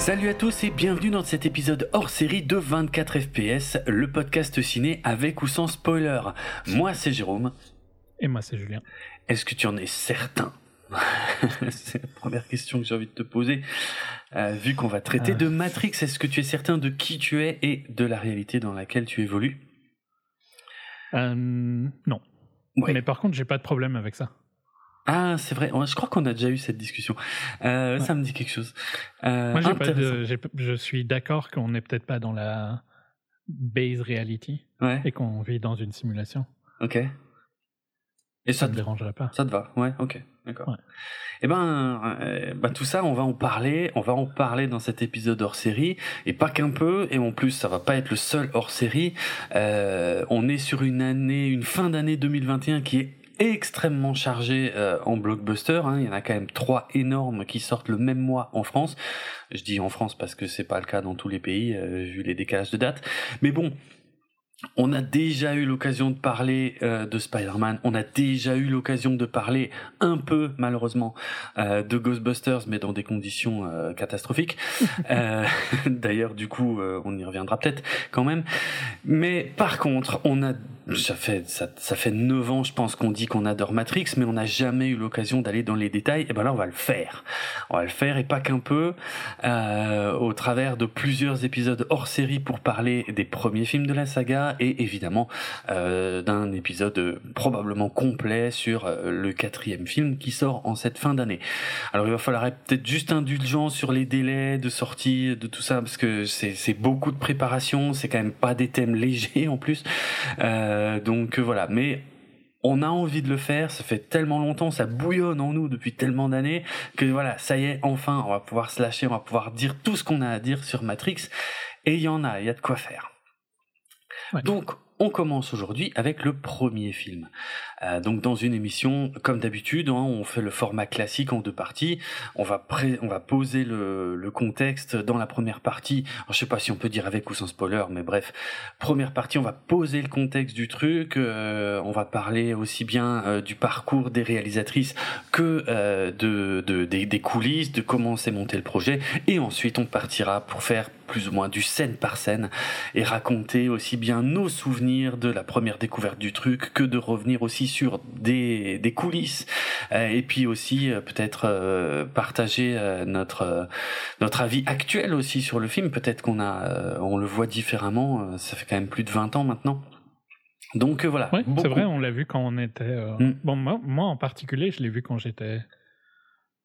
Salut à tous et bienvenue dans cet épisode hors série de 24 FPS, le podcast ciné avec ou sans spoiler. Moi c'est Jérôme. Et moi c'est Julien. Est-ce que tu en es certain C'est la première question que j'ai envie de te poser. Euh, vu qu'on va traiter de Matrix, est-ce que tu es certain de qui tu es et de la réalité dans laquelle tu évolues? Euh, Non. Mais par contre, j'ai pas de problème avec ça. Ah, c'est vrai. Je crois qu'on a déjà eu cette discussion. Euh, Ça me dit quelque chose. Euh, Moi, pas de, je suis d'accord qu'on n'est peut-être pas dans la base reality et qu'on vit dans une simulation. Ok. Et ça, ne te dérangerait pas. Ça te va, ouais, ok, d'accord. Et eh ben, euh, bah, tout ça, on va en parler, on va en parler dans cet épisode hors série, et pas qu'un peu, et en plus, ça va pas être le seul hors série. Euh, on est sur une année, une fin d'année 2021 qui est extrêmement chargée euh, en blockbuster. Hein. Il y en a quand même trois énormes qui sortent le même mois en France. Je dis en France parce que c'est pas le cas dans tous les pays euh, vu les décalages de date. Mais bon, on a déjà eu l'occasion de parler euh, de Spider-Man, on a déjà eu l'occasion de parler un peu malheureusement euh, de Ghostbusters, mais dans des conditions euh, catastrophiques. D'ailleurs, du coup, on y reviendra peut-être quand même. Mais par contre, on a ça fait ça, ça fait neuf ans, je pense qu'on dit qu'on adore Matrix, mais on n'a jamais eu l'occasion d'aller dans les détails. Et ben là, on va le faire. On va le faire et pas qu'un peu, au travers de plusieurs épisodes hors série pour parler des premiers films de la saga et évidemment euh, d'un épisode probablement complet sur euh, le quatrième film qui sort en cette fin d'année. Alors il va falloir être peut-être juste indulgent sur les délais de sortie de tout ça parce que c'est beaucoup de préparation, c'est quand même pas des thèmes légers en plus. Euh, donc voilà, mais on a envie de le faire, ça fait tellement longtemps, ça bouillonne en nous depuis tellement d'années que voilà, ça y est, enfin, on va pouvoir se lâcher, on va pouvoir dire tout ce qu'on a à dire sur Matrix et il y en a, il y a de quoi faire. Donc, on commence aujourd'hui avec le premier film. Euh, donc dans une émission, comme d'habitude, hein, on fait le format classique en deux parties. On va on va poser le, le, contexte dans la première partie. Alors, je sais pas si on peut dire avec ou sans spoiler, mais bref, première partie, on va poser le contexte du truc. Euh, on va parler aussi bien euh, du parcours des réalisatrices que de, de des, des, coulisses, de comment s'est monté le projet. Et ensuite, on partira pour faire plus ou moins du scène par scène et raconter aussi bien nos souvenirs de la première découverte du truc que de revenir aussi sur des, des coulisses euh, et puis aussi euh, peut-être euh, partager notre notre avis actuel aussi sur le film. Peut-être qu'on a on le voit différemment. Ça fait quand même plus de 20 ans maintenant. Donc voilà. C'est vrai, on l'a vu quand on était. Mm. Bon, moi, moi, en particulier, je l'ai vu quand j'étais.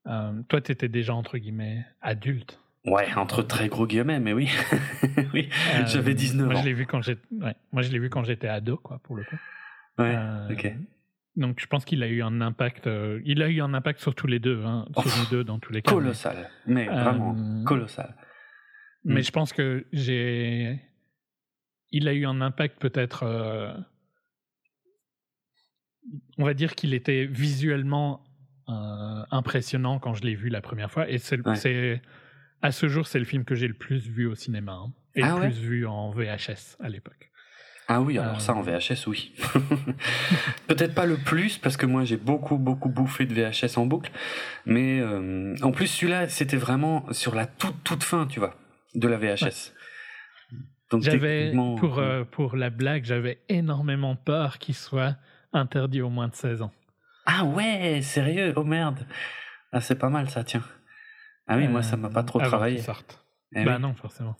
toi, tu étais déjà entre guillemets adulte. Ouais, entre très gros guillemets, mais oui. oui, j'avais 19 moi, ans. Je l'ai vu quand j'étais, ouais, moi, je l'ai vu quand j'étais ado, quoi, pour le coup. Ouais, ok. Donc je pense qu'il a eu un impact. Euh, il a eu un impact sur tous les deux, hein, sur les deux dans tous les cas. Colossal, mais, vraiment euh, colossal. Mais mm. je pense que j'ai. Il a eu un impact peut-être. Euh, on va dire qu'il était visuellement impressionnant quand je l'ai vu la première fois, et c'est à ce jour c'est le film que j'ai le plus vu au cinéma hein, et ah le plus vu en VHS à l'époque. Ah oui, alors ça en euh. VHS, oui. Peut-être pas le plus, parce que moi j'ai beaucoup, beaucoup bouffé de VHS en boucle. Mais euh, en plus, celui-là, c'était vraiment sur la toute, toute fin, tu vois, de la VHS. Donc j'avais, pour, euh, pour la blague, j'avais énormément peur qu'il soit interdit au moins de 16 ans. Ah ouais, sérieux? Oh merde. Ah, c'est pas mal ça, tiens. Ah oui, moi ça m'a pas trop travaillé. Eh bah non, forcément.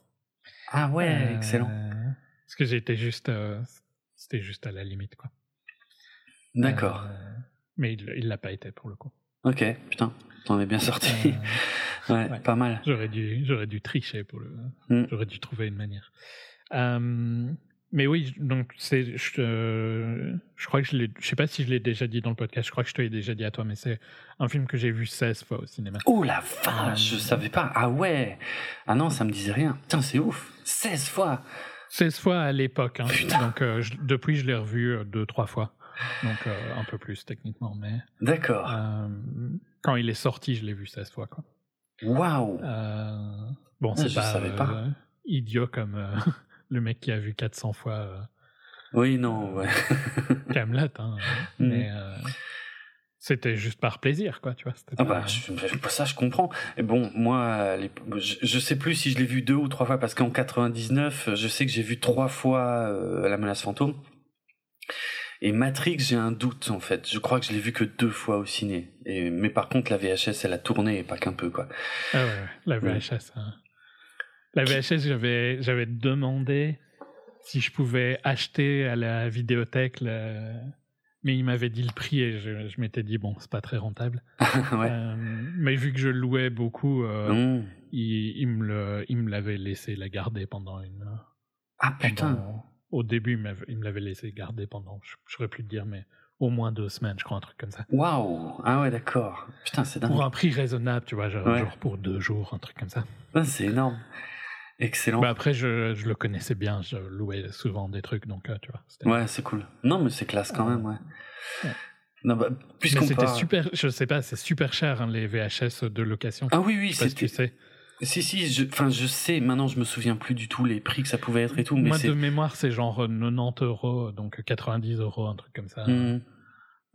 Ah ouais, excellent. Parce que j'étais juste, euh, c'était juste à la limite, quoi. D'accord. Euh, mais il l'a pas été pour le coup. Ok, putain, t'en es bien sorti. Euh, ouais, pas mal. J'aurais dû, j'aurais dû tricher pour le. Mm. J'aurais dû trouver une manière. mais oui, donc c'est, je, je crois que je l'ai, je sais pas si je l'ai déjà dit dans le podcast. Je crois que je te l'ai déjà dit à toi, mais c'est un film que j'ai vu 16 fois au cinéma. Oh la vache, je savais pas. Ah ouais. Ah non, ça me disait rien. Putain, c'est ouf. 16 fois. 16 fois à l'époque. Hein. Donc euh, depuis, je l'ai revu euh, deux, trois fois. Donc euh, un peu plus techniquement, mais. D'accord. quand il est sorti, je l'ai vu 16 fois. Quoi. Waouh. bon, c'est pas, pas. idiot comme le mec qui a vu 400 fois. oui, non, ouais. Camelot, hein. Mm. Mais c'était juste par plaisir, quoi, tu vois. Ah bah, ça, je comprends. Et bon, moi, je, sais plus si je l'ai vu deux ou trois fois, parce qu'en 99, je sais que j'ai vu trois fois euh, La menace fantôme. Et Matrix, j'ai un doute, en fait. Je crois que je l'ai vu que deux fois au ciné. Et, mais par contre, la VHS, elle a tourné, et pas qu'un peu, quoi. Ah ouais, la VHS. Hein. La VHS, j'avais, j'avais demandé si je pouvais acheter à la vidéothèque le mais il m'avait dit le prix et je, m'étais dit, bon, c'est pas très rentable. Euh, mais vu que je louais beaucoup, euh, mmh. il, il, me l'avait laissé la garder pendant une. Ah putain! au début, il me l'avait laissé garder pendant, je ne saurais plus te dire, mais au moins deux semaines, je crois, un truc comme ça. Waouh! Ah ouais, d'accord. Putain, c'est dingue. Pour un prix raisonnable, tu vois, genre, pour deux jours, un truc comme ça. C'est énorme. Excellent. Bah après, je, je, le connaissais bien, je louais souvent des trucs, donc euh, tu vois. Ouais, c'est cool. Non, mais c'est classe quand même, ouais. Non, bah, c'était super, je sais pas, c'est super cher hein, les VHS de location. Ah oui, oui, c'est. Tu sais. Si, si, je, enfin, je sais, maintenant je me souviens plus du tout les prix que ça pouvait être et tout. Mais Moi, de mémoire, c'est genre 90 euros, donc 90 euros, un truc comme ça. Mmh.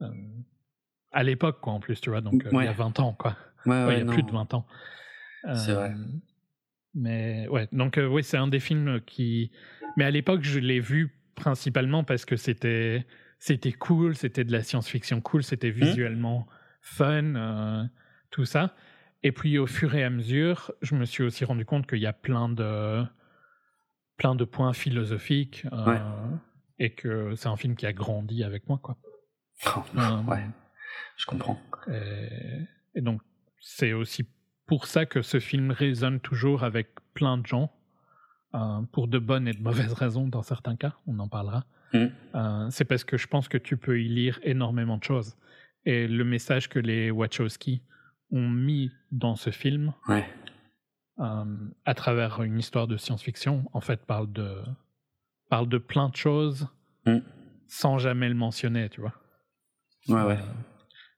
Euh, à l'époque, quoi, en plus, tu vois, donc euh, il y a 20 ans, quoi. Ouais, il y a plus de 20 ans. c'est vrai. Mais ouais, donc euh, oui, c'est un des films qui. Mais à l'époque, je l'ai vu principalement parce que c'était c'était cool, c'était de la science-fiction cool, c'était mmh. visuellement fun, euh, tout ça. Et puis au fur et à mesure, je me suis aussi rendu compte qu'il y a plein de plein de points philosophiques euh, et que c'est un film qui a grandi avec moi, quoi. Oh, ouais, je comprends. et donc c'est aussi pour ça que ce film résonne toujours avec plein de gens, euh, pour de bonnes et de mauvaises raisons dans certains cas, on en parlera. Mm. Euh, c'est parce que je pense que tu peux y lire énormément de choses. Et le message que les Wachowski ont mis dans ce film, euh, à travers une histoire de science-fiction, en fait, parle de, parle de plein de choses mm. sans jamais le mentionner, tu vois. Ouais, ouais.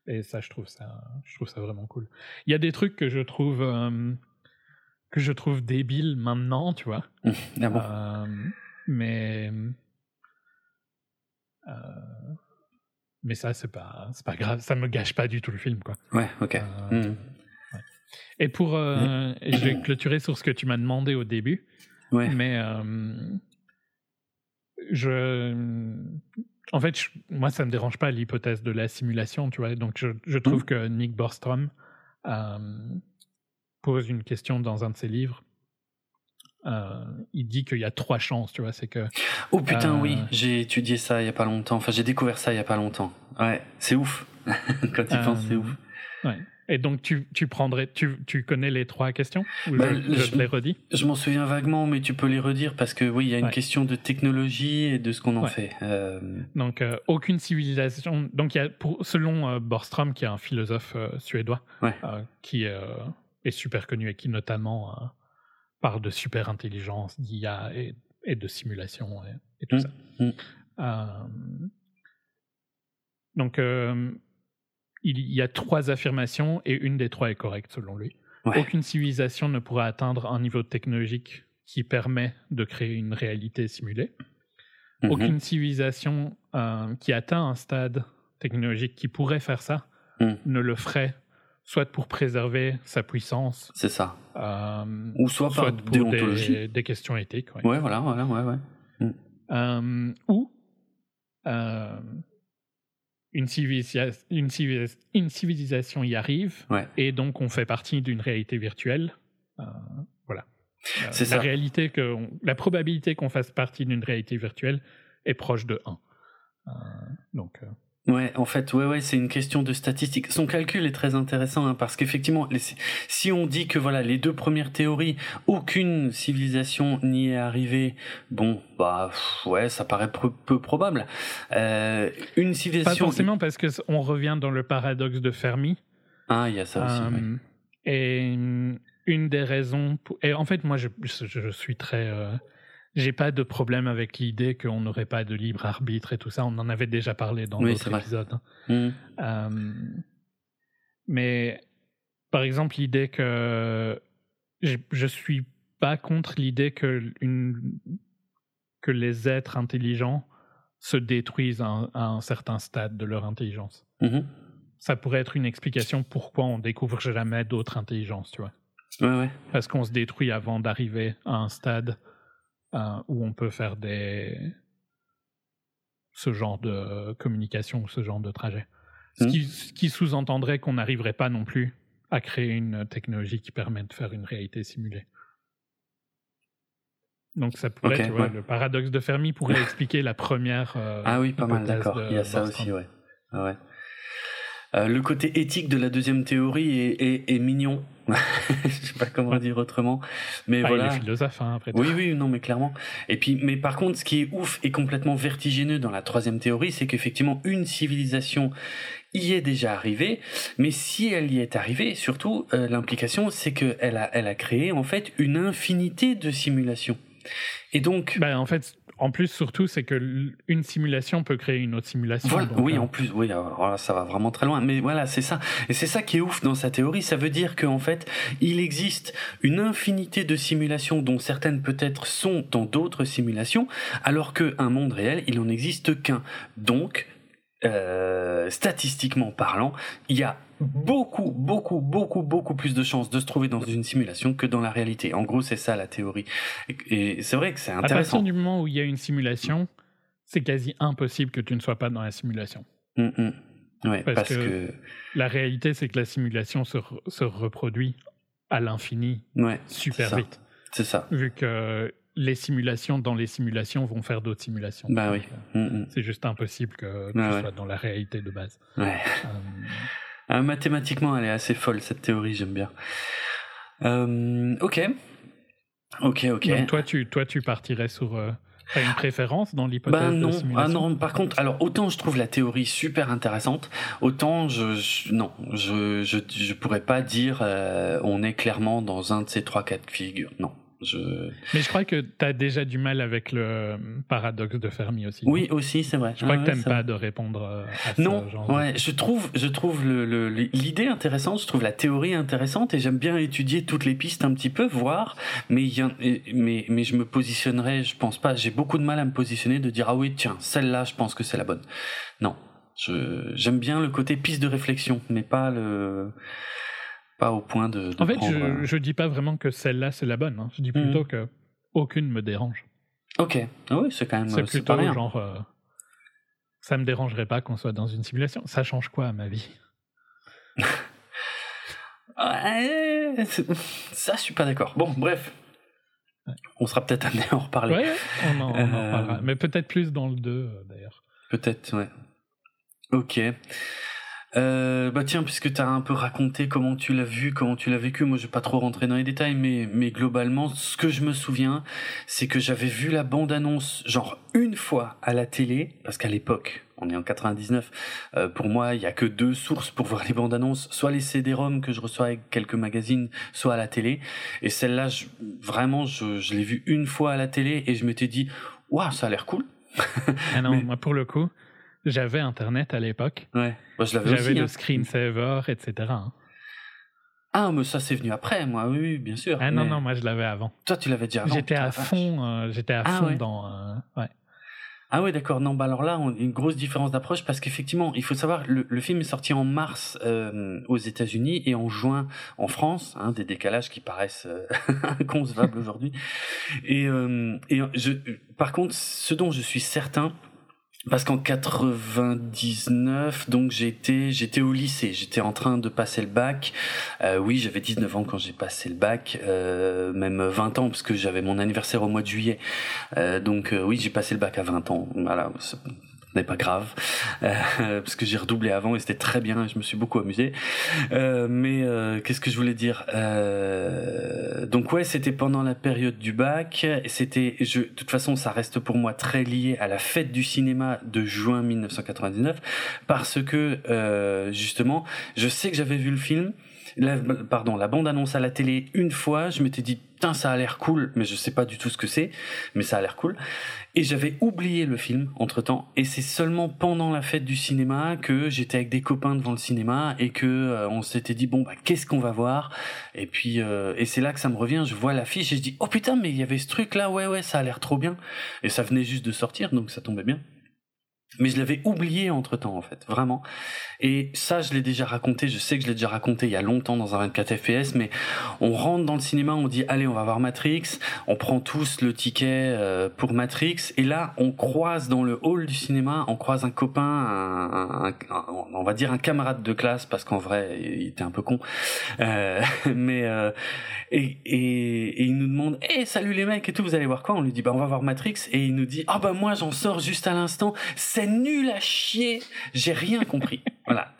Et ça, je trouve ça, je trouve ça vraiment cool. Il y a des trucs que je trouve euh, que je trouve débiles maintenant, tu vois. ah bon? euh, mais euh, mais ça, c'est pas, c'est pas grave. Ça me gâche pas du tout le film, quoi. Ouais, ok. Mmh. Et pour, euh, je vais clôturer sur ce que tu m'as demandé au début. Ouais. Mais je en fait, moi, ça me dérange pas l'hypothèse de la simulation, tu vois. Donc, je, trouve mmh. que Nick Bostrom euh, pose une question dans un de ses livres. Euh, il dit qu'il y a trois chances, tu vois. C'est que. Oh putain, oui, euh, j'ai étudié ça il y a pas longtemps. Enfin, j'ai découvert ça il y a pas longtemps. Ouais, c'est ouf. Quand tu penses, c'est ouf. Ouais. Et donc, tu, tu prendrais, tu, tu, connais les trois questions bah, je, les redis Je m'en souviens vaguement, mais tu peux les redire parce que oui, il y a une question de technologie et de ce qu'on en fait. Euh... Donc, euh, aucune civilisation. Donc, il y a, pour, selon euh, Borstrom, qui est un philosophe euh, suédois, qui est super connu et qui notamment parle de super intelligence, d'IA et, et, de simulation et, tout mmh. ça. Mmh. donc, il y a trois affirmations et une des trois est correcte selon lui. Aucune civilisation ne pourra atteindre un niveau technologique qui permet de créer une réalité simulée. Mhm. Aucune civilisation euh, qui atteint un stade technologique qui pourrait faire ça mhm. ne le ferait, soit pour préserver sa puissance. C'est ça. Euh, ou soit, par pour des, des, questions éthiques. Ouais, voilà, voilà, ouais, ouais. Mhm. Euh, ou une, une, une, civilisation y arrive, et donc on fait partie d'une réalité virtuelle. Euh, voilà. Euh, c'est la réalité que la probabilité qu'on fasse partie d'une réalité virtuelle est proche de 1. Euh, donc Ouais, en fait, ouais, ouais, c'est une question de statistique. Son calcul est très intéressant hein, parce qu'effectivement, si on dit que voilà, les deux premières théories, aucune civilisation n'y est arrivée, bon, bah ouais, ça paraît peu, probable. Euh, une civilisation. Pas forcément parce que on revient dans le paradoxe de Fermi. Ah, il y a ça aussi. Euh, et une des raisons, et en fait, moi, je, je, suis très euh, j'ai pas de problème avec l'idée qu'on n'aurait pas de libre arbitre et tout ça. On en avait déjà parlé dans d'autres épisodes. Mmh. Euh, mais par exemple, l'idée que je, je suis pas contre l'idée que une que les êtres intelligents se détruisent à un, certain stade de leur intelligence. Mmh ça pourrait être une explication pourquoi on découvre jamais d'autres intelligences, tu vois. Ouais, ouais. Parce qu'on se détruit avant d'arriver à un stade euh, où on peut faire des ce genre de communication ou ce genre de trajet. Ce qui, hmm. qui sous-entendrait qu'on n'arriverait pas non plus à créer une technologie qui permet de faire une réalité simulée. Donc ça pourrait, tu vois, le paradoxe de Fermi pourrait expliquer la première. Euh, ah oui, pas mal, d'accord. Il y a ça aussi, ouais. Ouais. Euh, le côté éthique de la deuxième théorie est, est, mignon. je sais pas comment dire autrement, mais ah, voilà. Il est philosophe, hein, après. Oui, oui, non, mais clairement. Et puis, mais par contre, ce qui est ouf et complètement vertigineux dans la troisième théorie, c'est qu'effectivement, une civilisation y est déjà arrivée, mais si elle y est arrivée, surtout, euh, l'implication, c'est qu'elle a, elle a créé en fait une infinité de simulations. Et donc, ben, en fait, en plus, surtout, c'est que une simulation peut créer une autre simulation. oui, euh, en plus, oui, alors ça va vraiment très loin. Mais voilà, c'est ça. Et c'est ça qui est ouf dans sa théorie. Ça veut dire qu'en fait, il existe une infinité de simulations dont certaines peut-être sont dans d'autres simulations, alors qu'un monde réel, il n'en existe qu'un. Donc, euh, statistiquement parlant, il y a beaucoup, beaucoup, beaucoup, beaucoup plus de chances de se trouver dans une simulation que dans la réalité. En gros, c'est ça la théorie. Et, c'est vrai que c'est intéressant. À partir du moment où il y a une simulation, c'est quasi impossible que tu ne sois pas dans la simulation. Mm, mm. parce, que, la réalité, c'est que la simulation se, se reproduit à l'infini super vite. C'est ça. Vu que les simulations dans les simulations vont faire d'autres simulations. Bah oui. Euh, mm, c'est juste impossible que tu sois dans la réalité de base. Ouais. Euh, euh, mathématiquement, elle est assez folle, cette théorie, j'aime bien. Euh, ok. Ok, ok. Donc toi, tu, toi, tu partirais sur... Euh, une préférence dans l'hypothèse ben non. de simulation ah non, par contre, alors autant je trouve la théorie super intéressante, autant je, non, je, je, je pourrais pas dire euh, on est clairement dans un de ces trois cas de figure. Non. Mais je crois que tu as déjà du mal avec le euh, paradoxe de Fermi aussi. Oui, aussi, c'est vrai. Je crois que tu n'aimes pas de répondre euh, à non, ce genre ouais, je trouve, je trouve l'idée le, intéressante, je trouve la théorie intéressante et j'aime bien étudier toutes les pistes un petit peu, voir, mais, y mais, mais je me positionnerai, je pense pas, j'ai beaucoup de mal à me positionner, de dire ah oui, tiens, celle-là, je pense que c'est la bonne. Non, j'aime bien le côté piste de réflexion, mais pas le au point de. en fait, je, dis pas vraiment que celle-là c'est la bonne. Hein. Je dis plutôt mhm. que aucune me dérange. Ok. Ah oui, c'est quand même. C'est plutôt genre. Euh, ça me dérangerait pas qu'on soit dans une simulation. Ça change quoi à ma vie? Ça, je suis pas d'accord. Bon, bref. On sera peut-être amené à en reparler. Ouais, on en, reparlera. Euh, Mais peut-être plus dans le 2, euh, d'ailleurs. Peut-être, ouais. Ok. Euh, bah tiens, puisque tu as un peu raconté comment tu l'as vu, comment tu l'as vécu, moi je vais pas trop rentrer dans les détails, mais, mais globalement, ce que je me souviens, c'est que j'avais vu la bande-annonce genre une fois à la télé, parce qu'à l'époque, on est en 99, euh, pour moi, il y a que deux sources pour voir les bandes-annonces, soit les CD-ROM que je reçois avec quelques magazines, soit à la télé. Et celle-là, vraiment, je, je l'ai vue une fois à la télé et je m'étais dit, waouh, ça a l'air cool. ah non, moi pour le coup, j'avais Internet à l'époque. Ouais. Moi, je l'avais J'avais le hein. screensaver, etc. Hein. Ah, mais ça, c'est venu après, moi, oui, bien sûr. Ah non, non, moi, je l'avais avant. Toi, tu l'avais déjà avant. J'étais à fond, euh, j'étais à ah fond dans. Euh, ouais. Ah oui, d'accord. Non, bah alors là, on a une grosse différence d'approche parce qu'effectivement, il faut savoir, le, le film est sorti en mars euh, aux États-Unis et en juin en France, hein, des décalages qui paraissent euh, inconcevables aujourd'hui. Et, euh, et je, par contre, ce dont je suis certain, parce qu'en 99, donc j'étais j'étais au lycée, j'étais en train de passer le bac. Euh, oui, j'avais 19 ans quand j'ai passé le bac, euh, même 20 ans parce que j'avais mon anniversaire au mois de juillet. Euh, donc euh, oui, j'ai passé le bac à 20 ans. Voilà, n'est pas grave euh, parce que j'ai redoublé avant et c'était très bien je me suis beaucoup amusé. Euh, mais euh, qu'est-ce que je voulais dire euh, donc ouais c'était pendant la période du bac c'était je de toute façon ça reste pour moi très lié à la fête du cinéma de juin 1999 parce que euh, justement je sais que j'avais vu le film la, pardon, la bande annonce à la télé une fois, je m'étais dit putain ça a l'air cool, mais je sais pas du tout ce que c'est, mais ça a l'air cool. Et j'avais oublié le film entre temps, et c'est seulement pendant la fête du cinéma que j'étais avec des copains devant le cinéma et que euh, on s'était dit bon bah qu'est-ce qu'on va voir? Et puis euh, et c'est là que ça me revient, je vois l'affiche et je dis oh putain mais il y avait ce truc là, ouais ouais ça a l'air trop bien, et ça venait juste de sortir donc ça tombait bien. Mais je l'avais oublié entre temps en fait, vraiment. Et ça, je l'ai déjà raconté. Je sais que je l'ai déjà raconté il y a longtemps dans un 24 FPS, mais on rentre dans le cinéma, on dit allez, on va voir Matrix. On prend tous le ticket euh, pour Matrix, et là, on croise dans le hall du cinéma, on croise un copain, un, on va dire un camarade de classe, parce qu'en vrai, il était un peu con. Euh, mais euh, et, et, il nous demande, hé, salut les mecs et tout, vous allez voir quoi? On lui dit, bah on va voir Matrix, et il nous dit, ah bah moi j'en sors juste à l'instant nul à chier, j'ai rien compris. voilà.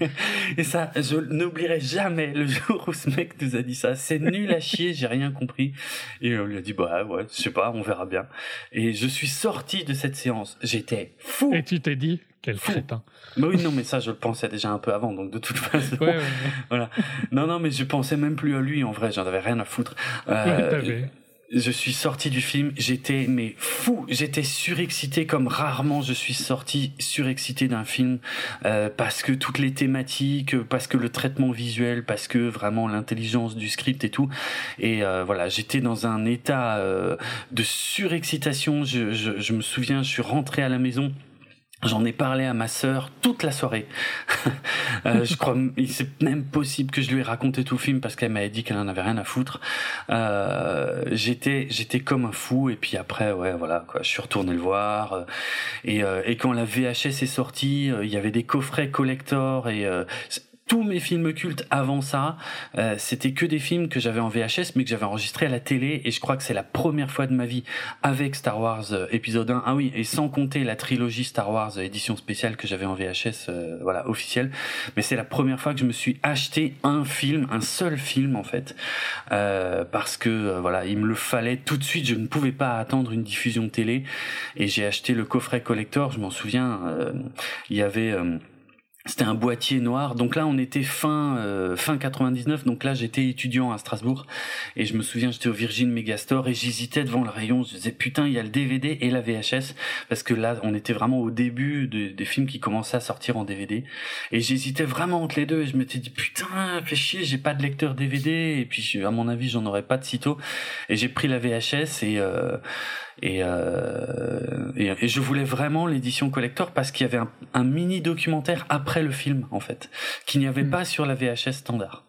et ça, je n'oublierai jamais le jour où ce mec nous a dit ça. C'est nul à chier, j'ai rien compris. Et on lui a dit, bah ouais, je sais pas, on verra bien. Et je suis sorti de cette séance. J'étais fou. Et tu t'es dit, quel crétin. Bah oui, non, mais ça, je le pensais déjà un peu avant, donc de toute façon. Ouais, voilà. Non, non, mais je pensais même plus à lui, en vrai, j'en avais rien à foutre. Euh, je suis sorti du film, j'étais mais fou, j'étais surexcité comme rarement je suis sorti surexcité d'un film euh, parce que toutes les thématiques, parce que le traitement visuel, parce que vraiment l'intelligence du script et tout. Et euh, voilà, j'étais dans un état euh, de surexcitation. Je, je, je me souviens, je suis rentré à la maison. J'en ai parlé à ma sœur toute la soirée. euh, je crois, c'est même possible que je lui ai raconté tout le film parce qu'elle m'avait dit qu'elle en avait rien à foutre. Euh, j'étais, j'étais comme un fou et puis après, ouais, voilà, quoi. Je suis retourné le voir euh, et, euh, et quand la VHS est sortie, il y avait des coffrets collector et tous mes films cultes avant ça, euh, c'était que des films que j'avais en VHS, mais que j'avais enregistrés à la télé. Et je crois que c'est la première fois de ma vie avec Star Wars euh, épisode 1. Ah oui, et sans compter la trilogie Star Wars euh, édition spéciale que j'avais en VHS, voilà, officielle. Mais c'est la première fois que je me suis acheté un film, un seul film en fait, parce que voilà, il me le fallait tout de suite. Je ne pouvais pas attendre une diffusion télé. Et j'ai acheté le coffret collector. Je m'en souviens, il y avait c'était un boîtier noir. Donc là, on était fin euh, fin 99. Donc là, j'étais étudiant à Strasbourg et je me souviens, j'étais au Virgin Megastore et j'hésitais devant le rayon. Je disais putain, il y a le DVD et la VHS parce que là, on était vraiment au début des films qui commençaient à sortir en DVD et j'hésitais vraiment entre les deux. Et je m'étais dit putain, fais chier, j'ai pas de lecteur DVD et puis à mon avis, j'en aurais pas de sitôt. Et j'ai pris la VHS et euh, euh, et, et, je voulais vraiment l'édition collector parce qu'il y avait un, un, mini documentaire après le film en fait, qu'il n'y avait mm. pas sur la VHS standard.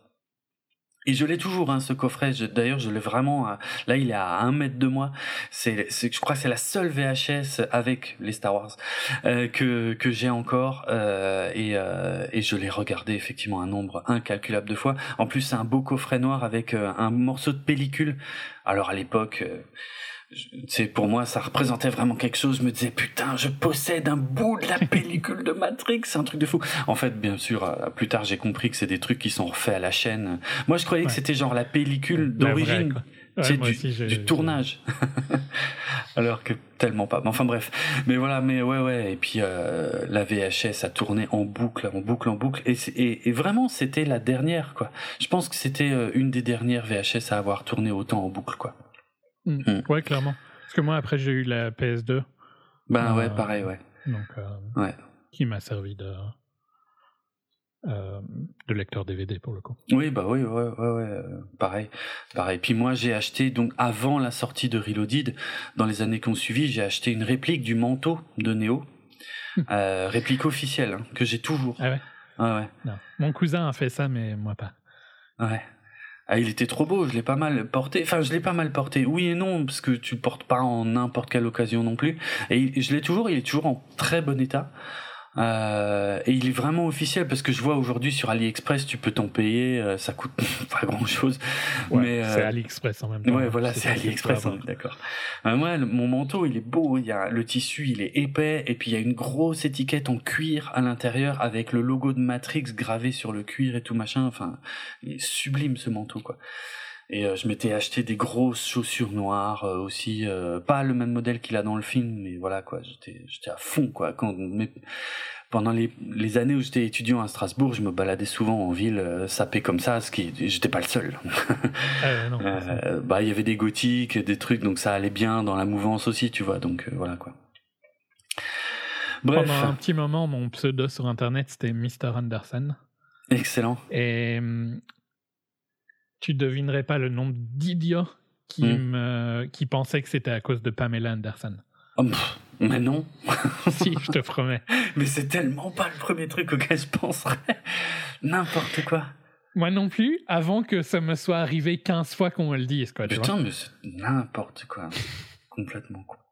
Et je l'ai toujours, hein, ce coffret. D'ailleurs, je l'ai vraiment. Là, il est à un mètre de moi. C'est, je crois, que c'est la seule VHS avec les Star Wars euh, que que j'ai encore. Euh, et, euh, et je l'ai regardé effectivement un nombre incalculable de fois. En plus, c'est un beau coffret noir avec euh, un morceau de pellicule. Alors à l'époque c'est pour moi ça représentait vraiment quelque chose. Je me disais putain je possède un bout de la pellicule de Matrix. C'est un truc de fou. En fait bien sûr euh, plus tard j'ai compris que c'est des trucs qui sont refaits à la chaîne. Moi je croyais que c'était genre la pellicule d'origine. c'est du, tournage. Alors que tellement pas. Enfin bref. Mais voilà mais ouais ouais. Et puis euh, la VHS a tourné en boucle en boucle en boucle. Et, et, et vraiment c'était la dernière quoi. Je pense que c'était euh, une des dernières VHS à avoir tourné autant en boucle quoi Mm. Mm. Ouais, clairement. Parce que moi, après, j'ai eu la PS2. Ben ouais, pareil, ouais. Donc, euh, ouais. Qui m'a servi de, euh, de lecteur DVD pour le coup. Oui, bah oui, ouais, ouais, ouais, euh, pareil, pareil. Puis moi, j'ai acheté donc avant la sortie de Reloaded, dans les années qui ont suivi, j'ai acheté une réplique du manteau de Neo, hmm. euh, réplique officielle hein, que j'ai toujours. Ah ouais? Ah ouais. Non. Mon cousin a fait ça, mais moi pas. Ouais. Ah, il était trop beau, je l'ai pas mal porté. Enfin, je l'ai pas mal porté. Oui et non, parce que tu le portes pas en n'importe quelle occasion non plus. Et je l'ai toujours, il est toujours en très bon état. Euh, et il est vraiment officiel parce que je vois aujourd'hui sur AliExpress, tu peux t'en payer, euh, ça coûte pas grand chose. mais c'est euh, AliExpress en même temps. Ouais, voilà, c'est AliExpress, d'accord. moi, mon manteau, il est beau, il y a le tissu, il est épais, et puis il y a une grosse étiquette en cuir à l'intérieur avec le logo de Matrix gravé sur le cuir et tout machin. Enfin, il est sublime ce manteau, quoi. Et euh, je m'étais acheté des grosses chaussures noires euh, aussi, euh, pas le même modèle qu'il a dans le film, mais voilà quoi, j'étais j'étais à fond quoi. Quand mais, pendant les, les années où j'étais étudiant à Strasbourg, je me baladais souvent en ville sapé comme ça, ce qui j'étais pas le seul. Ah, non, bah il y avait des gothiques, des trucs, donc ça allait bien dans la mouvance aussi, tu vois. Donc voilà quoi. Bref. Pendant un petit moment, mon pseudo sur internet c'était Mr Anderson. Excellent. Et hum, tu devinerais pas le nombre d'idiots qui, hmm. qui pensaient que c'était à cause de Pamela Anderson. Oh, Mais non. si, je te promets. Mais c'est tellement pas le premier truc auquel je penserais. N'importe quoi. Moi non plus, avant que ça me soit arrivé 15 fois qu'on me le dise. Quoi, Putain, mais c'est n'importe quoi. Complètement quoi.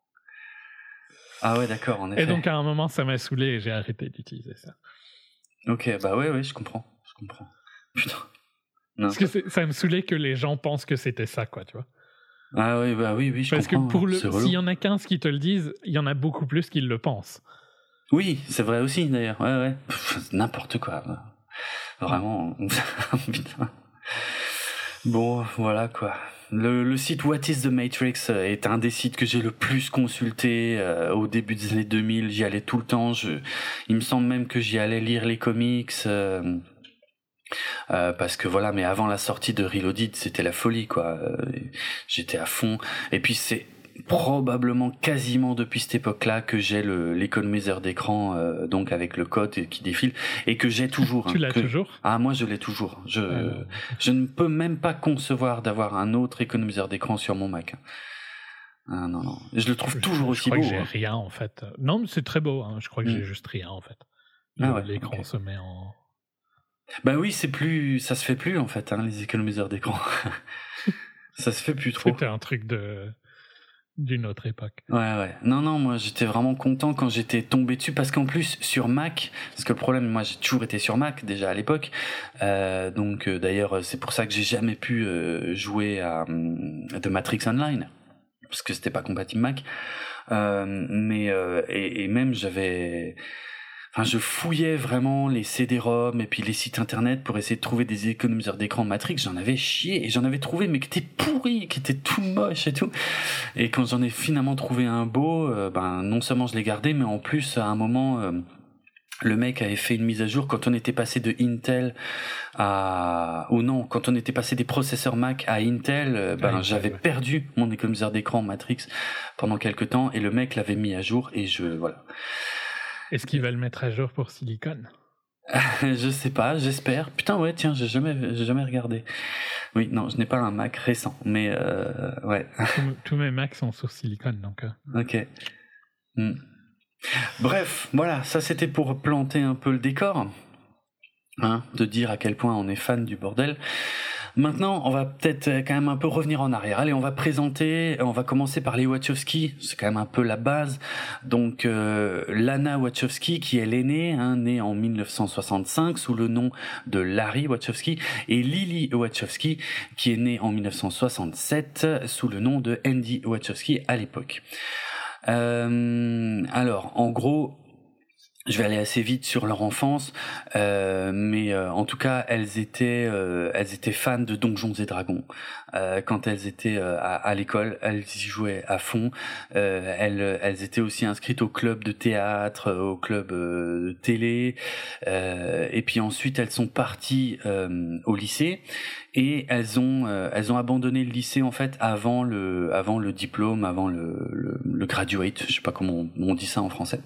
Ah ouais, d'accord, en effet. Et donc à un moment, ça m'a saoulé et j'ai arrêté d'utiliser ça. Ok, bah ouais, ouais, je comprends. Je comprends. Putain. Parce que ça me saoulait que les gens pensent que c'était ça, quoi, tu vois. Ah oui, bah oui, oui, je Parce comprends. que pour le, s'il y en a 15 qui te le disent, il y en a beaucoup plus qui le pensent. Oui, c'est vrai aussi d'ailleurs. Ouais, ouais. N'importe quoi. Vraiment. Putain. Bon, voilà quoi. Le, site What is the Matrix est un des sites que j'ai le plus consulté euh, au début des années 2000. J'y allais tout le temps. Je, il me semble même que j'y allais lire les comics. Euh, euh, parce que voilà, mais avant la sortie de Reloaded, c'était la folie, quoi. Euh, j'étais à fond. Et puis c'est probablement quasiment depuis cette époque-là que j'ai l'économiseur d'écran, euh, donc avec le code qui défile, et que j'ai toujours. tu hein, l'as toujours? Ah, moi je l'ai toujours. Je, je ne peux même pas concevoir d'avoir un autre économiseur d'écran sur mon Mac. Ah, non, non. Je le trouve toujours aussi beau. Je crois que j'ai hein. rien en fait. Non, mais c'est très beau. Hein. Je crois que j'ai mm. juste rien en fait. Ah, L'écran se met en bah oui, c'est plus, ça se fait plus en fait, hein, les économiseurs d'écran. ça se fait plus trop. C'était un truc de d'une autre époque. Ouais, ouais. Non, non, moi j'étais vraiment content quand j'étais tombé dessus parce qu'en plus sur Mac, parce que le problème, moi j'ai toujours été sur Mac déjà à l'époque, euh, donc euh, d'ailleurs c'est pour ça que j'ai jamais pu euh, jouer à The Matrix Online parce que c'était pas compatible Mac. mais et, et, même j'avais Enfin, je fouillais vraiment les CD-ROM et puis les sites internet pour essayer de trouver des économiseurs d'écran Matrix. J'en avais chié et j'en avais trouvé, mais qui étaient pourris, qui étaient tout moches et tout. Et quand j'en ai finalement trouvé un beau, euh, ben non seulement je l'ai gardé, mais en plus à un moment. Euh, le mec avait fait une mise à jour quand on était passé de Intel à ou non quand on était passé des processeurs Mac à Intel euh, ben j'avais perdu mon économiseur d'écran Matrix pendant quelques temps et le mec l'avait mis à jour et je voilà est-ce qu'il va le mettre à jour pour Silicon? Je sais pas, j'espère. Putain, ouais, tiens, j'ai jamais, j'ai jamais regardé. Oui, non, je n'ai pas un Mac récent, mais euh, ouais. Tous, mes Macs sont sur Silicon, donc. Euh. Ok. Hmm. Bref, voilà, ça c'était pour planter un peu le décor, hein, de dire à quel point on est fan du bordel. Maintenant, on va peut-être euh, quand même un peu revenir en arrière. Allez, on va présenter, on va commencer par les Wachowski, c'est quand même un peu la base. Donc, euh, Lana Wachowski, qui est l'aînée, hein, née en 1965 sous le nom de Larry Wachowski, et Lily Wachowski, qui est née en 1967 sous le nom de Andy Wachowski à l'époque. Euh, alors, en gros, je vais aller assez vite sur leur enfance, euh, mais euh, en tout cas, elles étaient, euh, elles étaient fans de Donjons et Dragons. Euh, quand elles étaient à, à l'école, elles y jouaient à fond. elles, elles étaient aussi inscrites au club de théâtre, au club de télé, et puis ensuite elles sont parties au lycée et elles ont, elles ont abandonné le lycée en fait avant le, avant le diplôme, avant le, le, le graduate. Je sais pas comment on dit ça en français.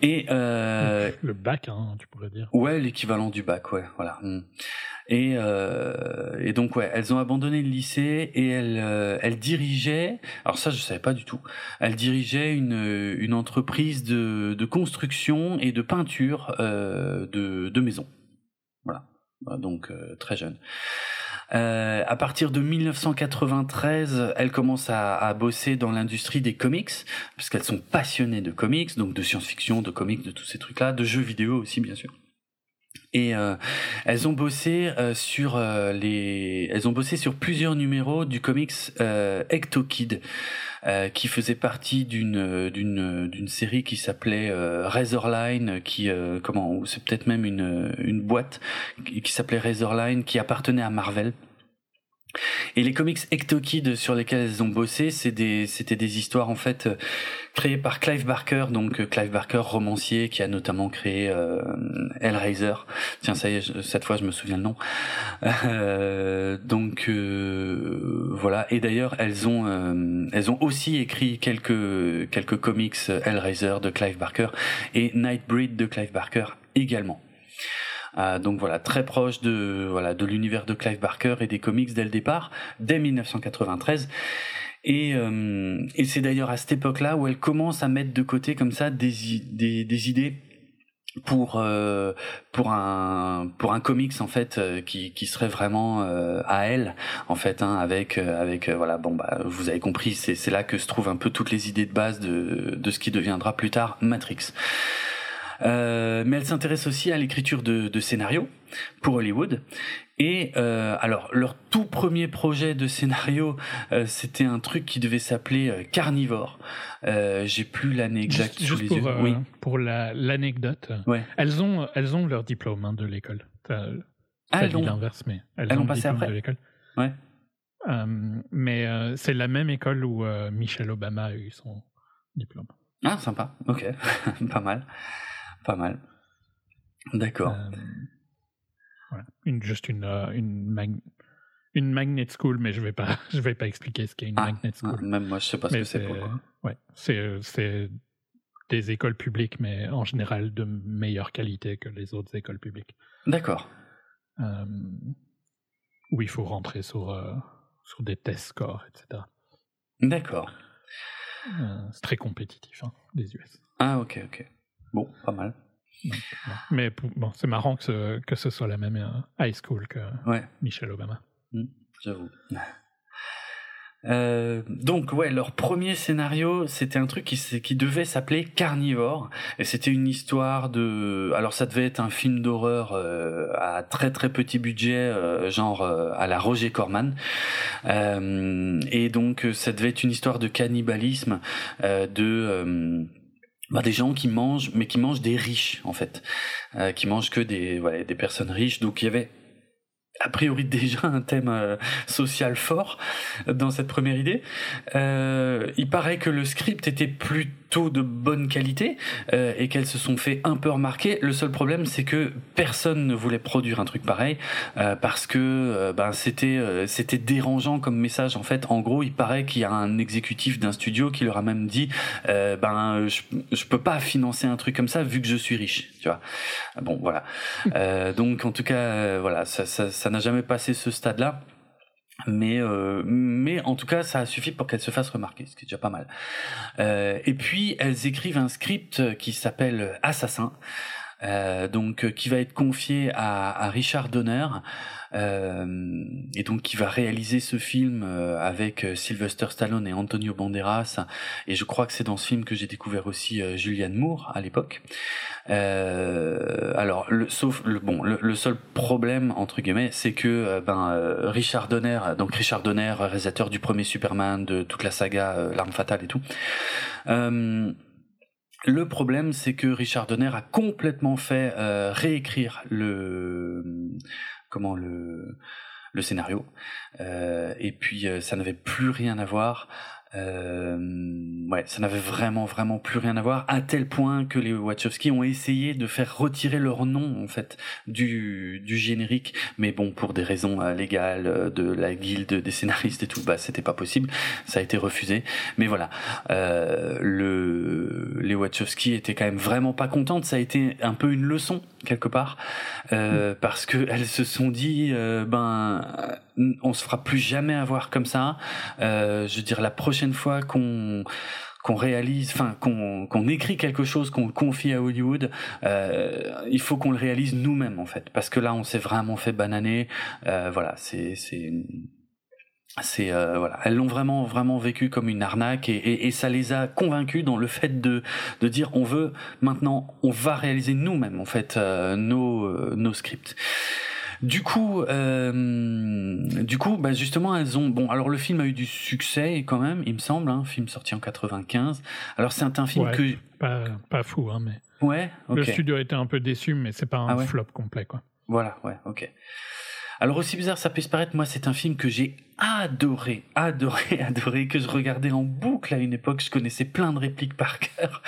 Et euh, le bac, hein, tu pourrais dire. Ouais, l'équivalent du bac, ouais, voilà. Mm. Et, euh, et donc ouais, elles ont abandonné le lycée et elles, euh, elles dirigeaient. Alors ça, je savais pas du tout. Elles dirigeaient une, une entreprise de, de construction et de peinture euh, de, de maisons. Voilà, donc euh, très jeune. Euh, à partir de 1993, elles commencent à, à bosser dans l'industrie des comics, parce qu'elles sont passionnées de comics, donc de science-fiction, de comics, de tous ces trucs-là, de jeux vidéo aussi, bien sûr. Et euh, elles ont bossé euh, sur euh, les, elles ont bossé sur plusieurs numéros du comics euh, Ecto Kid, euh, qui faisait partie d'une d'une d'une série qui s'appelait Razorline, qui comment, c'est peut-être même une une boîte qui s'appelait Razorline, qui appartenait à Marvel. Et les comics Ectokid sur lesquels elles ont bossé, c'est des, c'était des histoires en fait euh, créées par Clive Barker, donc euh, Clive Barker, romancier, qui a notamment créé euh, Hellraiser. Tiens, ça y est, cette fois je me souviens le nom. Euh, donc voilà. Et d'ailleurs, elles ont, elles ont aussi écrit quelques quelques comics Hellraiser de Clive Barker et Nightbreed de Clive Barker également. Euh, donc voilà, très proche de voilà de l'univers de Clive Barker et des comics dès le départ, dès 1993. Et, et c'est d'ailleurs à cette époque-là où elle commence à mettre de côté comme ça des, des, des idées pour euh, pour un pour un comics en fait euh, qui qui serait vraiment euh, à elle en fait hein, avec avec voilà bon bah vous avez compris c'est c'est là que se trouvent un peu toutes les idées de base de de ce qui deviendra plus tard Matrix. Mais elle s'intéresse aussi à l'écriture de, de scénarios pour Hollywood et euh, alors, leur tout premier projet de scénario, euh, c'était un truc qui devait s'appeler euh, Carnivore. Euh, J'ai plus l'année exacte juste, les pour, yeux. euh, oui. pour l'anecdote, Ouais. elles ont elles ont leur diplôme hein, de l'école. Ah, elles l'inverse, mais elles, elles ont ont passé diplôme après de l'école. Ouais. Euh, mais euh, c'est la même école où euh, Michelle Obama a eu son diplôme. Ah, sympa. Ok. pas mal. Pas mal. D'accord. Euh, voilà. Une, juste une, euh, une, mag- une magnet school, mais je vais pas, je vais pas expliquer ce qu'est une Ah, magnet Ah, school. même moi, je sais pas ce que c'est ouais, c'est, euh, c'est des écoles publiques, mais en général de meilleure qualité que les autres écoles publiques. D'accord. Euh, où il faut rentrer sur, euh, sur des tests scores, etc. D'accord. Euh, c'est très compétitif, hein, les US. Ah, ok, ok. Bon, pas mal. Mais bon, c'est marrant que ce, que ce soit la même euh, high school que Ouais. Michelle Obama. J'avoue. Euh, donc ouais, leur premier scénario, c'était un truc qui, devait s'appeler Carnivore, et c'était une histoire de, alors ça devait être un film d'horreur euh, à très très petit budget, euh, genre à la Roger Corman, et donc ça devait être une histoire de cannibalisme, de bah, des gens qui mangent, mais qui mangent des riches en fait, euh, qui mangent que des des personnes riches, donc il y avait a priori déjà un thème euh, social fort dans cette première idée. Euh, il paraît que le script était plutôt de bonne qualité euh, et qu'elles se sont fait un peu remarquer. Le seul problème, c'est que personne ne voulait produire un truc pareil euh, parce que euh, ben c'était euh, c'était dérangeant comme message. En fait, en gros, il paraît qu'il y a un exécutif d'un studio qui leur a même dit euh, ben je, je peux pas financer un truc comme ça vu que je suis riche. Tu vois. Bon, voilà. Euh, donc en tout cas, euh, voilà, ça ça ça n'a jamais passé ce stade-là. Mais euh, mais en tout cas, ça a suffi pour qu'elles se fassent remarquer, ce qui est déjà pas mal. Euh, et puis elles écrivent un script qui s'appelle Assassin, euh, donc euh, qui va être confié à, à Richard Donner, et donc qui va réaliser ce film euh, avec euh, Sylvester Stallone et Antonio Banderas. Et je crois que c'est dans ce film que j'ai découvert aussi euh, Julianne Moore à l'époque. Euh, alors, le, sauf le bon, le, seul problème entre guillemets, c'est que euh, ben euh, Richard Donner, donc Richard Donner, réalisateur du premier Superman, de toute la saga euh, L'arme fatale et tout. Euh, le problème, c'est que Richard Donner a complètement fait euh, réécrire le comment le le scénario Euh, et puis euh, ça n'avait plus rien à voir. Euh, ouais, ça n'avait vraiment vraiment plus rien à voir à tel point que les Wachowski ont essayé de faire retirer leur nom en fait du du générique, mais bon pour des raisons euh, légales euh, de la guilde des scénaristes et tout, bah c'était pas possible, ça a été refusé. Mais voilà, euh, le les Wachowski étaient quand même vraiment pas contentes, ça a été un peu une leçon quelque part. Euh, parce que elles se sont dit euh, ben on se fera plus jamais avoir comme ça. Euh, je veux dire la prochaine fois qu'on qu'on réalise, enfin qu'on qu'on écrit quelque chose, qu'on confie à Hollywood, euh, il faut qu'on le réalise nous-mêmes en fait, parce que là on s'est vraiment fait bananer. Euh, voilà, c'est c'est c'est euh, voilà, elles l'ont vraiment vraiment vécu comme une arnaque et, et, et ça les a convaincus dans le fait de de dire on veut maintenant on va réaliser nous-mêmes en fait euh, nos euh, nos scripts. Du coup, euh, du coup, bah justement, elles ont bon. Alors le film a eu du succès quand même, il me semble, hein, film sorti en 95. Alors c'est un film Ouais. que Pas, pas fou, hein, mais ouais, le studio a été un peu déçu, mais c'est pas un Ah ouais flop complet, quoi. Voilà, ouais, ok. Alors aussi bizarre ça puisse paraître, moi c'est un film que j'ai adoré, adoré, adoré, que je regardais en boucle à une époque, je connaissais plein de répliques par cœur,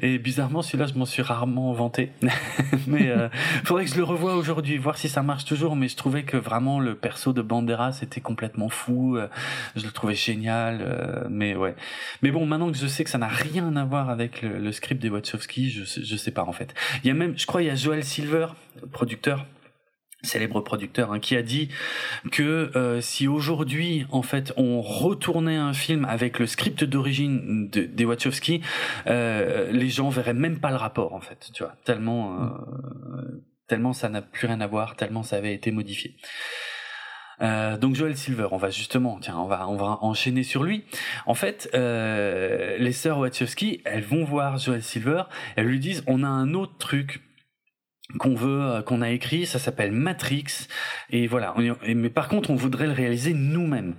et bizarrement celui-là je m'en suis rarement vanté, mais euh, faudrait que je le revoie aujourd'hui, voir si ça marche toujours, mais je trouvais que vraiment le perso de Banderas était complètement fou, euh, je le trouvais génial, euh, mais ouais. Mais bon, maintenant que je sais que ça n'a rien à voir avec le, script des Wachowski, je, je sais pas en fait. Il y a même, je crois, il y a Joel Silver, producteur, célèbre producteur, hein, qui a dit que euh, si aujourd'hui, en fait, on retournait un film avec le script d'origine de, des Wachowski, euh, les gens verraient même pas le rapport, en fait, tu vois, tellement, euh, tellement ça n'a plus rien à voir, tellement ça avait été modifié. Euh, donc Joel Silver, on va justement, tiens, on va on va enchaîner sur lui. En fait, euh, les sœurs Wachowski, elles vont voir Joel Silver, elles lui disent, on a un autre truc qu'on veut, euh, qu'on a écrit, ça s'appelle Matrix, et voilà. Mais par contre, on voudrait le réaliser nous-mêmes.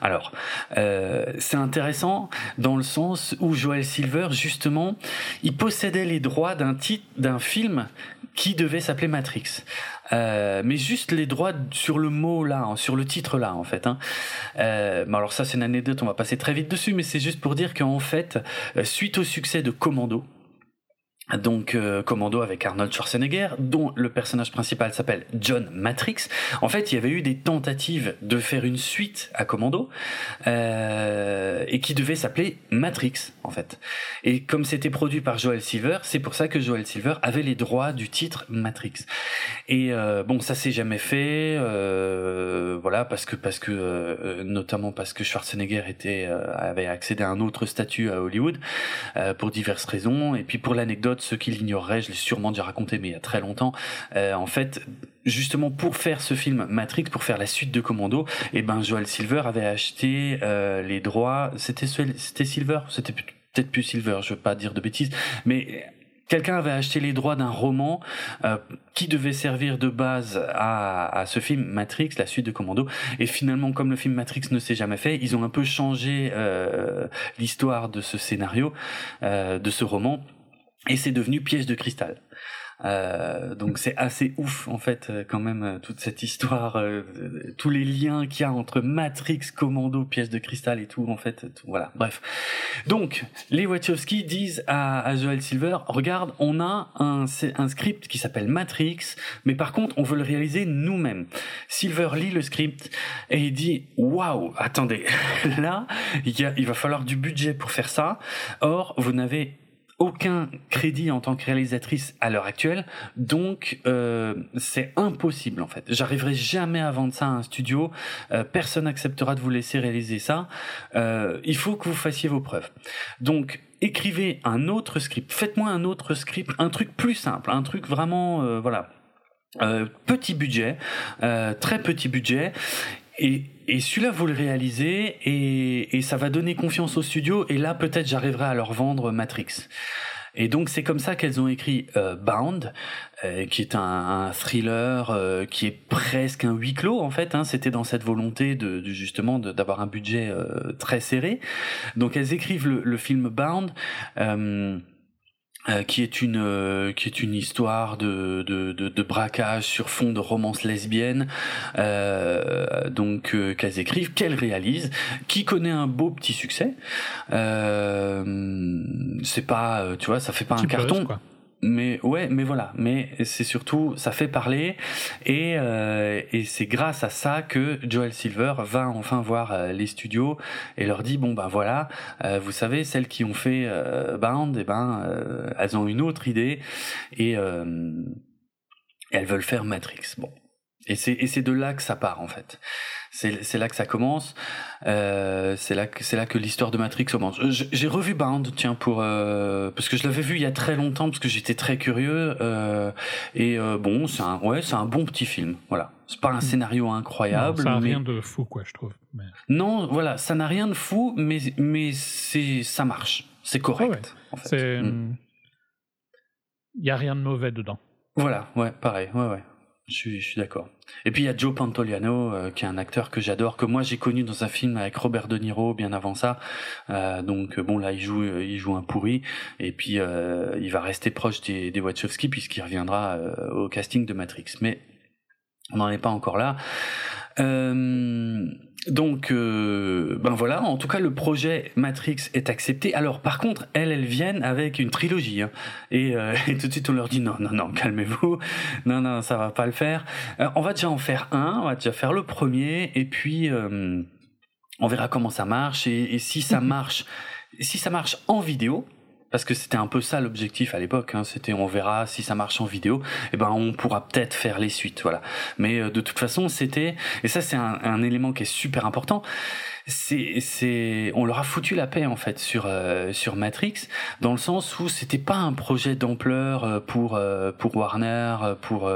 Alors, euh, c'est intéressant dans le sens où Joel Silver, justement, il possédait les droits d'un titre, d'un film qui devait s'appeler Matrix. Euh, mais juste les droits sur le mot là, hein, sur le titre là en fait. Hein. Euh, alors ça c'est une anecdote, on va passer très vite dessus, mais c'est juste pour dire qu'en fait, euh, suite au succès de Commando, donc euh, Commando avec Arnold Schwarzenegger, dont le personnage principal s'appelle John Matrix. En fait, il y avait eu des tentatives de faire une suite à Commando euh, et qui devait s'appeler Matrix en fait. Et comme c'était produit par Joel Silver, c'est pour ça que Joel Silver avait les droits du titre Matrix. Et euh, bon, ça s'est jamais fait, euh, voilà, parce que parce que euh, notamment parce que Schwarzenegger était avait accédé à un autre statut à Hollywood pour diverses raisons. Et puis pour l'anecdote ceux qui l'ignoreraient, je l'ai sûrement déjà raconté, mais il y a très longtemps. Euh, en fait, justement pour faire ce film Matrix, pour faire la suite de Commando, et eh ben Joel Silver avait acheté euh, les droits. C'était Silver, c'était peut-être plus Silver, je veux pas dire de bêtises, mais quelqu'un avait acheté les droits d'un roman euh, qui devait servir de base à, ce film Matrix, la suite de Commando. Et finalement, comme le film Matrix ne s'est jamais fait, ils ont un peu changé l'histoire de ce scénario, de ce roman et c'est devenu piège de cristal. Euh, donc c'est assez ouf en fait euh, quand même euh, toute cette histoire, euh, tous les liens qu'il y a entre Matrix, Commando, pièce de cristal et tout en fait, tout, voilà. Bref, donc les Wachowski disent à, à Joel Silver, regarde, on a un, script qui s'appelle Matrix, mais par contre on veut le réaliser nous-mêmes. Silver lit le script et il dit, waouh, attendez, là il va falloir du budget pour faire ça. Or vous n'avez aucun crédit en tant que réalisatrice à l'heure actuelle, donc euh, c'est impossible en fait. J'arriverai jamais à vendre ça à un studio, euh, personne n'acceptera de vous laisser réaliser ça. Euh, il faut que vous fassiez vos preuves. Donc écrivez un autre script, faites-moi un autre script, un truc plus simple, un truc vraiment euh, voilà. Euh, petit budget, euh, très petit budget, et, et celui-là, vous le réalisez et, et, ça va donner confiance au studio. Et là, peut-être, j'arriverai à leur vendre Matrix. Et donc, c'est comme ça qu'elles ont écrit euh, Bound, euh, qui est un, un thriller euh, qui est presque un huis clos en fait. Hein. C'était dans cette volonté de, de justement d'avoir un budget euh, très serré. Donc, elles écrivent le, le film Bound. Euh, qui est une euh, qui est une histoire de, de, de, de, braquage sur fond de romance lesbienne. Euh, donc euh, qu'elles écrivent qu'elles réalisent qui connaît un beau petit succès. C'est pas tu vois ça fait pas un carton mais ouais, mais voilà, mais c'est surtout ça fait parler. Et euh, et c'est grâce à ça que Joel Silver va enfin voir euh, les studios et leur dit bon ben voilà, euh, vous savez celles qui ont fait Bound, et eh ben elles ont une autre idée. Et elles veulent faire Matrix. Bon, et c'est de là que ça part en fait c'est là que ça commence. Euh, c'est là que c'est là que l'histoire de Matrix commence. J'ai revu Bound, tiens, pour euh, parce que je l'avais vu il y a très longtemps parce que j'étais très curieux. Euh, et euh, bon, c'est un ouais, c'est un bon petit film. Voilà. C'est pas un scénario incroyable. Non, ça n'a rien de fou, quoi, je trouve. Mais... Non, voilà, ça n'a rien de fou, mais mais c'est ça marche. C'est correct. Ouais, ouais. C'est mm. il y a rien de mauvais dedans. Voilà, ouais, pareil, ouais, ouais. Je suis, suis d'accord. Et puis il y a Joe Pantoliano, euh, qui est un acteur que j'adore, que moi j'ai connu dans un film avec Robert De Niro bien avant ça. Euh, donc bon là il joue, il joue un pourri, et puis euh, il va rester proche des, des Wachowski puisqu'il reviendra euh, au casting de Matrix. Mais on n'en est pas encore là. Euh, donc, euh, ben voilà, en tout cas, le projet Matrix est accepté. Alors, par contre, elles, elles viennent avec une trilogie. Hein. Et, euh, et, tout de suite, on leur dit non, non, non, calmez-vous. Non, non, ça va pas le faire. Euh, on va déjà en faire un, on va déjà faire le premier, et puis euh, on verra comment ça marche. Et, et si ça marche, si ça marche en vidéo, parce que c'était un peu ça l'objectif à l'époque. Hein. C'était on verra si ça marche en vidéo, et eh ben on pourra peut-être faire les suites, voilà. Mais euh, de toute façon, c'était et ça c'est un, un, élément qui est super important. C'est c'est on leur a foutu la paix en fait sur euh, sur Matrix dans le sens où c'était pas un projet d'ampleur euh, pour pour Warner, pour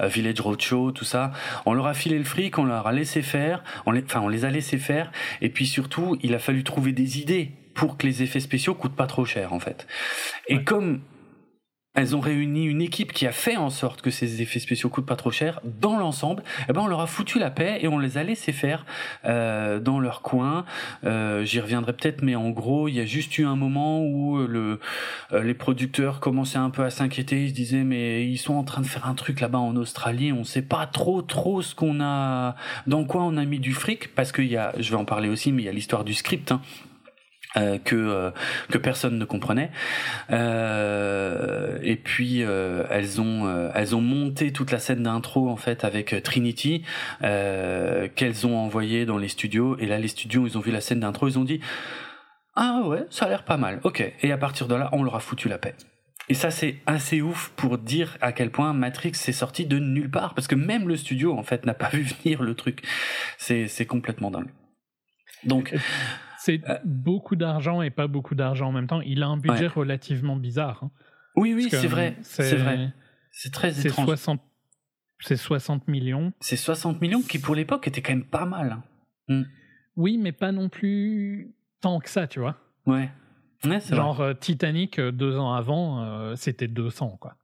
Village Roadshow, tout ça. On leur a filé le fric, on leur a laissé faire, enfin on les a laissé faire, et puis surtout il a fallu trouver des idées pour que les effets spéciaux coûtent pas trop cher en fait. Et comme elles ont réuni une équipe qui a fait en sorte que ces effets spéciaux coûtent pas trop cher dans l'ensemble. Eh ben on leur a foutu la paix et on les a laissés faire euh, dans leur coin. Euh, J'y reviendrai peut-être, mais en gros, il y a juste eu un moment où le, euh, les producteurs commençaient un peu à s'inquiéter. Ils se disaient mais ils sont en train de faire un truc là-bas en Australie. On sait pas trop trop ce qu'on a, dans quoi on a mis du fric parce qu'il y a, je vais en parler aussi, mais il y a l'histoire du script. Hein. Euh, que euh, que personne ne comprenait. Euh, et puis elles ont elles ont monté toute la scène d'intro en fait avec Trinity qu'elles ont envoyé dans les studios. Et là les studios ils ont vu la scène d'intro ils ont dit ah ouais ça a l'air pas mal. Ok et à partir de là on leur a foutu la paix. Et ça, c'est assez ouf pour dire à quel point Matrix s'est sorti de nulle part, parce que même le studio, en fait, n'a pas vu venir le truc. C'est complètement dingue. Donc, c'est euh. beaucoup d'argent et pas beaucoup d'argent en même temps. Il a un budget relativement bizarre. Hein. Oui, oui, c'est vrai. C'est vrai. C'est très étrange. 60, c'est 60 millions. C'est 60 millions qui, pour l'époque, était quand même pas mal. Hein. Hmm. Oui, mais pas non plus tant que ça, tu vois. Ouais. Genre euh, Titanic, euh, deux ans avant, c'était 200, quoi.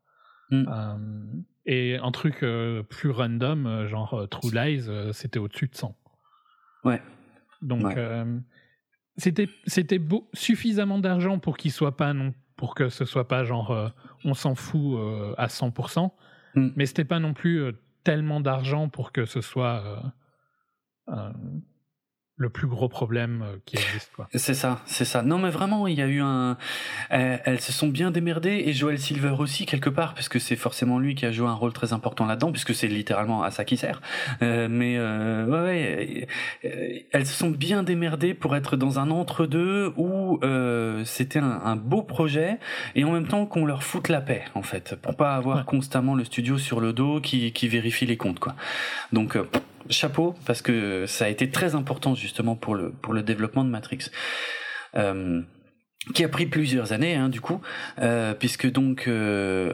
Hmm. et un truc plus random, genre True Lies, c'était au-dessus de 100. Ouais. Donc, c'était c'était suffisamment d'argent pour qu'il soit pas non pour que ce soit pas genre euh, on s'en fout euh, à 100%, mm. mais c'était pas non plus euh, tellement d'argent pour que ce soit le plus gros problème euh, qui existe. C'est ça, c'est ça. Non, mais vraiment, il y a eu un. Elles, se sont bien démerdées et Joel Silver aussi quelque part, parce que c'est forcément lui qui a joué un rôle très important là-dedans, puisque c'est littéralement à ça qui sert. Euh, mais euh, ouais, ouais, euh, elles se sont bien démerdées pour être dans un entre-deux où euh, c'était un, un, beau projet et en même temps qu'on leur foute la paix, en fait, pour pas avoir constamment le studio sur le dos qui, qui vérifie les comptes, quoi. Donc chapeau parce que ça a été très important justement pour le pour le développement de Matrix. Euh, qui a pris plusieurs années, hein, du coup, euh, puisque donc euh,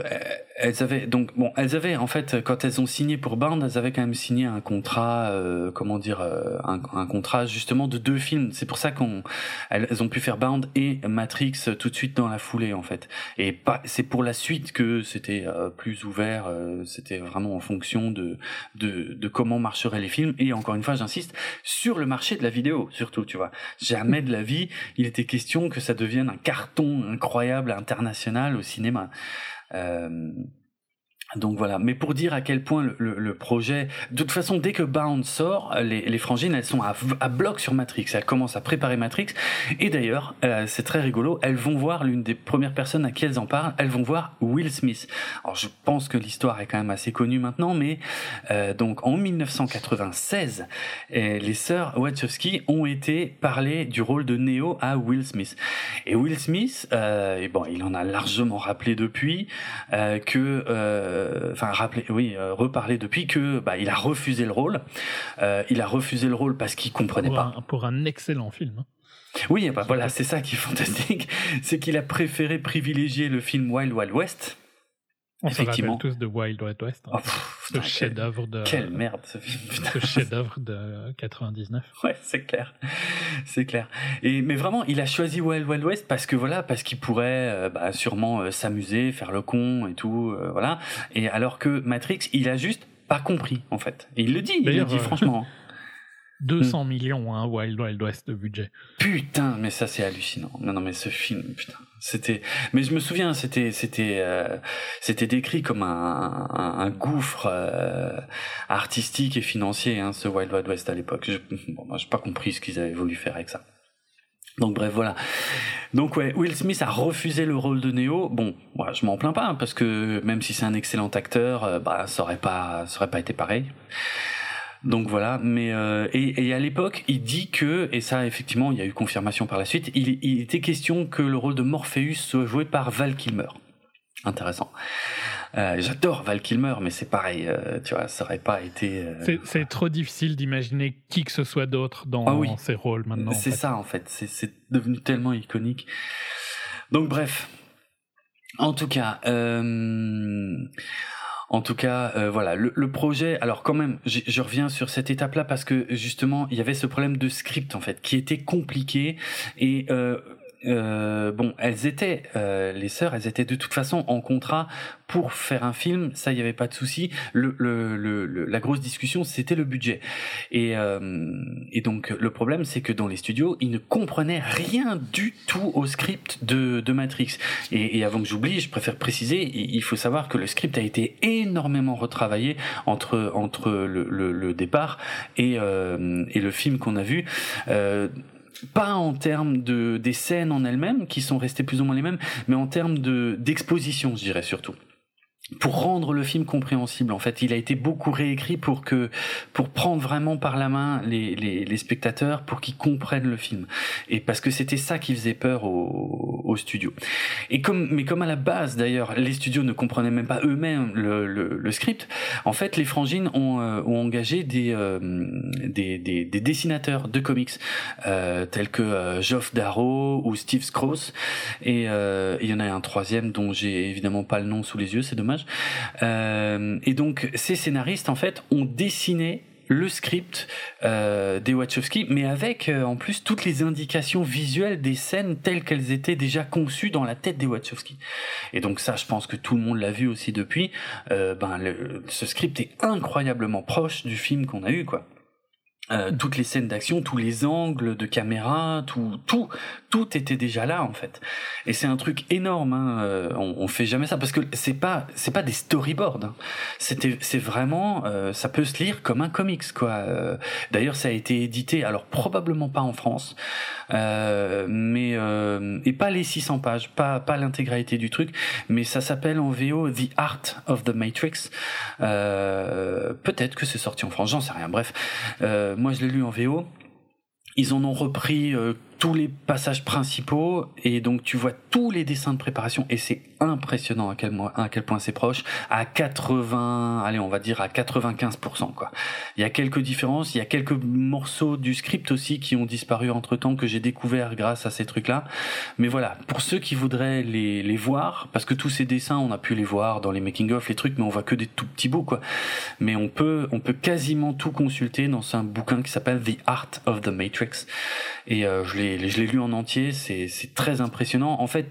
elles avaient donc bon elles avaient en fait quand elles ont signé pour Bound elles avaient quand même signé un contrat euh, comment dire euh, un, un, contrat justement de deux films. C'est pour ça qu'on elles, ont pu faire Bound et Matrix tout de suite dans la foulée en fait. Et pas c'est pour la suite que c'était euh, plus ouvert c'était vraiment en fonction de, de de comment marcheraient les films. Et encore une fois j'insiste sur le marché de la vidéo surtout tu vois. Jamais de la vie il était question que ça devienne un carton incroyable international au cinéma euh, donc voilà, mais pour dire à quel point le, le, projet, de toute façon, dès que Bound sort, les, les frangines, elles sont à, à, bloc sur Matrix. Elles commencent à préparer Matrix. Et d'ailleurs, euh, c'est très rigolo, elles vont voir l'une des premières personnes à qui elles en parlent. Elles vont voir Will Smith. Alors je pense que l'histoire est quand même assez connue maintenant, mais euh, donc en 1996, euh, les sœurs Wachowski ont été parler du rôle de Neo à Will Smith. Et Will Smith, et bon, il en a largement rappelé depuis que euh, enfin rappeler, oui, euh, reparler depuis que bah, il a refusé le rôle. Euh, il a refusé le rôle parce qu'il comprenait pour pas. Un, pour un excellent film. Hein. Oui, bah, voilà, c'est ça qui est fantastique, c'est qu'il a préféré privilégier le film Wild Wild West on Effectivement. se rappelle tous de Wild Wild West. Hein. Oh, ce chef-d'œuvre de. Quelle merde ce film. ce chef-d'œuvre de 99. Ouais, c'est clair, c'est clair. Et mais vraiment, il a choisi Wild Wild West parce que voilà, parce qu'il pourrait euh, bah, sûrement euh, s'amuser, faire le con et tout, euh, voilà. Et alors que Matrix, il a juste pas compris en fait. Et il le dit, il le dit franchement. 200 millions, hein, Wild Wild West de budget. Putain, mais ça c'est hallucinant. Non, non, mais ce film, putain, c'était. Mais je me souviens, c'était, c'était, euh, c'était décrit comme un, un, un gouffre euh, artistique et financier, hein, ce Wild Wild West à l'époque. Je, bon, moi, j'ai pas compris ce qu'ils avaient voulu faire avec ça. Donc bref, voilà. Donc ouais, Will Smith a refusé le rôle de Neo. Bon, moi, je m'en plains pas hein, parce que même si c'est un excellent acteur, euh, bah ça aurait pas, ça aurait pas été pareil. Donc voilà, mais euh, et, et, à l'époque, il dit que et ça effectivement, il y a eu confirmation par la suite. Il, il était question que le rôle de Morpheus soit joué par Val Kilmer. Intéressant. Euh, J'adore Val Kilmer, mais c'est pareil, euh, tu vois, ça aurait pas été. Euh, c'est trop difficile d'imaginer qui que ce soit d'autre dans ah ces rôles maintenant. C'est ça en fait, c'est devenu tellement iconique. Donc bref, en tout cas. En tout cas, euh, voilà, le, le, projet. Alors quand même, je reviens sur cette étape-là parce que justement, il y avait ce problème de script en fait qui était compliqué et euh, euh, bon, elles étaient, euh, les sœurs, elles étaient de toute façon en contrat pour faire un film, ça, il n'y avait pas de souci. Le, le, le, la grosse discussion, c'était le budget. Et, euh, et donc, le problème, c'est que dans les studios, ils ne comprenaient rien du tout au script de, de Matrix. Et, et avant que j'oublie, je préfère préciser, il faut savoir que le script a été énormément retravaillé entre, entre le, départ et, euh, et le film qu'on a vu. Pas en termes de des scènes en elles-mêmes qui sont restées plus ou moins les mêmes, mais en termes de d'exposition, je dirais surtout pour rendre le film compréhensible. En fait, il a été beaucoup réécrit pour que, pour prendre vraiment par la main les, les, les spectateurs, pour qu'ils comprennent le film. Et parce que c'était ça qui faisait peur au, au studio. Et comme, mais comme à la base d'ailleurs, les studios ne comprenaient même pas eux-mêmes le, le, le, script. En fait, les frangines ont, euh, ont engagé des, euh, des, des, des, dessinateurs de comics euh, tels que euh, Geoff Darrow ou Steve Scrooge. Et il y en a un troisième dont j'ai évidemment pas le nom sous les yeux, c'est dommage. Euh, et donc ces scénaristes en fait ont dessiné le script euh, des Wachowski, mais avec euh, en plus toutes les indications visuelles des scènes telles qu'elles étaient déjà conçues dans la tête des Wachowski. Et donc ça, je pense que tout le monde l'a vu aussi depuis. Ben, ce script est incroyablement proche du film qu'on a eu, quoi. Toutes les scènes d'action, tous les angles de caméra, tout, tout, tout était déjà là en fait. Et c'est un truc énorme. Hein. Euh, on, on, fait jamais ça parce que c'est pas, c'est pas des storyboards. Hein. C'était, c'est vraiment, euh, ça peut se lire comme un comics quoi. Euh, d'ailleurs, ça a été édité, alors probablement pas en France, mais et pas les 600 pages, pas pas l'intégralité du truc, mais ça s'appelle en VO The Art of the Matrix. Peut-être que c'est sorti en France, j'en sais rien. Bref moi je l'ai lu en VO. Ils en ont repris euh, tous les passages principaux et donc tu vois tous les dessins de préparation et c'est impressionnant à quel, à quel point c'est proche. À 80 allez on va dire à 95% quoi. Il y a quelques différences il y a quelques morceaux du script aussi qui ont disparu entre temps que j'ai découvert grâce à ces trucs là mais voilà pour ceux qui voudraient les, les voir parce que tous ces dessins on a pu les voir dans les making of les trucs mais on voit que des tout petits bouts quoi. Mais on peut on peut quasiment tout consulter dans un bouquin qui s'appelle The Art of the Matrix. Et euh, je l'ai je l'ai lu en entier, c'est très impressionnant. En fait,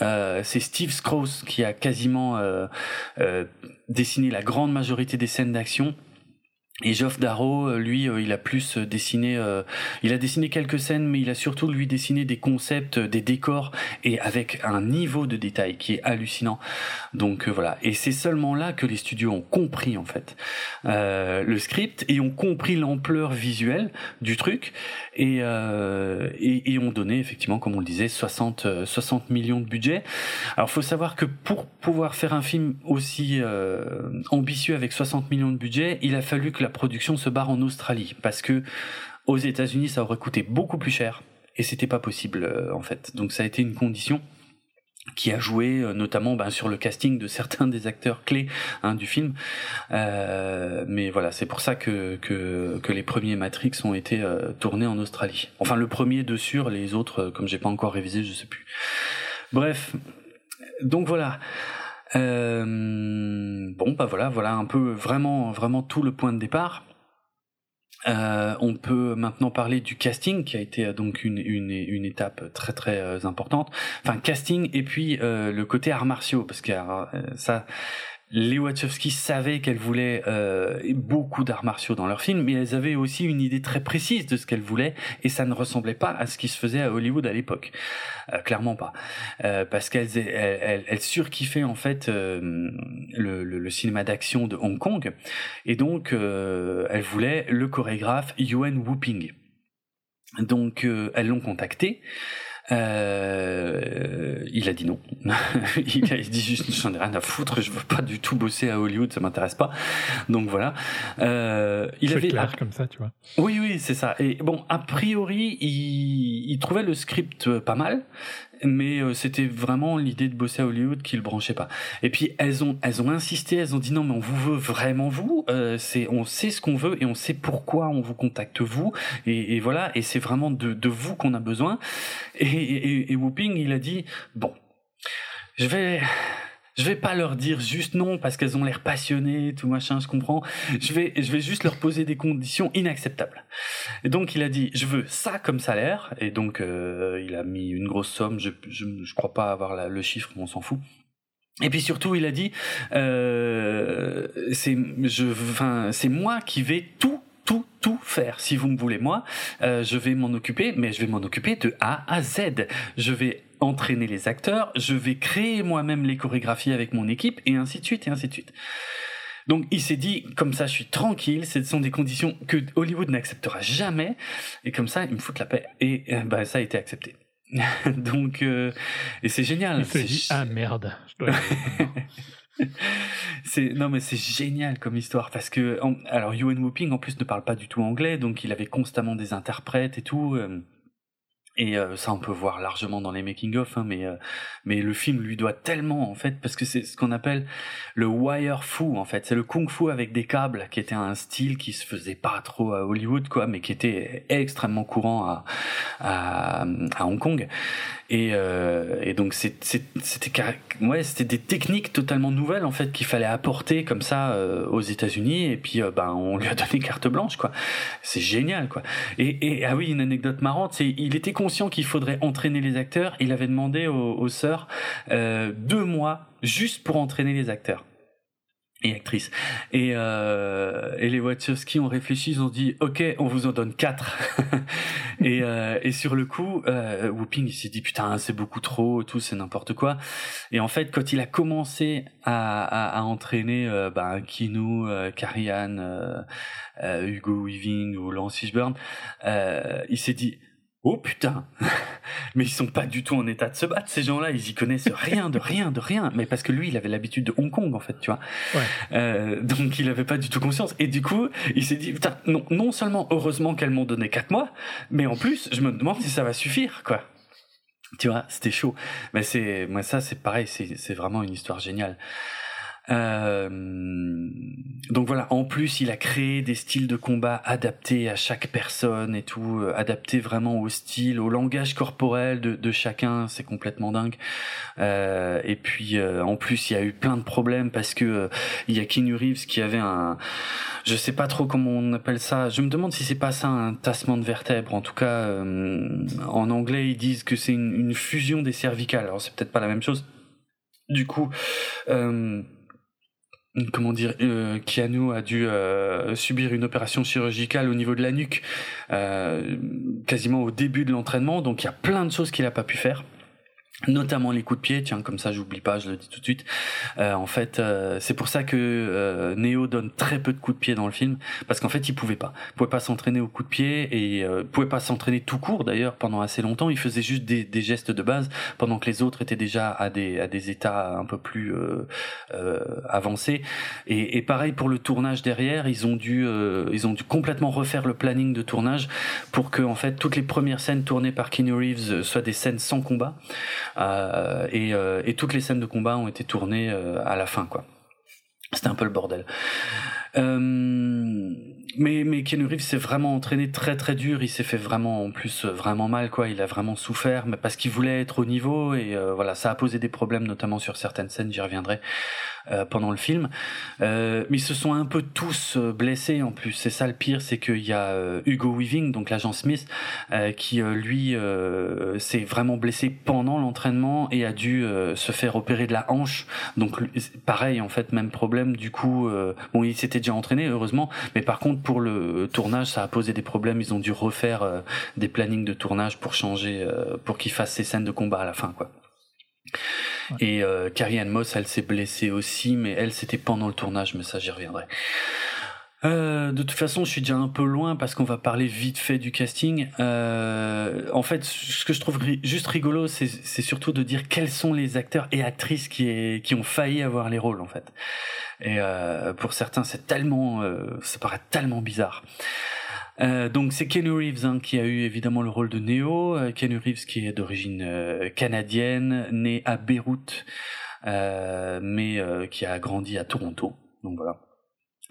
euh, c'est Steve Scrooge qui a quasiment euh, euh, dessiné la grande majorité des scènes d'action et Geoff Darrow, euh, lui, euh, il a plus euh, dessiné, il a dessiné quelques scènes, mais il a surtout lui dessiné des concepts, des décors, et avec un niveau de détail qui est hallucinant. Donc voilà. Et c'est seulement là que les studios ont compris en fait le script et ont compris l'ampleur visuelle du truc et, ont donné effectivement, comme on le disait, 60 60 millions de budget. Alors faut savoir que pour pouvoir faire un film aussi ambitieux avec 60 millions de budget, il a fallu que la production se barre en Australie parce que aux États-Unis ça aurait coûté beaucoup plus cher et c'était pas possible euh, en fait. Donc ça a été une condition qui a joué euh, notamment ben, sur le casting de certains des acteurs clés hein, du film. Euh, mais voilà, c'est pour ça que, que, les premiers Matrix ont été tournés en Australie. Enfin, le premier de sûr, les autres, comme j'ai pas encore révisé, je sais plus. Bref, donc voilà. Euh, bon, bah voilà, voilà un peu vraiment, vraiment tout le point de départ. Euh, on peut maintenant parler du casting qui a été euh, donc une, une, une étape très très euh, importante. Enfin casting et puis euh, le côté arts martiaux parce que ça les Wachowski savaient qu'elles voulaient euh, beaucoup d'arts martiaux dans leur film, mais elles avaient aussi une idée très précise de ce qu'elles voulaient, et ça ne ressemblait pas à ce qui se faisait à Hollywood à l'époque, euh, clairement pas, euh, parce qu'elles elles, elles, surkiffaient en fait euh, le, le, le, cinéma d'action de Hong Kong, et donc euh, elles voulaient le chorégraphe Yuan Wuping. Donc elles l'ont contacté. Euh, il a dit non. il, a, dit juste j'en ai rien à foutre, je veux pas du tout bosser à Hollywood, ça m'intéresse pas. Donc voilà. Euh, il avait clair comme ça, tu vois. Oui, oui, c'est ça. Et bon, a priori, il, il trouvait le script pas mal mais euh, c'était vraiment l'idée de bosser à Hollywood qui le branchait pas. Et puis elles ont elles ont insisté, elles ont dit non mais on vous veut vraiment vous, euh, c'est on sait ce qu'on veut et on sait pourquoi on vous contacte vous et, et voilà et c'est vraiment de, de vous qu'on a besoin. Et, et, et Whooping il a dit bon je vais je vais pas leur dire juste non parce qu'elles ont l'air passionnées, tout machin, je comprends. Je vais, je vais juste leur poser des conditions inacceptables. Et donc il a dit, je veux ça comme salaire. Et donc euh, il a mis une grosse somme. Je, je, je crois pas avoir le chiffre, mais on s'en fout. Et puis surtout, il a dit, euh, c'est, je, enfin, c'est moi qui vais tout tout, tout faire. Si vous me voulez, moi, euh, je vais m'en occuper, mais je vais m'en occuper de A à Z. Je vais entraîner les acteurs, je vais créer moi-même les chorégraphies avec mon équipe, et ainsi de suite, et ainsi de suite. Donc il s'est dit, comme ça je suis tranquille, ce sont des conditions que Hollywood n'acceptera jamais, et comme ça il me fout la paix. Et bah, ça a été accepté. Donc, euh, et c'est génial. Il s'est dit, ah merde. c'est non mais c'est génial comme histoire parce que alors Ewan Whooping en plus ne parle pas du tout anglais donc il avait constamment des interprètes et tout euh, et euh, ça, on peut voir largement dans les making-of, hein, mais euh, mais le film lui doit tellement en fait parce que c'est ce qu'on appelle le wire fu en fait. C'est le kung-fu avec des câbles, qui était un style qui se faisait pas trop à Hollywood quoi, mais qui était extrêmement courant à à, à Hong Kong. Et, euh, et donc c'était ouais c'était des techniques totalement nouvelles en fait qu'il fallait apporter comme ça euh, aux États-Unis et puis euh, ben on lui a donné carte blanche quoi. C'est génial quoi. Et, et ah oui une anecdote marrante c'est il était conscient qu'il faudrait entraîner les acteurs. Il avait demandé aux, aux sœurs deux mois juste pour entraîner les acteurs et actrice. Et, euh, et les Wachowski ont réfléchi, ils ont dit ok, on vous en donne quatre. et, euh, et sur le coup, euh, Whooping il s'est dit putain c'est beaucoup trop, tout c'est n'importe quoi. Et en fait, quand il a commencé à, à, à entraîner euh, bah, Kino, euh, Carrie euh, euh, Hugo Weaving ou Lance Fishburne, il s'est dit Oh putain Mais ils sont pas du tout en état de se battre, ces gens-là, ils y connaissent rien, de rien, de rien. Mais parce que lui, il avait l'habitude de Hong Kong, en fait, tu vois. Ouais. Euh, donc il avait pas du tout conscience. Et du coup, il s'est dit, putain, non, non seulement heureusement qu'elles m'ont donné quatre mois, mais en plus, je me demande si ça va suffire, quoi. Tu vois, c'était chaud. Mais c'est, moi ça, c'est pareil, c'est vraiment une histoire géniale. Euh, donc voilà, en plus il a créé des styles de combat adaptés à chaque personne et tout, euh, adaptés vraiment au style, au langage corporel de, chacun, c'est complètement dingue. Euh, et puis euh, en plus il y a eu plein de problèmes parce que il y a Keanu Reeves qui avait un, je sais pas trop comment on appelle ça, je me demande si c'est pas ça un tassement de vertèbres. En tout cas, en anglais ils disent que c'est une, une, fusion des cervicales. Alors c'est peut-être pas la même chose. Du coup. Euh, comment dire, euh, a dû euh, subir une opération chirurgicale au niveau de la nuque euh, quasiment au début de l'entraînement, donc il y a plein de choses qu'il n'a pas pu faire notamment les coups de pied tiens comme ça j'oublie pas je le dis tout de suite. Euh, en fait euh, c'est pour ça que euh, Neo donne très peu de coups de pied dans le film parce qu'en fait il pouvait pas. Il pouvait pas s'entraîner au coups de pied et euh, pouvait pas s'entraîner tout court d'ailleurs pendant assez longtemps. Il faisait juste des, des, gestes de base pendant que les autres étaient déjà à des à des états un peu plus euh, euh, avancés. Et, et, pareil pour le tournage derrière ils ont dû ils ont dû complètement refaire le planning de tournage pour que en fait toutes les premières scènes tournées par Keanu Reeves soient des scènes sans combat et, euh, et, toutes les scènes de combat ont été tournées euh, à la fin, quoi. C'était un peu le bordel. Euh, mais mais Keanu Reeves s'est vraiment entraîné très très dur. Il s'est fait vraiment en plus vraiment mal quoi. Il a vraiment souffert, mais parce qu'il voulait être au niveau et euh, voilà, ça a posé des problèmes notamment sur certaines scènes. J'y reviendrai. Euh, pendant le film. Euh, mais ils se sont un peu tous euh, blessés en plus. C'est ça le pire, c'est qu'il y a Hugo Weaving, donc l'agent Smith, qui lui s'est vraiment blessé pendant l'entraînement et a dû se faire opérer de la hanche. Donc pareil en fait, même problème. Du coup, bon, il s'était déjà entraîné heureusement, mais par contre pour le tournage, ça a posé des problèmes. Ils ont dû refaire des plannings de tournage pour changer, pour qu'il fasse ses scènes de combat à la fin, quoi. Et euh, Carrie Ann Moss, elle s'est blessée aussi, mais elle, c'était pendant le tournage, mais ça, j'y reviendrai. Euh, de toute façon, je suis déjà un peu loin parce qu'on va parler vite fait du casting. Euh, en fait, ce que je trouve juste rigolo, c'est surtout de dire quels sont les acteurs et actrices qui, ont failli avoir les rôles, en fait. Et euh, pour certains, c'est tellement, euh, ça paraît tellement bizarre. Euh, donc c'est Keanu Reeves hein, qui a eu évidemment le rôle de Neo. Euh, Reeves qui est d'origine canadienne, né à Beyrouth, mais qui a grandi à Toronto. Donc voilà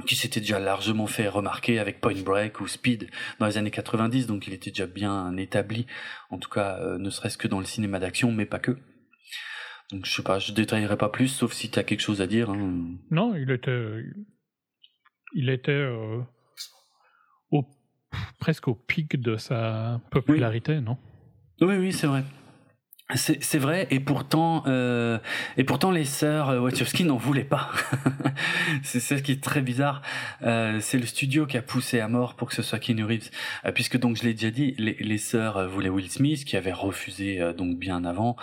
qui s'était déjà largement fait remarquer avec Point Break ou Speed dans les années 90, donc il était déjà bien établi, en tout cas euh, ne serait-ce que dans le cinéma d'action, mais pas que. Donc je sais pas, je détaillerai pas plus, sauf si tu as quelque chose à dire. Hein. Non, il était, il était euh, au, presque au pic de sa popularité, non? Oui, oui, c'est vrai. C'est vrai, et pourtant, euh, et pourtant les sœurs euh, Wachowski n'en voulaient pas. c'est ce qui est très bizarre. Euh, c'est le studio qui a poussé à mort pour que ce soit Keanu Reeves, euh, puisque donc je l'ai déjà dit, les, sœurs euh, voulaient Will Smith, qui avait refusé donc bien avant.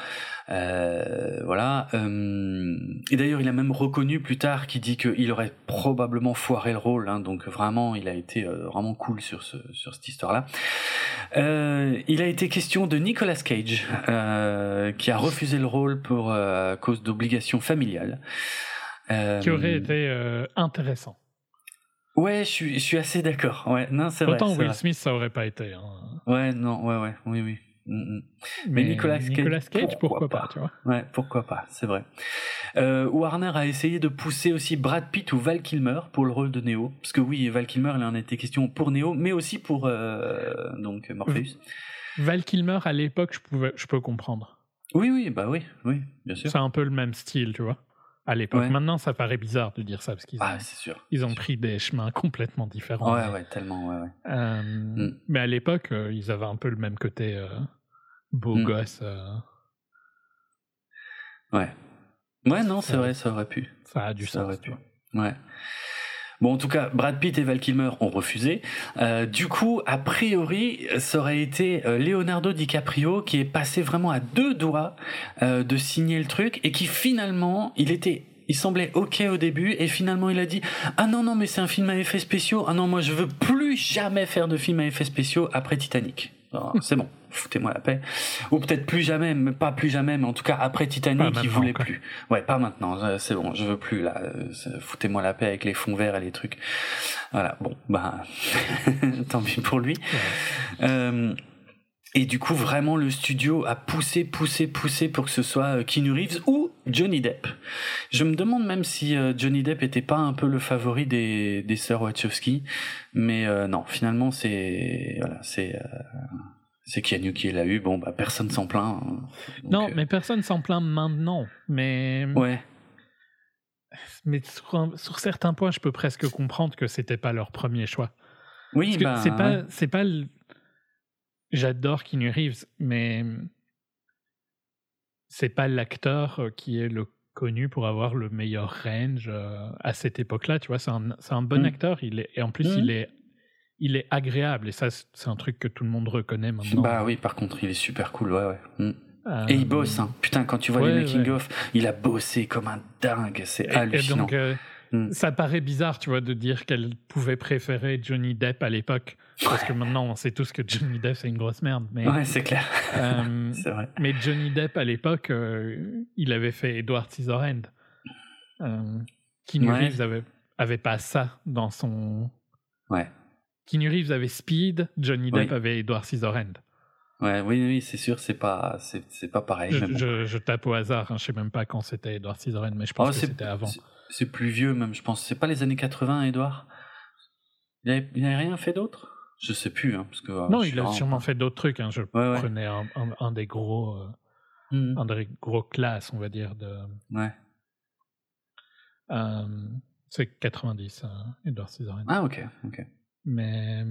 voilà. et d'ailleurs, il a même reconnu plus tard qu'il dit qu'il aurait probablement foiré le rôle. Hein, donc vraiment, il a été vraiment cool sur ce sur cette histoire-là. il a été question de Nicolas Cage. Euh, qui a refusé le rôle pour euh, cause d'obligations familiales. qui aurait euh, été intéressant. Ouais, je suis, je suis assez d'accord. Ouais, non, c'est vrai. Autant Will Smith, ça aurait pas été. Hein. Ouais, non, ouais, ouais, oui, oui. Mm, mm. Mais, Nicolas Cage, pourquoi, pas, tu vois Ouais, pourquoi pas, c'est vrai. Warner a essayé de pousser aussi Brad Pitt ou Val Kilmer pour le rôle de Neo, parce que oui, Val Kilmer, il en été question pour Neo, mais aussi pour donc Morpheus. Val Kilmer, à l'époque, je, pouvais, je peux comprendre. Oui, oui, bah oui, oui, bien sûr. C'est un peu le même style, tu vois. À l'époque. Maintenant, ça paraît bizarre de dire ça parce qu'ils ah, ont, sûr, ils ont pris des chemins complètement différents. Ouais, ouais, tellement, ouais, ouais. Euh, mm. Mais à l'époque, euh, ils avaient un peu le même côté euh, beau mm. gosse. Ouais. Ouais, non, c'est vrai, ça aurait pu. Ça a du ça sens. Aurait pu. Ouais. Bon, en tout cas, Brad Pitt et Val Kilmer ont refusé. Euh, du coup, a priori, ça aurait été euh, Leonardo DiCaprio qui est passé vraiment à deux doigts euh, de signer le truc et qui finalement, il était il semblait ok au début et finalement il a dit ah non non mais c'est un film à effets spéciaux. Ah non moi je veux plus jamais faire de film à effets spéciaux après Titanic c'est bon foutez-moi la paix. Ou peut-être plus jamais, mais pas plus jamais, mais en tout cas après Titanic, il voulait plus. Ouais, pas maintenant, euh, c'est bon, je veux plus là. Euh, foutez-moi la paix avec les fonds verts et les trucs. Voilà, bon, bah tant pis pour lui. Euh, et du coup, vraiment, le studio a poussé, poussé, poussé pour que ce soit Keanu Reeves ou Johnny Depp. Je me demande même si Johnny Depp était pas un peu le favori des, des sœurs Wachowski, mais non, finalement, c'est voilà, c'est c'est qui l'a eu, bon, bah, personne s'en plaint. Hein. non, euh, mais personne s'en plaint maintenant. Mais. Ouais. Mais sur, certains points, je peux presque comprendre que c'était pas leur premier choix. Oui, bah, c'est pas, c'est pas. J'adore Keanu Reeves, mais c'est pas l'acteur euh, qui est le connu pour avoir le meilleur range euh, à cette époque-là. Tu vois, c'est un, un, bon mm. acteur. Il est, et en plus, mm. il est il est agréable et ça c'est un truc que tout le monde reconnaît maintenant. Bah oui, par contre, il est super cool, ouais, ouais. Mm. Et il bosse, hein. Putain, quand tu vois les making of, il a bossé comme un dingue, c'est hallucinant. donc, euh, mm. ça paraît bizarre, tu vois, de dire qu'elle pouvait préférer Johnny Depp à l'époque, parce que maintenant on sait tous que Johnny Depp c'est une grosse merde. Mais, ouais, c'est clair. Euh, c'est vrai. Mais Johnny Depp à l'époque, euh, il avait fait Edward Scissorhands. Euh, Keanu Reeves avait, avait pas ça dans son. Ouais. Keanu Reeves avait Speed, Johnny Depp avait Edward Scissorhands. Ouais, oui, oui, c'est sûr, c'est pas, c'est, pas pareil. Je, je, tape au hasard, hein, je sais même pas quand c'était Edward Scissorhands, mais je pense oh, que c'était avant. C'est, plus vieux même, je pense. C'est pas les années 80, Edward? Il n'avait rien fait d'autre? Je sais plus, hein, parce que. Euh, non, il a sûrement fait d'autres trucs. Hein. Je prenais un, un, des gros, euh, hmm. un des gros classes, on va dire de. Ouais. Euh, c'est 90, Edward Scissorhands. Ah ok, ok. Mais.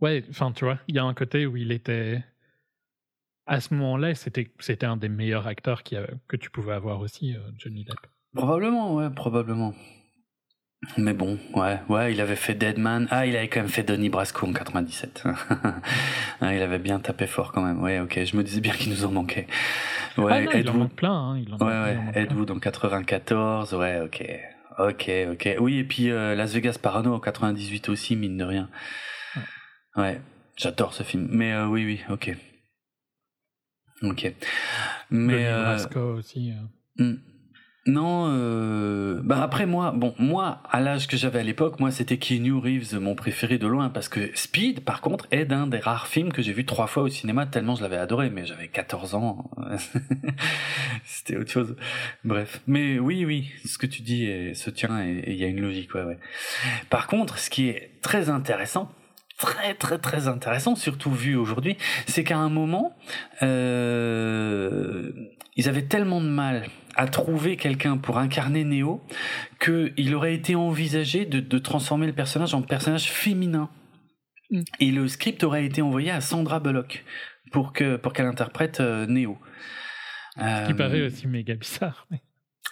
Ouais, enfin, tu vois, il y a un côté où il était. À ce moment-là, c'était, c'était un des meilleurs acteurs qui que tu pouvais avoir aussi, euh, Johnny Depp. Probablement, ouais, probablement. Mais bon, ouais, ouais, il avait fait Deadman. Ah, il avait quand même fait Donnie Brasco en 97. ah, il avait bien tapé fort quand même. Ouais, ok, je me disais bien qu'il nous en manquait. Ouais, ah non, Ed il en manque plein. Hein, il en ouais, ouais, Ed Wood en 94. Ouais, ok. Ok, ok. Oui, et puis Las Vegas Parano en 98 aussi, mine de rien. Ouais, j'adore ce film. Mais oui, oui, ok. Ok. Mais. aussi. Hmm. Non, euh, bah après moi, bon, moi, à l'âge que j'avais à l'époque, moi, c'était Keanu Reeves, mon préféré de loin, parce que Speed, par contre, est d'un des rares films que j'ai vu trois fois au cinéma, tellement je l'avais adoré, mais j'avais 14 ans. c'était autre chose. Bref. Mais oui, oui, ce que tu dis se tient et il y a une logique, ouais, ouais. Par contre, ce qui est très intéressant, très très très intéressant, surtout vu aujourd'hui, c'est qu'à un moment, euh, ils avaient tellement de mal à trouver quelqu'un pour incarner Neo qu'il aurait été envisagé de, transformer le personnage en personnage féminin. Mm. Et le script aurait été envoyé à Sandra Bullock pour que pour qu'elle interprète euh, Neo. Ce qui euh, paraît aussi méga bizarre.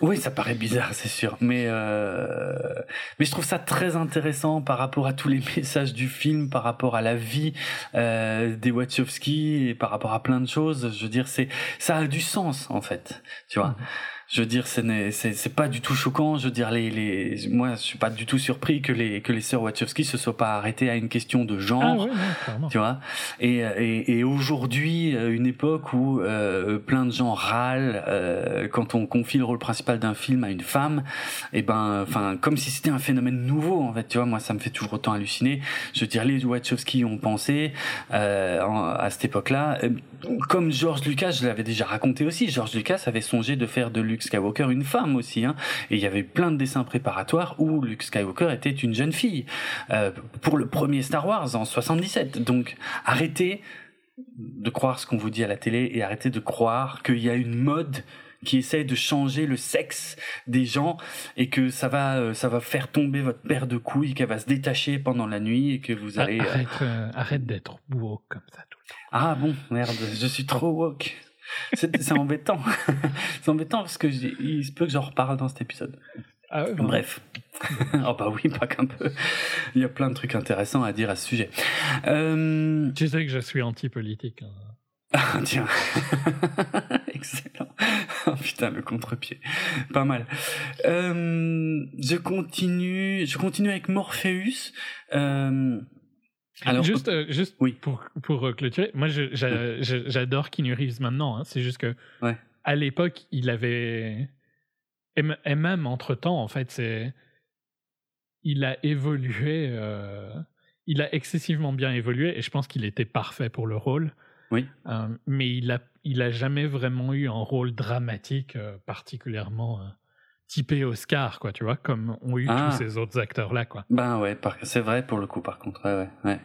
Oui, ça paraît bizarre, c'est sûr, mais euh, mais je trouve ça très intéressant par rapport à tous les messages du film, par rapport à la vie euh, des Wachowski et par rapport à plein de choses. Je veux dire, c'est ça a du sens en fait, tu vois. Mmh. Je veux dire, c'est pas du tout choquant. Je veux dire, les, les moi, je suis pas du tout surpris que les que les sœurs Wachowski se soient pas arrêtées à une question de genre, ah tu vois. Et et, et aujourd'hui, euh, une époque où euh, plein de gens râlent euh, quand on confie le rôle principal d'un film à une femme, et eh ben, enfin, comme si c'était un phénomène nouveau en fait. Tu vois, moi, ça me fait toujours autant halluciner. Je veux dire, les Wachowski ont pensé euh, à cette époque-là, euh, comme George Lucas, je l'avais déjà raconté aussi. George Lucas avait songé de faire de Luke Skywalker une femme aussi. Hein. Et il y avait plein de dessins préparatoires où Luke Skywalker était une jeune fille euh, pour le premier Star Wars en 77. Donc arrêtez de croire ce qu'on vous dit à la télé et arrêtez de croire qu'il y a une mode qui essaie de changer le sexe des gens et que ça va euh, ça va faire tomber votre paire de couilles qu'elle va se détacher pendant la nuit et que vous allez euh, arrête, arrête d'être woke comme ça tout le temps. Ah bon merde je suis trop woke c'est embêtant. c'est embêtant parce que il se peut que j'en reparle dans cet épisode. Ah Bref. oh bah oui, pas qu'un peu. Il y a plein de trucs intéressants à dire à ce sujet. Euh... Tu sais que je suis anti-politique. Hein. Ah, tiens. Excellent. Oh, putain, le contre-pied. Pas mal. Euh, je continue, je continue avec Morpheus. Euh, alors, juste, euh, juste oui. pour, pour clôturer, moi j'adore Keanu Reeves maintenant. Hein. C'est juste que à l'époque, il avait. Et même entre temps, en fait, c'est. Il a évolué. Euh, il a excessivement bien évolué et je pense qu'il était parfait pour le rôle. Oui. mais il a, il a jamais vraiment eu un rôle dramatique particulièrement typé Oscar, quoi, tu vois, comme ont eu tous ah. ces autres acteurs-là, quoi. Ben ouais, c'est vrai pour le coup, par contre, ouais, ouais.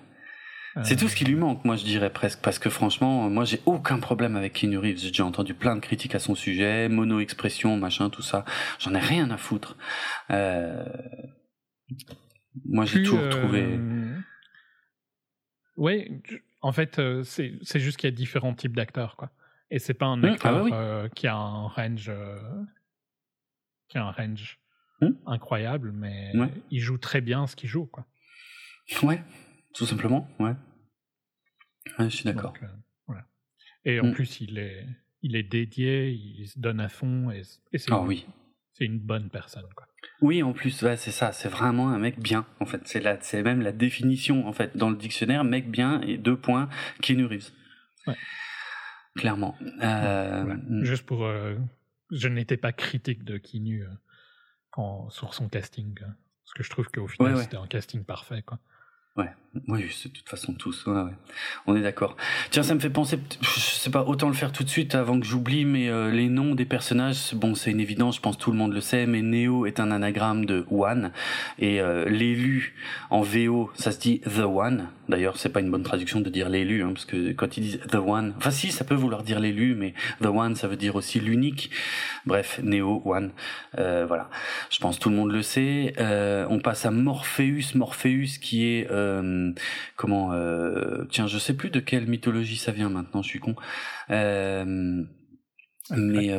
C'est tout ce qui lui manque, moi je dirais presque, parce que franchement, moi j'ai aucun problème avec Keanu Reeves. J'ai déjà entendu plein de critiques à son sujet, mono-expression, machin, tout ça. J'en ai rien à foutre. Euh... Moi j'ai toujours euh... trouvé. Ouais, en fait, euh, c'est juste qu'il y a différents types d'acteurs, quoi. Et c'est pas un mmh, ah acteur euh, qui a un range qui a un range hmm. incroyable, mais il joue très bien ce qu'il joue, quoi. Ouais, tout simplement, ouais. je suis d'accord. Euh, voilà. Et en hmm. plus, il est, il est dédié, il se donne à fond, et, c'est oh, oui. c'est une bonne personne, quoi. Oui, en plus, ouais, c'est ça, c'est vraiment un mec bien, en fait. C'est, la, c'est même la définition, en fait, dans le dictionnaire, mec bien, et deux points, Keanu Reeves. Ouais. Clairement. Euh, hmm. Juste pour euh, je n'étais pas critique de Kinu euh, quand, sur son casting. Hein. parce que je trouve qu'au final, c'était un casting parfait. Quoi. Ouais, oui, de toute façon tous. Ouais, ouais. On est d'accord. Tiens, ça me fait penser, je sais pas, autant le faire tout de suite avant que j'oublie, mais euh, les noms des personnages, bon, c'est une évidence, je pense tout le monde le sait, mais Neo est un anagramme de One, et euh, l'élu en VO, ça se dit The One. D'ailleurs, c'est pas une bonne traduction de dire l'élu, hein, parce que quand ils disent The One, enfin si, ça peut vouloir dire l'élu, mais The One, ça veut dire aussi l'unique. Bref, Neo, One, euh, voilà. Je pense tout le monde le sait. on passe à Morpheus, Morpheus qui est euh, comment euh, tiens je sais plus de quelle mythologie ça vient maintenant je suis con. Euh, mais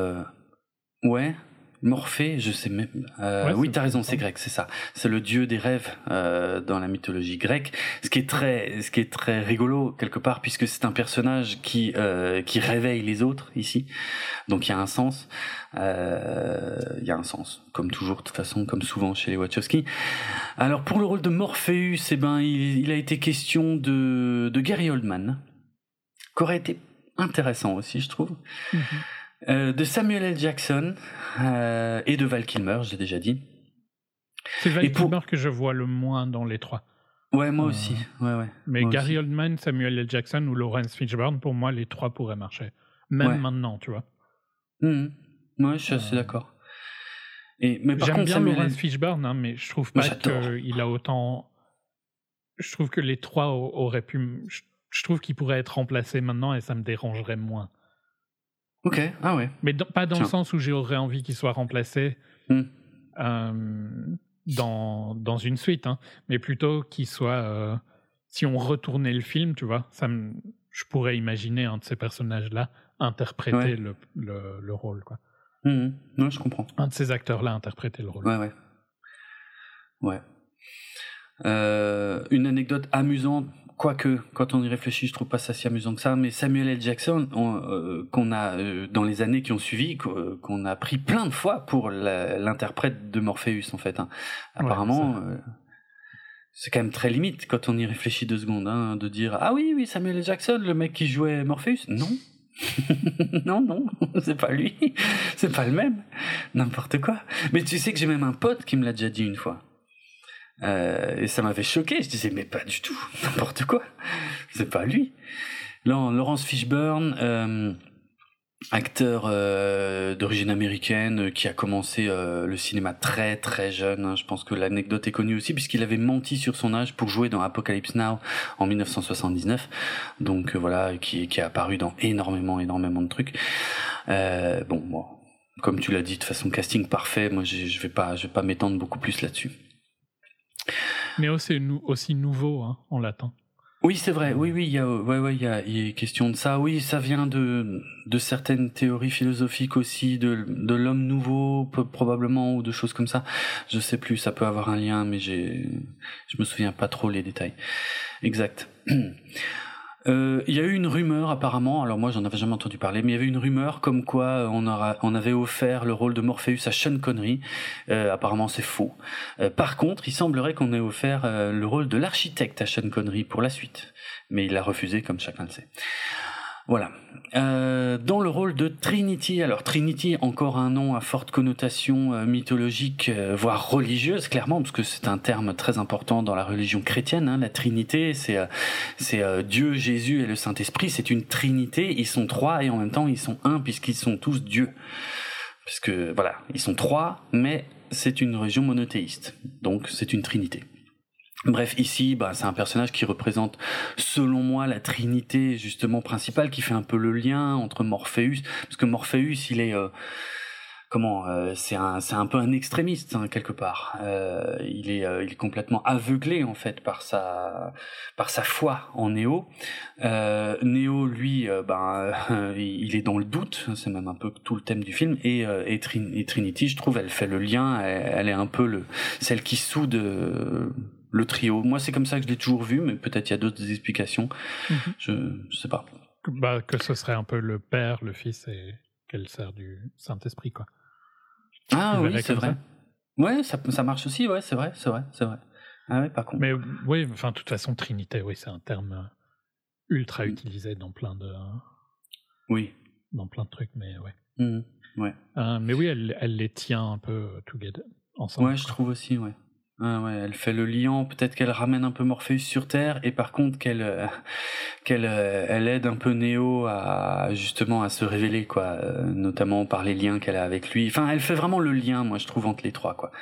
ouais Morphée, je sais même. Euh, oui, t'as raison, c'est grec, c'est ça. C'est le dieu des rêves euh, dans la mythologie grecque. Ce qui est très, ce qui est très rigolo quelque part, puisque c'est un personnage qui euh, qui réveille les autres ici. Donc il y a un sens. Euh, il y a un sens, comme toujours, de toute façon, comme souvent chez les Wachowski. Alors pour le rôle de Morpheus, eh ben il, il a été question de de Gary Oldman, qui aurait été intéressant aussi, je trouve. Mhm. Euh, de Samuel L. Jackson euh, et de Val Kilmer, j'ai déjà dit. C'est Val Kilmer que je vois le moins dans les trois. Ouais, moi euh, aussi. Ouais, ouais. Mais Gary Oldman, Samuel L. Jackson ou Lawrence Fishburne, pour moi, les trois pourraient marcher. Même maintenant, tu vois. Mmh. Ouais, je suis assez d'accord. Et, mais J'aime bien Samuel Lawrence Fishburne, hein, mais je trouve pas qu'il a autant. Je trouve que les trois auraient pu. Je trouve qu'il pourrait être remplacé maintenant et ça me dérangerait moins. Ok, ah ouais. Mais pas dans le sens où j'aurais envie qu'il soit remplacé hmm. euh, dans, dans une suite, hein, mais plutôt qu'il soit. Euh, si on retournait le film, tu vois, ça je pourrais imaginer un de ces personnages-là interpréter le, le, rôle, quoi. Hmm, hmm. je comprends. Un de ces acteurs-là interpréter le rôle. Ouais, ouais. Ouais. Euh, une anecdote amusante Quoique, quand on y réfléchit, je trouve pas ça si amusant que ça. Mais Samuel L. Jackson, euh, qu'on a euh, dans les années qui ont suivi, qu'on a pris plein de fois pour l'interprète de Morpheus, en fait. Hein. Apparemment, euh, c'est quand même très limite quand on y réfléchit deux secondes, hein, de dire ah oui, oui, Samuel L. Jackson, le mec qui jouait Morpheus? Non, non, non, c'est pas lui, c'est pas le même, n'importe quoi. Mais tu sais que j'ai même un pote qui me l'a déjà dit une fois. Euh, et ça m'avait choqué. Je disais, mais pas du tout, n'importe quoi. C'est pas lui. Là, Laurence Fishburne, euh, acteur euh, d'origine américaine qui a commencé le cinéma très très jeune. Hein. Je pense que l'anecdote est connue aussi puisqu'il avait menti sur son âge pour jouer dans Apocalypse Now en 1979. Donc voilà, qui, qui est apparu dans énormément énormément de trucs. bon, moi, comme tu l'as dit, de façon casting parfait. Moi, je vais pas, je vais pas m'étendre beaucoup plus là-dessus. Mais aussi nouveau hein, en latin. Oui, c'est vrai. Oui, oui, il y a, ouais, ouais, il y a question de ça. Oui, ça vient de, de certaines théories philosophiques aussi, de, de l'homme nouveau, probablement, ou de choses comme ça. Je sais plus, ça peut avoir un lien, mais j'ai, je me souviens pas trop les détails. Exact. Euh, il y a eu une rumeur apparemment, alors moi j'en avais jamais entendu parler, mais il y avait une rumeur comme quoi euh, on, avait offert le rôle de Morpheus à Sean Connery. Euh, apparemment c'est faux. par contre, il semblerait qu'on ait offert le rôle de l'architecte à Sean Connery pour la suite, mais il a refusé comme chacun le sait. Voilà. Euh, dans le rôle de Trinity, alors Trinity, encore un nom à forte connotation euh, mythologique, euh, voire religieuse, clairement, parce que c'est un terme très important dans la religion chrétienne. Hein, la Trinité, c'est c'est Dieu, Jésus et le Saint Esprit. C'est une Trinité. Ils sont trois et en même temps ils sont un puisqu'ils sont tous Dieu. Puisque voilà, ils sont trois, mais c'est une religion monothéiste. Donc c'est une Trinité. Bref, ici, bah, c'est un personnage qui représente, selon moi, la trinité justement principale, qui fait un peu le lien entre Morpheus, parce que Morpheus, il est euh, comment, euh, c'est un, c'est un peu un extrémiste hein, quelque part. Euh, il est, il est complètement aveuglé en fait par sa, par sa foi en Néo. Néo, lui, ben, il est dans le doute. C'est même un peu tout le thème du film. Et, et, Trinity, je trouve, elle fait le lien. Elle, elle est un peu le, celle qui soude le trio. Moi, c'est comme ça que je l'ai toujours vu, mais peut-être il y a d'autres explications. Mhm. Je, ne sais pas. Bah, que ce serait un peu le Père, le Fils et qu'elle sert du Saint-Esprit, quoi. Ah oui, c'est vrai. Ouais, ça, ça marche aussi, ouais, c'est vrai, c'est vrai, c'est vrai. Ah ouais, par contre. Mais oui, enfin, de toute façon, Trinité, oui, c'est un terme ultra mm. utilisé dans plein de. Oui. Dans plein de trucs, mais ouais. Mm, ouais. Euh, mais oui, elle, elle les tient un peu together, ensemble. Ouais, je trouve aussi, ouais. Ah ouais, elle fait le lien, peut-être qu'elle ramène un peu Morpheus sur Terre et par contre qu'elle euh, qu'elle euh, elle aide un peu Neo à justement à se révéler quoi, euh, notamment par les liens qu'elle a avec lui. Enfin, elle fait vraiment le lien, moi je trouve entre les trois quoi.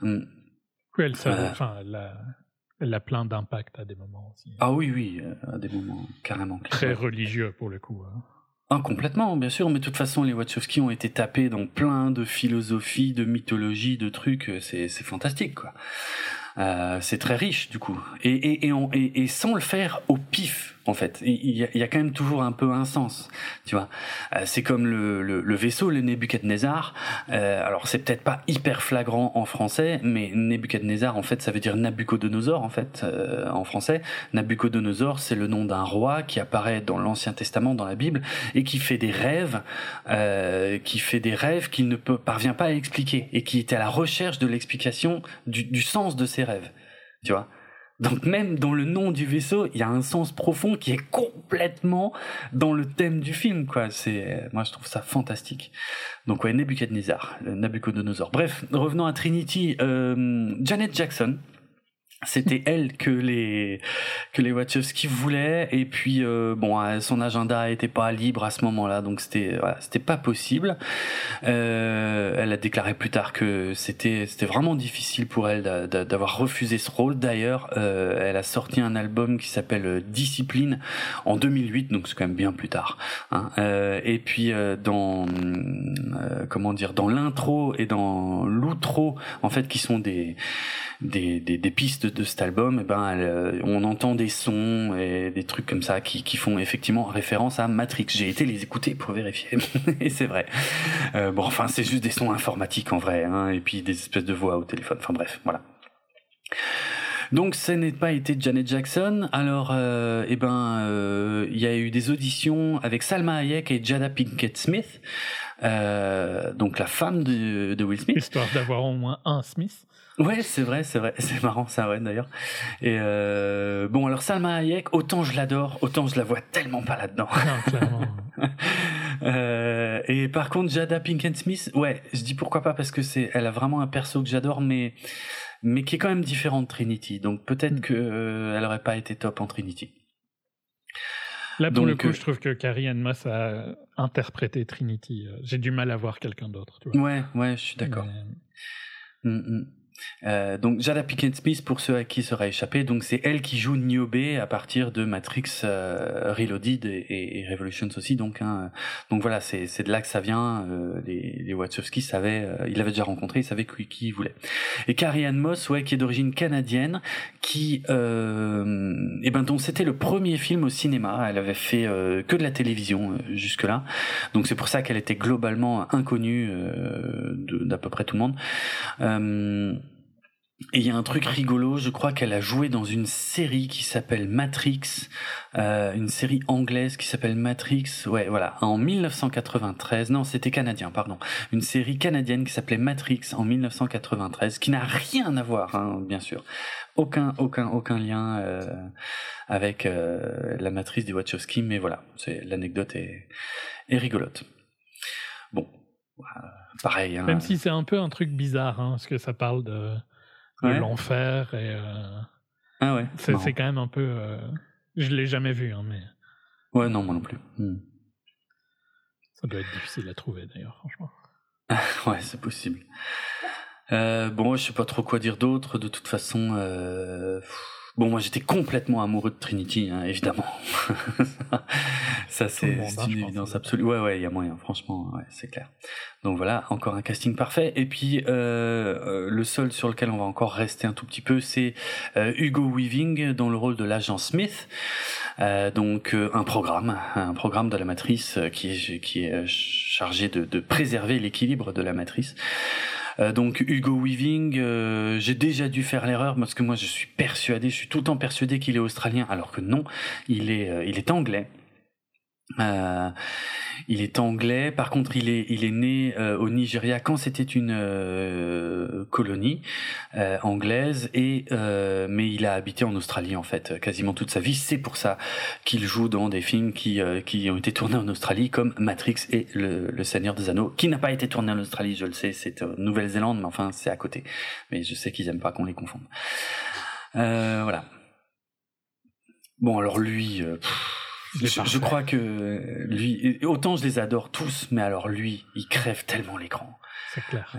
Mm. Mm. Oui, elle, enfin, elle, a, elle a plein d'impact à des moments aussi. Ah oui, oui, à des moments carrément. Très religieux pour le coup. Hein. Ah, complètement, bien sûr, mais de toute façon, les Wachowski ont été tapés dans plein de philosophies, de mythologies, de trucs, c'est, c'est fantastique, quoi. Euh, c'est très riche, du coup. Et, sans le faire au pif, en fait. Il y, a, y, a, quand même toujours un peu un sens, tu vois. Euh, c'est comme le, le, le, vaisseau, le Nebuchadnezzar. Euh, alors c'est peut-être pas hyper flagrant en français, mais Nebuchadnezzar en fait ça veut dire Nabucodonosor en fait euh, en français. Nabucodonosor c'est le nom d'un roi qui apparaît dans l'Ancien Testament, dans la Bible, et qui fait des rêves, euh, qui fait des rêves qu'il ne peut, parvient pas à expliquer et qui est à la recherche de l'explication du, du sens de ses rêves, tu vois. Donc même dans le nom du vaisseau, il y a un sens profond qui est complètement dans le thème du film, quoi. C'est, moi je trouve ça fantastique. Donc ouais, Nebuchadnezzar, le Nabucodonosor. Bref, revenons à Trinity. Euh, Janet Jackson, c'était elle que les que les Wachowski voulaient. Et puis euh, bon euh, son agenda était pas libre à ce moment-là donc c'était voilà, c'était pas possible. Euh, elle a déclaré plus tard que c'était c'était vraiment difficile pour elle d'avoir refusé ce rôle. D'ailleurs elle a sorti un album qui s'appelle Discipline en 2008 donc c'est quand même bien plus tard hein. Et puis dans comment dire dans l'intro et dans l'outro en fait qui sont des des, des, des pistes de cet album, eh ben, euh, on entend des sons et des trucs comme ça qui, qui font effectivement référence à Matrix. J'ai été les écouter pour vérifier, et c'est vrai. Euh, bon, enfin, c'est juste des sons informatiques en vrai, hein, et puis des espèces de voix au téléphone. Enfin bref, voilà. Donc, ce n'est pas été Janet Jackson. Alors, euh, eh ben, il y a eu des auditions avec Salma Hayek et Jada Pinkett Smith, donc la femme de, de Will Smith. Histoire d'avoir au moins un Smith. Ouais, c'est vrai, c'est vrai, c'est marrant ça, ouais, d'ailleurs. Et euh, bon, alors Salma Hayek, autant je l'adore, autant je la vois tellement pas là-dedans. euh, et par contre, Jada Pinkett Smith, ouais, je dis pourquoi pas parce que c'est, elle a vraiment un perso que j'adore, mais mais qui est quand même différent de Trinity. Donc peut-être mm. que euh, elle aurait pas été top en Trinity. Là, pour le coup, euh, je trouve que Carrie Ann Moss a interprété Trinity. J'ai du mal à voir quelqu'un d'autre. Ouais, ouais, je suis d'accord. Mais... Mm, mm. Euh, donc Jada Pinkett Smith pour ceux à qui sera échappé, donc c'est elle qui joue Niobe à partir de Matrix euh, Reloaded et, et, Revolutions aussi. Donc hein, donc voilà, c'est de là que ça vient. Euh, les, les Wachowski savaient, euh, il l'avait déjà rencontré, ils savaient qui, qui il voulait. Et Carrie Ann Moss, ouais, qui est d'origine canadienne, qui euh, et ben donc c'était le premier film au cinéma. Elle avait fait que de la télévision jusque là, donc c'est pour ça qu'elle était globalement inconnue d'à peu près tout le monde. Et il y a un truc rigolo, je crois qu'elle a joué dans une série qui s'appelle Matrix, euh, une série anglaise qui s'appelle Matrix, ouais voilà, en 1993, non c'était canadien, pardon, une série canadienne qui s'appelait Matrix en 1993, qui n'a rien à voir, hein, bien sûr, aucun aucun aucun lien euh, avec euh, la matrice des Wachowski, mais voilà, c'est l'anecdote est, est rigolote. Bon, pareil. Hein. Même si c'est un peu un truc bizarre, hein, parce que ça parle de l'enfer et euh, ah ouais c'est, quand même un peu euh... je l'ai jamais vu hein, mais ouais non moi non plus. Hmm. ça doit être difficile à trouver d'ailleurs franchement. Ouais c'est possible. Euh, bon je sais pas trop quoi dire d'autre de toute façon euh... Bon, moi j'étais complètement amoureux de Trinity, hein, évidemment. ça c'est, c'est une évidence absolue. Ouais, ouais, il y a moyen, franchement, ouais, c'est clair. Donc voilà, encore un casting parfait. Et puis euh, euh, le seul sur lequel on va encore rester un tout petit peu, c'est euh, Hugo Weaving dans le rôle de l'agent Smith. Euh, donc euh, un programme, un programme de la matrice qui est qui est chargé de, de préserver l'équilibre de la matrice. Euh, donc Hugo Weaving, euh, j'ai déjà dû faire l'erreur parce que moi je suis persuadé, je suis tout le temps persuadé qu'il est australien, alors que non, il est, euh, il est anglais. Euh, il est anglais. Par contre, il est il est né euh, au Nigeria quand c'était une euh, colonie euh, anglaise et mais il a habité en Australie en fait quasiment toute sa vie. C'est pour ça qu'il joue dans des films qui qui ont été tournés en Australie comme Matrix et le, le Seigneur des Anneaux, qui n'a pas été tourné en Australie, je le sais, c'est Nouvelle-Zélande, mais enfin c'est à côté. Mais je sais qu'ils aiment pas qu'on les confonde. voilà. Bon alors lui. Pff, je, crois que lui, autant je les adore tous, mais alors lui, il crève tellement l'écran. C'est clair.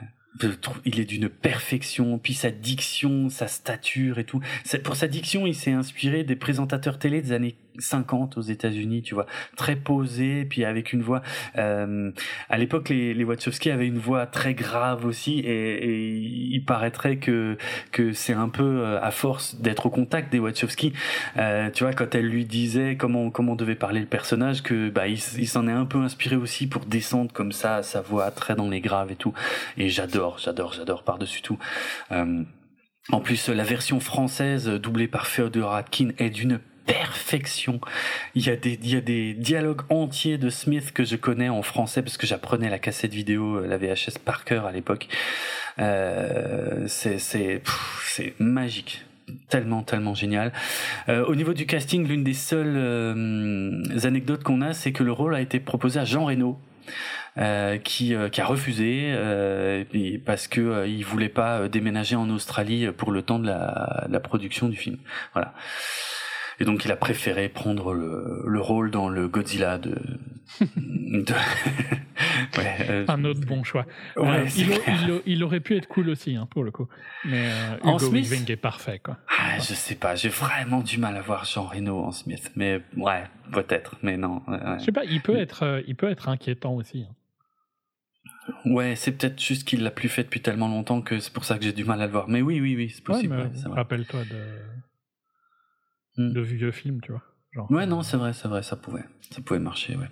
Il est d'une perfection, puis sa diction, sa stature et tout. Pour sa diction, il s'est inspiré des présentateurs télé des années 50 aux États-Unis, tu vois, très posé, puis avec une voix. Euh, à l'époque, les, les Wachowski avaient une voix très grave aussi, et, et il paraîtrait que que c'est un peu euh, à force d'être au contact des Wachowski, euh, tu vois, quand elle lui disait comment comment devait parler le personnage, que bah il, s'en est un peu inspiré aussi pour descendre comme ça sa voix très dans les graves et tout. Et j'adore, j'adore, j'adore par dessus tout. Euh, en plus, la version française doublée par Theodore Atkin est d'une perfection. Il y a des il y a des dialogues entiers de Smith que je connais en français parce que j'apprenais la cassette vidéo, euh, la VHS par cœur à l'époque. Euh, c'est c'est magique tellement tellement génial. Euh, au niveau du casting, l'une des seules euh, anecdotes qu'on a, c'est que le rôle a été proposé à Jean Reno. Euh, qui, euh, qui a refusé euh, parce que il voulait pas déménager en Australie pour le temps de la, de la production du film. Voilà. Et donc il a préféré prendre le, le rôle dans le Godzilla de. de... ouais, euh, Un autre bon choix. Ouais, euh, il, il, il, aurait pu être cool aussi, hein, pour le coup. Mais euh, Hugo en Smith Weaving est parfait, quoi. Ah, je sais pas, j'ai vraiment du mal à voir Jean Reno en Smith. Mais ouais, peut-être, mais non. Ouais. Je sais pas, il peut être, euh, il peut être inquiétant aussi. Hein. Ouais, c'est peut-être juste qu'il l'a plus fait depuis tellement longtemps que c'est pour ça que j'ai du mal à le voir. Mais oui, oui, oui, c'est possible. Ouais, Rappelle-toi de... Mm. de vieux films, tu vois. Genre, ouais, non, c'est vrai, c'est vrai, ça pouvait, ça pouvait marcher, ouais.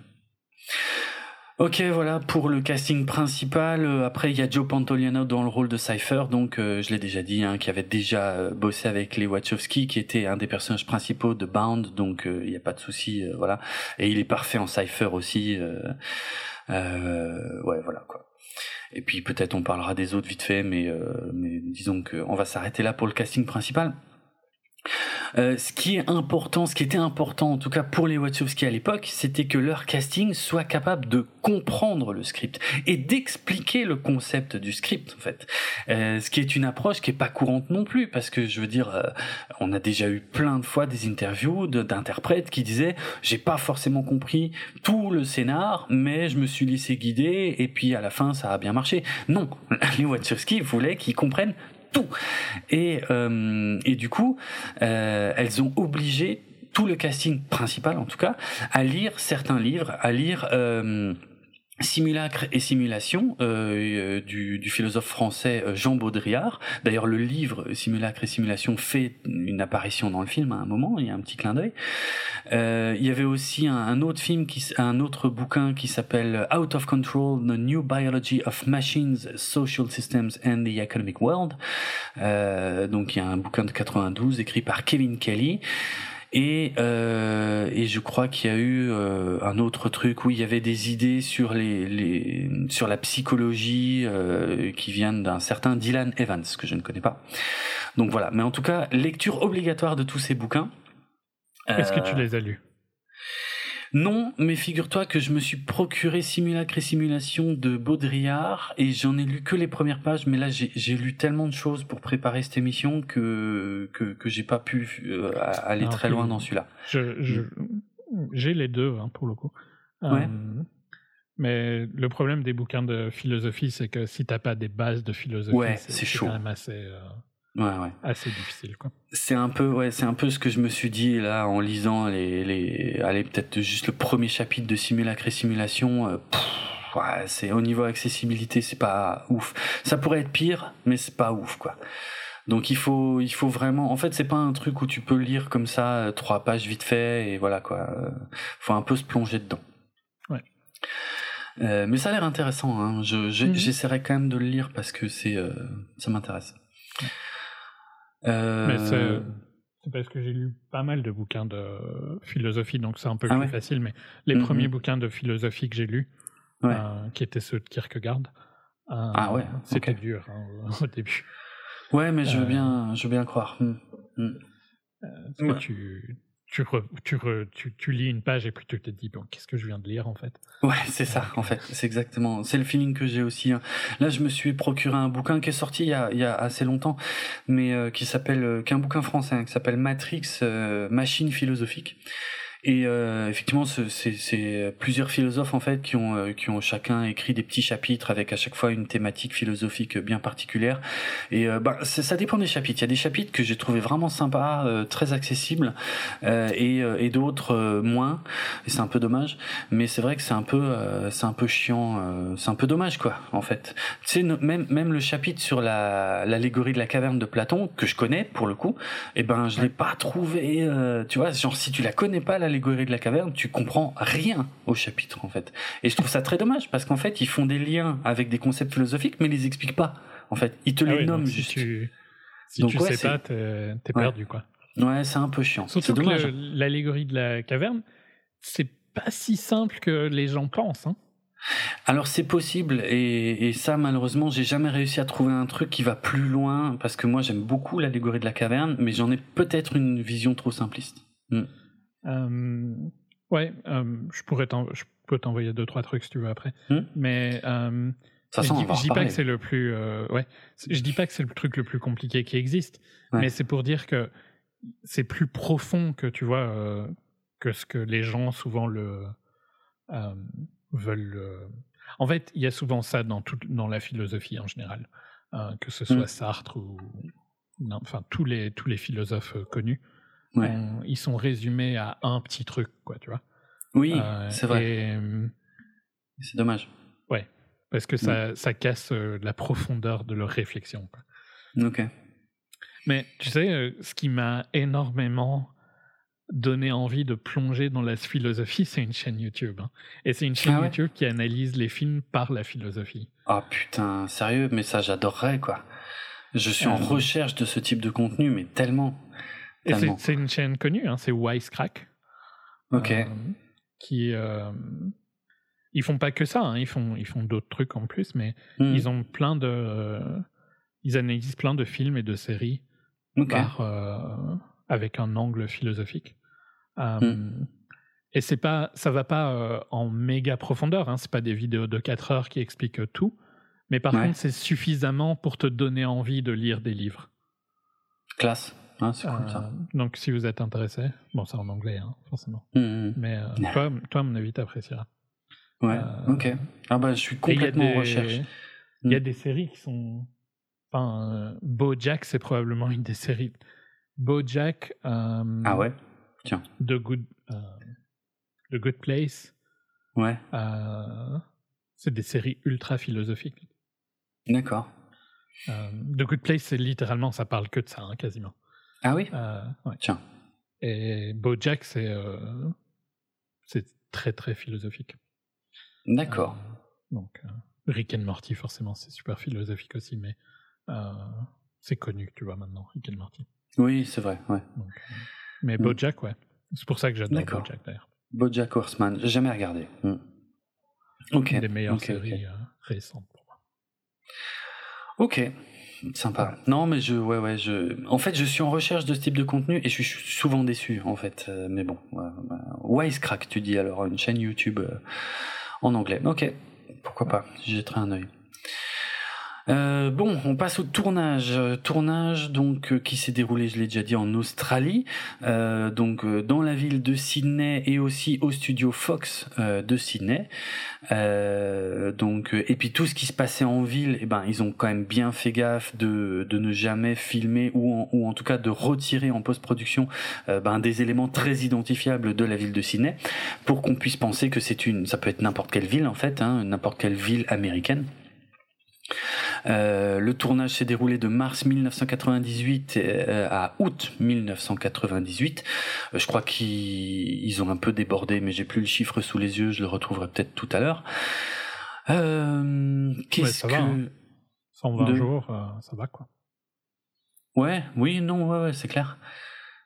Ok, voilà pour le casting principal. Euh, après, il y a Joe Pantoliano dans le rôle de Cypher, donc euh, je l'ai déjà dit, hein, qui avait déjà euh, bossé avec les Wachowski, qui était un des personnages principaux de Bound, donc il n'y a pas de souci, voilà. Et il est parfait en Cypher aussi. ouais, voilà quoi. Et puis peut-être on parlera des autres vite fait, mais, mais disons qu'on va s'arrêter là pour le casting principal. Euh, ce qui est important, ce qui était important en tout cas pour les Wachowski à l'époque, c'était que leur casting soit capable de comprendre le script et d'expliquer le concept du script en fait. Euh, ce qui est une approche qui est pas courante non plus parce que je veux dire, euh, on a déjà eu plein de fois des interviews d'interprètes qui disaient j'ai pas forcément compris tout le scénar, mais je me suis laissé guider et puis à la fin ça a bien marché. Non, les Wachowski voulaient qu'ils comprennent euh, et du coup, euh, elles ont obligé tout le casting principal, en tout cas, à lire certains livres, à lire euh, Simulacre et simulation euh, du, du, philosophe français euh, Jean Baudrillard. D'ailleurs, le livre Simulacre et simulation fait une apparition dans le film à un moment. Il y a un petit clin d'œil. Euh, il y avait aussi un, un, autre film, qui, un autre bouquin qui s'appelle Out of Control: The New Biology of Machines, Social Systems and the Economic World. Euh, donc, il y a un bouquin de 92 écrit par Kevin Kelly. Et, euh, et je crois qu'il y a eu euh, un autre truc où il y avait des idées sur les, les sur la psychologie euh, qui viennent d'un certain Dylan Evans que je ne connais pas. Donc voilà. Mais en tout cas, lecture obligatoire de tous ces bouquins. Est-ce que tu les as lus? Non, mais figure-toi que je me suis procuré Simulacre et Simulation de Baudrillard et j'en ai lu que les premières pages, mais là j'ai lu tellement de choses pour préparer cette émission que que, que j'ai pas pu euh, aller très loin dans celui-là. Je, j'ai les deux hein, pour le coup. Ouais. Euh, mais le problème des bouquins de philosophie, c'est que si t'as pas des bases de philosophie, ouais, c'est chaud. quand même assez. Euh, Ouais, ouais. Assez difficile, quoi. C'est un peu, ouais, c'est un peu ce que je me suis dit là en lisant les, les, allez peut-être juste le premier chapitre de Simulacre et Simulation. Euh, ouais, c'est au niveau accessibilité, c'est pas ouf. Ça pourrait être pire, mais c'est pas ouf, quoi. Donc il faut, il faut vraiment. En fait, c'est pas un truc où tu peux lire comme ça euh, trois pages vite fait et voilà quoi. Euh, faut un peu se plonger dedans. Ouais. Euh, mais ça a l'air intéressant. Hein. Je, mhm. j'essaierai quand même de le lire parce que c'est, euh, ça m'intéresse. Ouais. Euh... Mais c'est parce que j'ai lu pas mal de bouquins de philosophie, donc c'est un peu ah plus facile. Mais les mm -hmm. premiers bouquins de philosophie que j'ai lus, ouais. euh, qui étaient ceux de Kierkegaard, euh, ah ouais, c'était okay. dur hein, au début. Ouais, mais je veux bien, je veux bien croire. Mm. Mm. Ouais. tu, tu, re, tu, re, tu, tu, lis une page et puis tu te dis bon qu'est-ce que je viens de lire en fait? Ouais c'est ça en fait c'est exactement c'est le feeling que j'ai aussi hein. là je me suis procuré un bouquin qui est sorti il y a, il y a assez longtemps mais euh, qui s'appelle euh, qu'un bouquin français hein, qui s'appelle Matrix euh, machine philosophique Et euh, effectivement, c'est plusieurs philosophes en fait qui ont euh, qui ont chacun écrit des petits chapitres avec à chaque fois une thématique philosophique bien particulière. Et euh, bah, ça dépend des chapitres. Il y a des chapitres que j'ai trouvé vraiment sympas, euh, très accessibles, et, et d'autres moins. Et c'est un peu dommage. Mais c'est vrai que c'est un peu c'est un peu chiant. c'est un peu dommage quoi en fait. Tu sais même même le chapitre sur la l'allégorie de la caverne de Platon que je connais pour le coup, et eh ben je l'ai pas trouvé. tu vois, genre si tu la connais pas la allégorie de la caverne, tu comprends rien au chapitre en fait. Et je trouve ça très dommage parce qu'en fait, ils font des liens avec des concepts philosophiques, mais ils les expliquent pas. En fait, ils te ah les nomment juste. Si tu, sais pas, t'es perdu quoi. Ouais, c'est un peu chiant. Surtout que l'allégorie de la caverne, c'est pas si simple que les gens pensent. Hein. Alors c'est possible et, et, ça malheureusement j'ai jamais réussi à trouver un truc qui va plus loin parce que moi j'aime beaucoup l'allégorie de la caverne mais j'en ai peut-être une vision trop simpliste. Hmm. Euh, ouais, euh, je pourrais je peux t'envoyer deux trois trucs si tu veux après. Hmm. Mais euh, je, dis, dis pas que c'est le plus, ouais, je dis pas que c'est le truc le plus compliqué qui existe, mais c'est pour dire que c'est plus profond que tu vois que ce que les gens souvent le veulent. En fait, il y a souvent ça dans tout, dans la philosophie en général, que ce soit hmm. Sartre ou enfin tous les tous les philosophes connus ils sont résumés à un petit truc, quoi, tu vois. Oui, euh, c'est vrai. Euh, c'est dommage. Ouais, parce que ça, ça casse euh, la profondeur de leur réflexion. Quoi. Ok. Mais tu sais, ce qui m'a énormément donné envie de plonger dans la philosophie, c'est une chaîne YouTube. Hein. Et c'est une chaîne ah YouTube qui analyse les films par la philosophie. Oh putain, sérieux, mais ça j'adorerais quoi. Je suis en recherche de ce type de contenu, mais tellement c'est une chaîne connue, hein, c'est Wisecrack. Ok. Euh, qui. Euh, ils font pas que ça, hein, ils font, ils font d'autres trucs en plus, mais hmm. ils ont plein de. Euh, ils analysent plein de films et de séries par, euh, avec un angle philosophique. Hmm. Et c'est pas, ça va pas en méga profondeur, hein, c'est pas des vidéos de 4 heures qui expliquent tout, mais par contre c'est suffisamment pour te donner envie de lire des livres. Classe. Ah, ça. Euh, donc, si vous êtes intéressé, bon, c'est en anglais, hein, forcément. Mmh, mmh. Mais euh, toi, toi, à mon avis, t'apprécieras. Ouais, euh, ok. Ah bah, je suis complètement en recherche. Il y a mmh. des séries qui sont. Enfin, BoJack, c'est probablement une des séries. BoJack. ah ouais? Tiens. The Good, The Good Place. Ouais. c'est des séries ultra philosophiques. D'accord. The Good Place, c'est littéralement, ça parle que de ça, hein, quasiment. Ah oui? Euh, Tiens. Et Bojack, c'est euh, c'est très très philosophique. D'accord. Euh, donc, Rick and Morty, forcément, c'est super philosophique aussi, mais c'est connu, tu vois, maintenant, Rick and Morty. Oui, c'est vrai, ouais. mais mm. Bojack, ouais. C'est pour ça que j'adore Bojack, d'ailleurs. Bojack Horseman, j'ai jamais regardé. Mm. Ok. Une des meilleures séries récentes pour moi. Ok. Sympa. Non, mais je, ouais, ouais, je, en fait, je suis en recherche de ce type de contenu et je suis souvent déçu, en fait. Euh, mais bon, bah, Wisecrack, tu dis alors, une chaîne YouTube euh, en anglais. Ok, pourquoi pas, j'y jetterai un œil. Euh, bon, on passe au tournage. Tournage donc euh, qui s'est déroulé, je l'ai déjà dit, en Australie, euh, donc euh, dans la ville de Sydney et aussi au studio Fox de Sydney. donc et puis tout ce qui se passait en ville, eh ben ils ont quand même bien fait gaffe de, ne jamais filmer ou en, ou en tout cas de retirer en post-production ben, des éléments très identifiables de la ville de Sydney pour qu'on puisse penser que c'est une, ça peut être n'importe quelle ville en fait, hein, n'importe quelle ville américaine. Euh, le tournage s'est déroulé de mars 1998 euh, à août 1998. Euh, je crois qu'ils ont un peu débordé, mais j'ai plus le chiffre sous les yeux. Je le retrouverai peut-être tout à l'heure. Qu'est-ce que 120 hein. jours, ça va quoi. Ouais, oui, non, ouais, ouais c'est clair,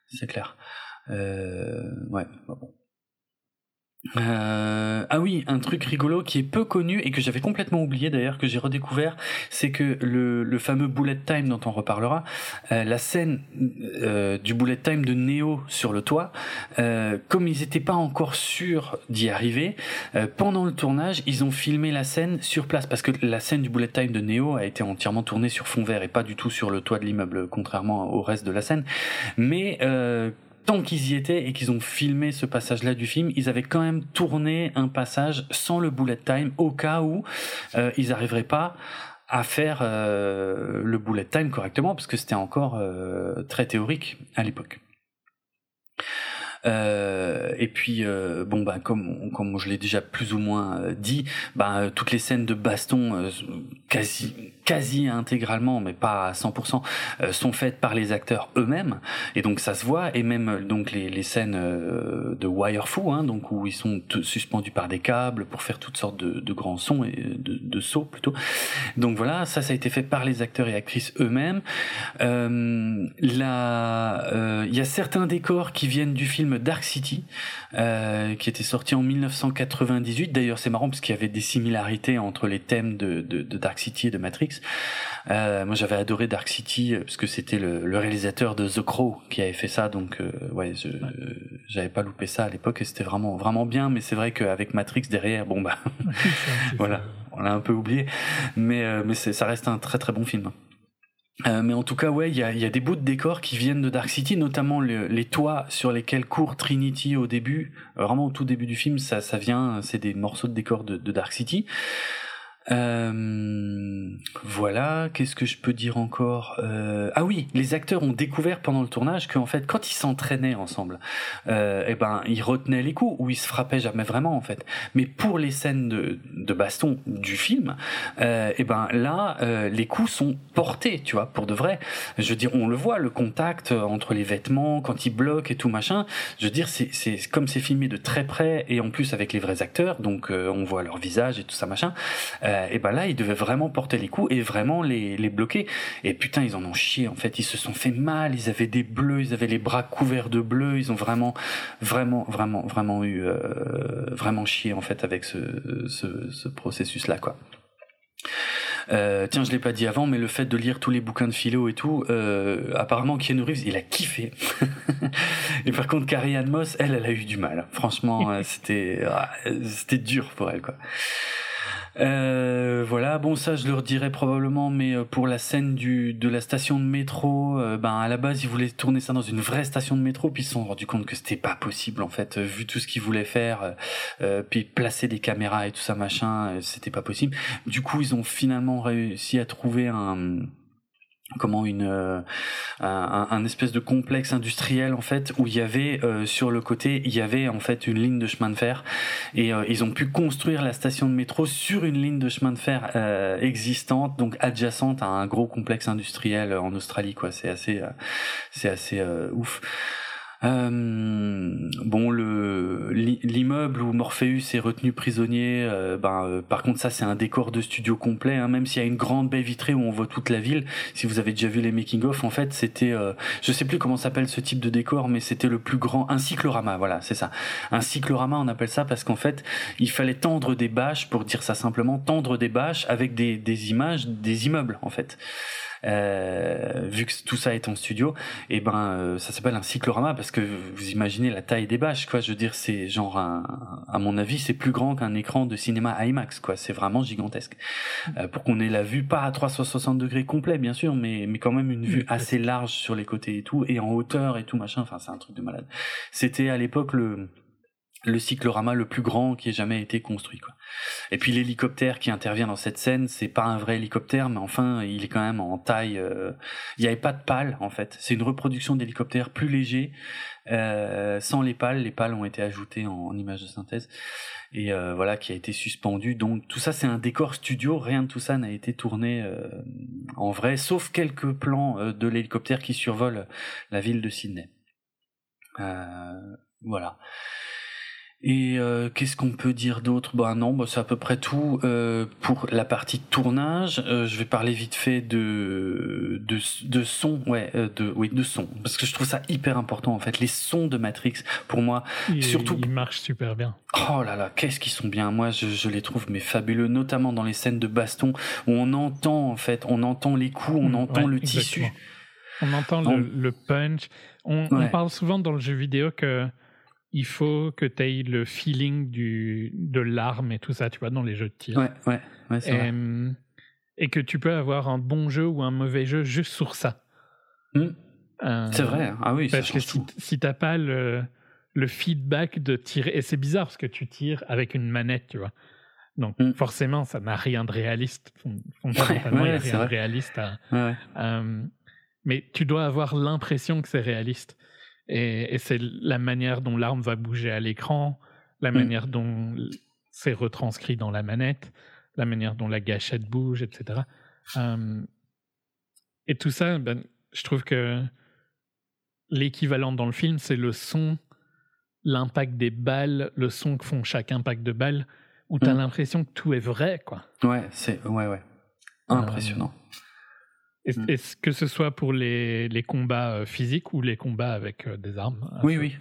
c'est clair. ouais, bah bon. Euh, ah oui, un truc rigolo qui est peu connu et que j'avais complètement oublié d'ailleurs, que j'ai redécouvert, c'est que le, fameux bullet time dont on reparlera, euh, la scène euh, du bullet time de Neo sur le toit, euh, comme ils n'étaient pas encore sûrs d'y arriver, pendant le tournage, ils ont filmé la scène sur place parce que la scène du bullet time de Neo a été entièrement tournée sur fond vert et pas du tout sur le toit de l'immeuble, contrairement au reste de la scène. Mais tant qu'ils y étaient et qu'ils ont filmé ce passage-là du film, ils avaient quand même tourné un passage sans le bullet time au cas où euh, ils n'arriveraient pas à faire euh, le bullet time correctement parce que c'était encore euh, très théorique à l'époque. Euh, et puis euh, bon bah comme comme je l'ai déjà plus ou moins euh, dit, bah toutes les scènes de baston quasi quasi intégralement, mais pas à 100%, sont faites par les acteurs eux-mêmes. Et donc ça se voit. Et même donc les, les scènes de wire fu, hein, donc où ils sont suspendus par des câbles pour faire toutes sortes de, de grands sons et de, de, sauts plutôt. Donc voilà, ça ça a été fait par les acteurs et actrices eux-mêmes. Euh, là, il y a certains décors qui viennent du film Dark City, euh, qui était sorti en 1998. D'ailleurs, c'est marrant parce qu'il y avait des similarités entre les thèmes de, Dark City et de Matrix. Euh, moi, j'avais adoré Dark City euh, parce que c'était le, réalisateur de The Crow qui avait fait ça. Donc, ouais, j'avais pas loupé ça à l'époque et c'était vraiment vraiment bien. Mais c'est vrai qu'avec Matrix derrière, bon bah, voilà, on l'a un peu oublié. Mais mais ça reste un très très bon film. Euh, mais en tout cas, ouais, il y a, y a, des bouts de décor qui viennent de Dark City, notamment les toits sur lesquels court Trinity au début. vraiment au tout début du film, ça, ça vient, c'est des morceaux de décor de, de Dark City. Euh, voilà, qu'est-ce que je peux dire encore euh, Ah oui, les acteurs ont découvert pendant le tournage qu'en fait, quand ils s'entraînaient ensemble, euh, eh ben, ils retenaient les coups ou ils se frappaient jamais vraiment en fait. Mais pour les scènes de, baston du film, euh, eh ben là, euh, les coups sont portés, tu vois, pour de vrai. Je veux dire, on le voit, le contact entre les vêtements quand ils bloquent et tout machin. Je veux dire, c'est comme c'est filmé de très près et en plus avec les vrais acteurs, donc on voit leur visage et tout ça machin. Et ben là, ils devaient vraiment porter les coups et vraiment les, les bloquer. Et putain, ils en ont chié. En fait, ils se sont fait mal. Ils avaient des bleus, ils avaient les bras couverts de bleus. Ils ont vraiment, vraiment, vraiment, vraiment eu euh, vraiment chié en fait avec ce, ce, ce processus-là, quoi. Euh, tiens, je l'ai pas dit avant, mais le fait de lire tous les bouquins de philo et tout, euh, apparemment Keanu Reeves, il a kiffé. et par contre, Carrie Ann Moss, elle, elle a eu du mal. Franchement, c'était, ah, c'était dur pour elle, quoi. Euh, voilà, bon ça je le redirai probablement, mais euh, pour la scène du de la station de métro, euh, ben à la base ils voulaient tourner ça dans une vraie station de métro, puis ils se sont rendus compte que c'était pas possible en fait, vu tout ce qu'ils voulaient faire, puis placer des caméras et tout ça machin, c'était pas possible. Du coup ils ont finalement réussi à trouver un comment une euh, un, un, espèce de complexe industriel en fait où il y avait euh, sur le côté il y avait en fait une ligne de chemin de fer. Et euh, ils ont pu construire la station de métro sur une ligne de chemin de fer existante donc adjacente à un gros complexe industriel en Australie quoi. C'est assez c'est assez ouf euh, bon, le l'immeuble où Morpheus est retenu prisonnier, euh, ben, euh, par contre ça c'est un décor de studio complet, hein, même s'il y a une grande baie vitrée où on voit toute la ville. Si vous avez déjà vu les making of, en fait c'était, je sais plus comment s'appelle ce type de décor, mais c'était le plus grand, un cyclorama, voilà, c'est ça, un cyclorama on appelle ça parce qu'en fait il fallait tendre des bâches, pour dire ça simplement, tendre des bâches avec des, des images des immeubles en fait. Euh, vu que tout ça est en studio, et eh ben euh, ça s'appelle un cyclorama parce que vous imaginez la taille des bâches, quoi. Je veux dire, c'est genre à mon avis, c'est plus grand qu'un écran de cinéma IMAX, quoi. C'est vraiment gigantesque euh, pour qu'on ait la vue pas à 360 degrés complet, bien sûr, mais mais quand même une vue assez large sur les côtés et tout, et en hauteur et tout machin. Enfin, c'est un truc de malade. C'était à l'époque le le cyclorama le plus grand qui ait jamais été construit quoi. Et puis l'hélicoptère qui intervient dans cette scène, c'est pas un vrai hélicoptère mais enfin, il est quand même en taille euh, il n'y avait pas de pales en fait. C'est une reproduction d'hélicoptère plus léger euh, sans les pales, les pales ont été ajoutées en, image de synthèse et euh, voilà qui a été suspendu. Donc tout ça c'est un décor studio, rien de tout ça n'a été tourné euh, en vrai sauf quelques plans euh, de l'hélicoptère qui survole la ville de Sydney. voilà. Et euh, qu'est-ce qu'on peut dire d'autre? Bah non, bah, c'est à peu près tout euh, pour la partie tournage. Euh, je vais parler vite fait de de, de son, ouais, de oui, de son, parce que je trouve ça hyper important en fait. Les sons de Matrix, pour moi, surtout, ils marchent super bien. Oh là là, qu'est-ce qu'ils sont bien Moi, je, je, les trouve mais fabuleux, notamment dans les scènes de baston où on entend en fait, on entend les coups, on mmh, entend le tissu, on entend le, le, punch. On, on parle souvent dans le jeu vidéo que il faut que tu aies le feeling du, de l'arme et tout ça, tu vois, dans les jeux de tir. Ouais, ouais, ouais c'est vrai. Et que tu peux avoir un bon jeu ou un mauvais jeu juste sur ça. Mmh. c'est vrai, ah oui, parce que si, si t'as pas le, le feedback de tirer, et c'est bizarre parce que tu tires avec une manette, tu vois. Donc mm. forcément, ça n'a rien de réaliste. Fondamentalement, il n'y a rien de réaliste. Euh, mais tu dois avoir l'impression que c'est réaliste. Et, et c'est la manière dont l'arme va bouger à l'écran, la mm. manière dont c'est retranscrit dans la manette, la manière dont la gâchette bouge, etc. Euh, et tout ça, ben, je trouve que l'équivalent dans le film, c'est le son, l'impact des balles, le son que font chaque impact de balle où tu as mm. l'impression que tout est vrai, quoi. Ouais, c'est ouais, ouais. Impressionnant. Euh. Est-ce que ce soit pour les, les combats euh, physiques ou les combats avec euh, des armes Oui, oui.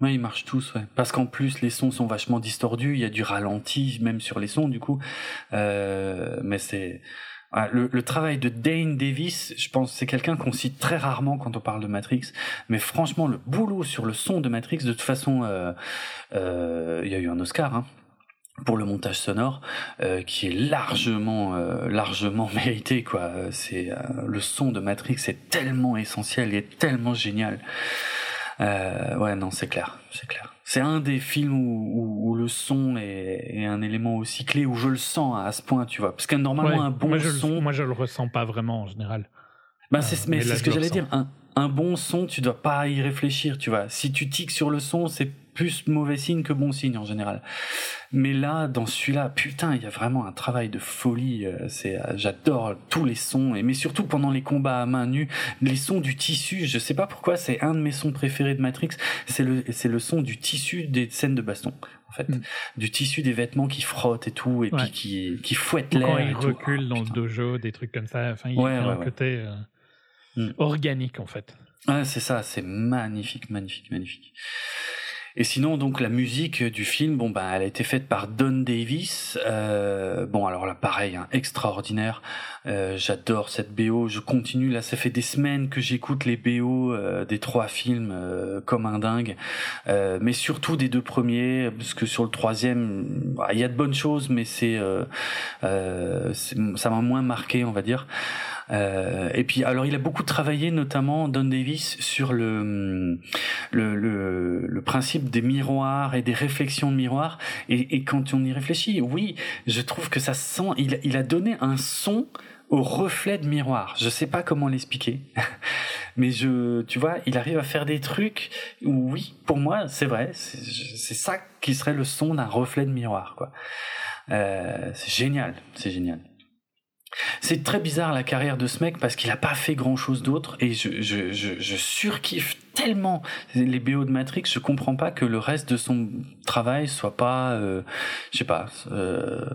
Oui, ils marchent tous, ouais. Parce qu'en plus, les sons sont vachement distordus, il y a du ralenti, même sur les sons, du coup. mais c'est... Le, le, travail de Dane Davis, je pense, c'est quelqu'un qu'on cite très rarement quand on parle de Matrix. Mais franchement, le boulot sur le son de Matrix, de toute façon, euh, euh, il y a eu un Oscar hein, pour le montage sonore euh, qui est largement euh, largement mérité quoi. C'est euh, le son de Matrix est tellement essentiel et tellement génial. Ouais non c'est clair c'est clair. C'est un des films où, où, le son est, un élément aussi clé où je le sens à ce point tu vois. Parce que normalement un bon moi je son moi je le ressens pas vraiment en général. Bah c'est mais, c'est ce que j'allais dire. Un, un bon son tu dois pas y réfléchir tu vois. Si tu tiques sur le son c'est plus mauvais signe que bon signe en général. Mais là, dans celui-là, putain, il y a vraiment un travail de folie. Euh, c'est, euh, j'adore tous les sons, et mais surtout pendant les combats à main nue, les sons du tissu. Je sais pas pourquoi, c'est un de mes sons préférés de Matrix. C'est le, c'est le son du tissu des scènes de baston. En fait, mm. du tissu des vêtements qui frottent et tout, et puis qui, qui fouettent l'air. Quand il recule dans le dojo, des trucs comme ça. Enfin, il y a un côté euh, mm. organique en fait. Ah, c'est ça, c'est magnifique, magnifique, magnifique. Et sinon, donc la musique du film, bon bah, elle a été faite par Don Davis. Euh, bon, alors là, pareil, hein, extraordinaire. Euh, J'adore cette BO. Je continue. Là, ça fait des semaines que j'écoute les BO euh, des trois films euh, comme un dingue, euh, mais surtout des deux premiers, parce que sur le troisième, bah, il y a de bonnes choses, mais c'est ça m'a moins marqué, on va dire. Euh, et puis, alors, il a beaucoup travaillé, notamment Don Davis, sur le, le, le, le principe des miroirs et des réflexions de miroirs. Et, et, quand on y réfléchit, oui, je trouve que ça sent. Il, il a donné un son au reflet de miroir. Je sais pas comment l'expliquer, mais je, tu vois, il arrive à faire des trucs où, oui, pour moi, c'est vrai, c'est ça qui serait le son d'un reflet de miroir, quoi. Euh, c'est génial, c'est génial. C'est très bizarre la carrière de ce mec parce qu'il a pas fait grand chose d'autre et je, je, je, je, surkiffe tellement les BO de Matrix, je comprends pas que le reste de son travail soit pas, euh, je sais pas, il euh,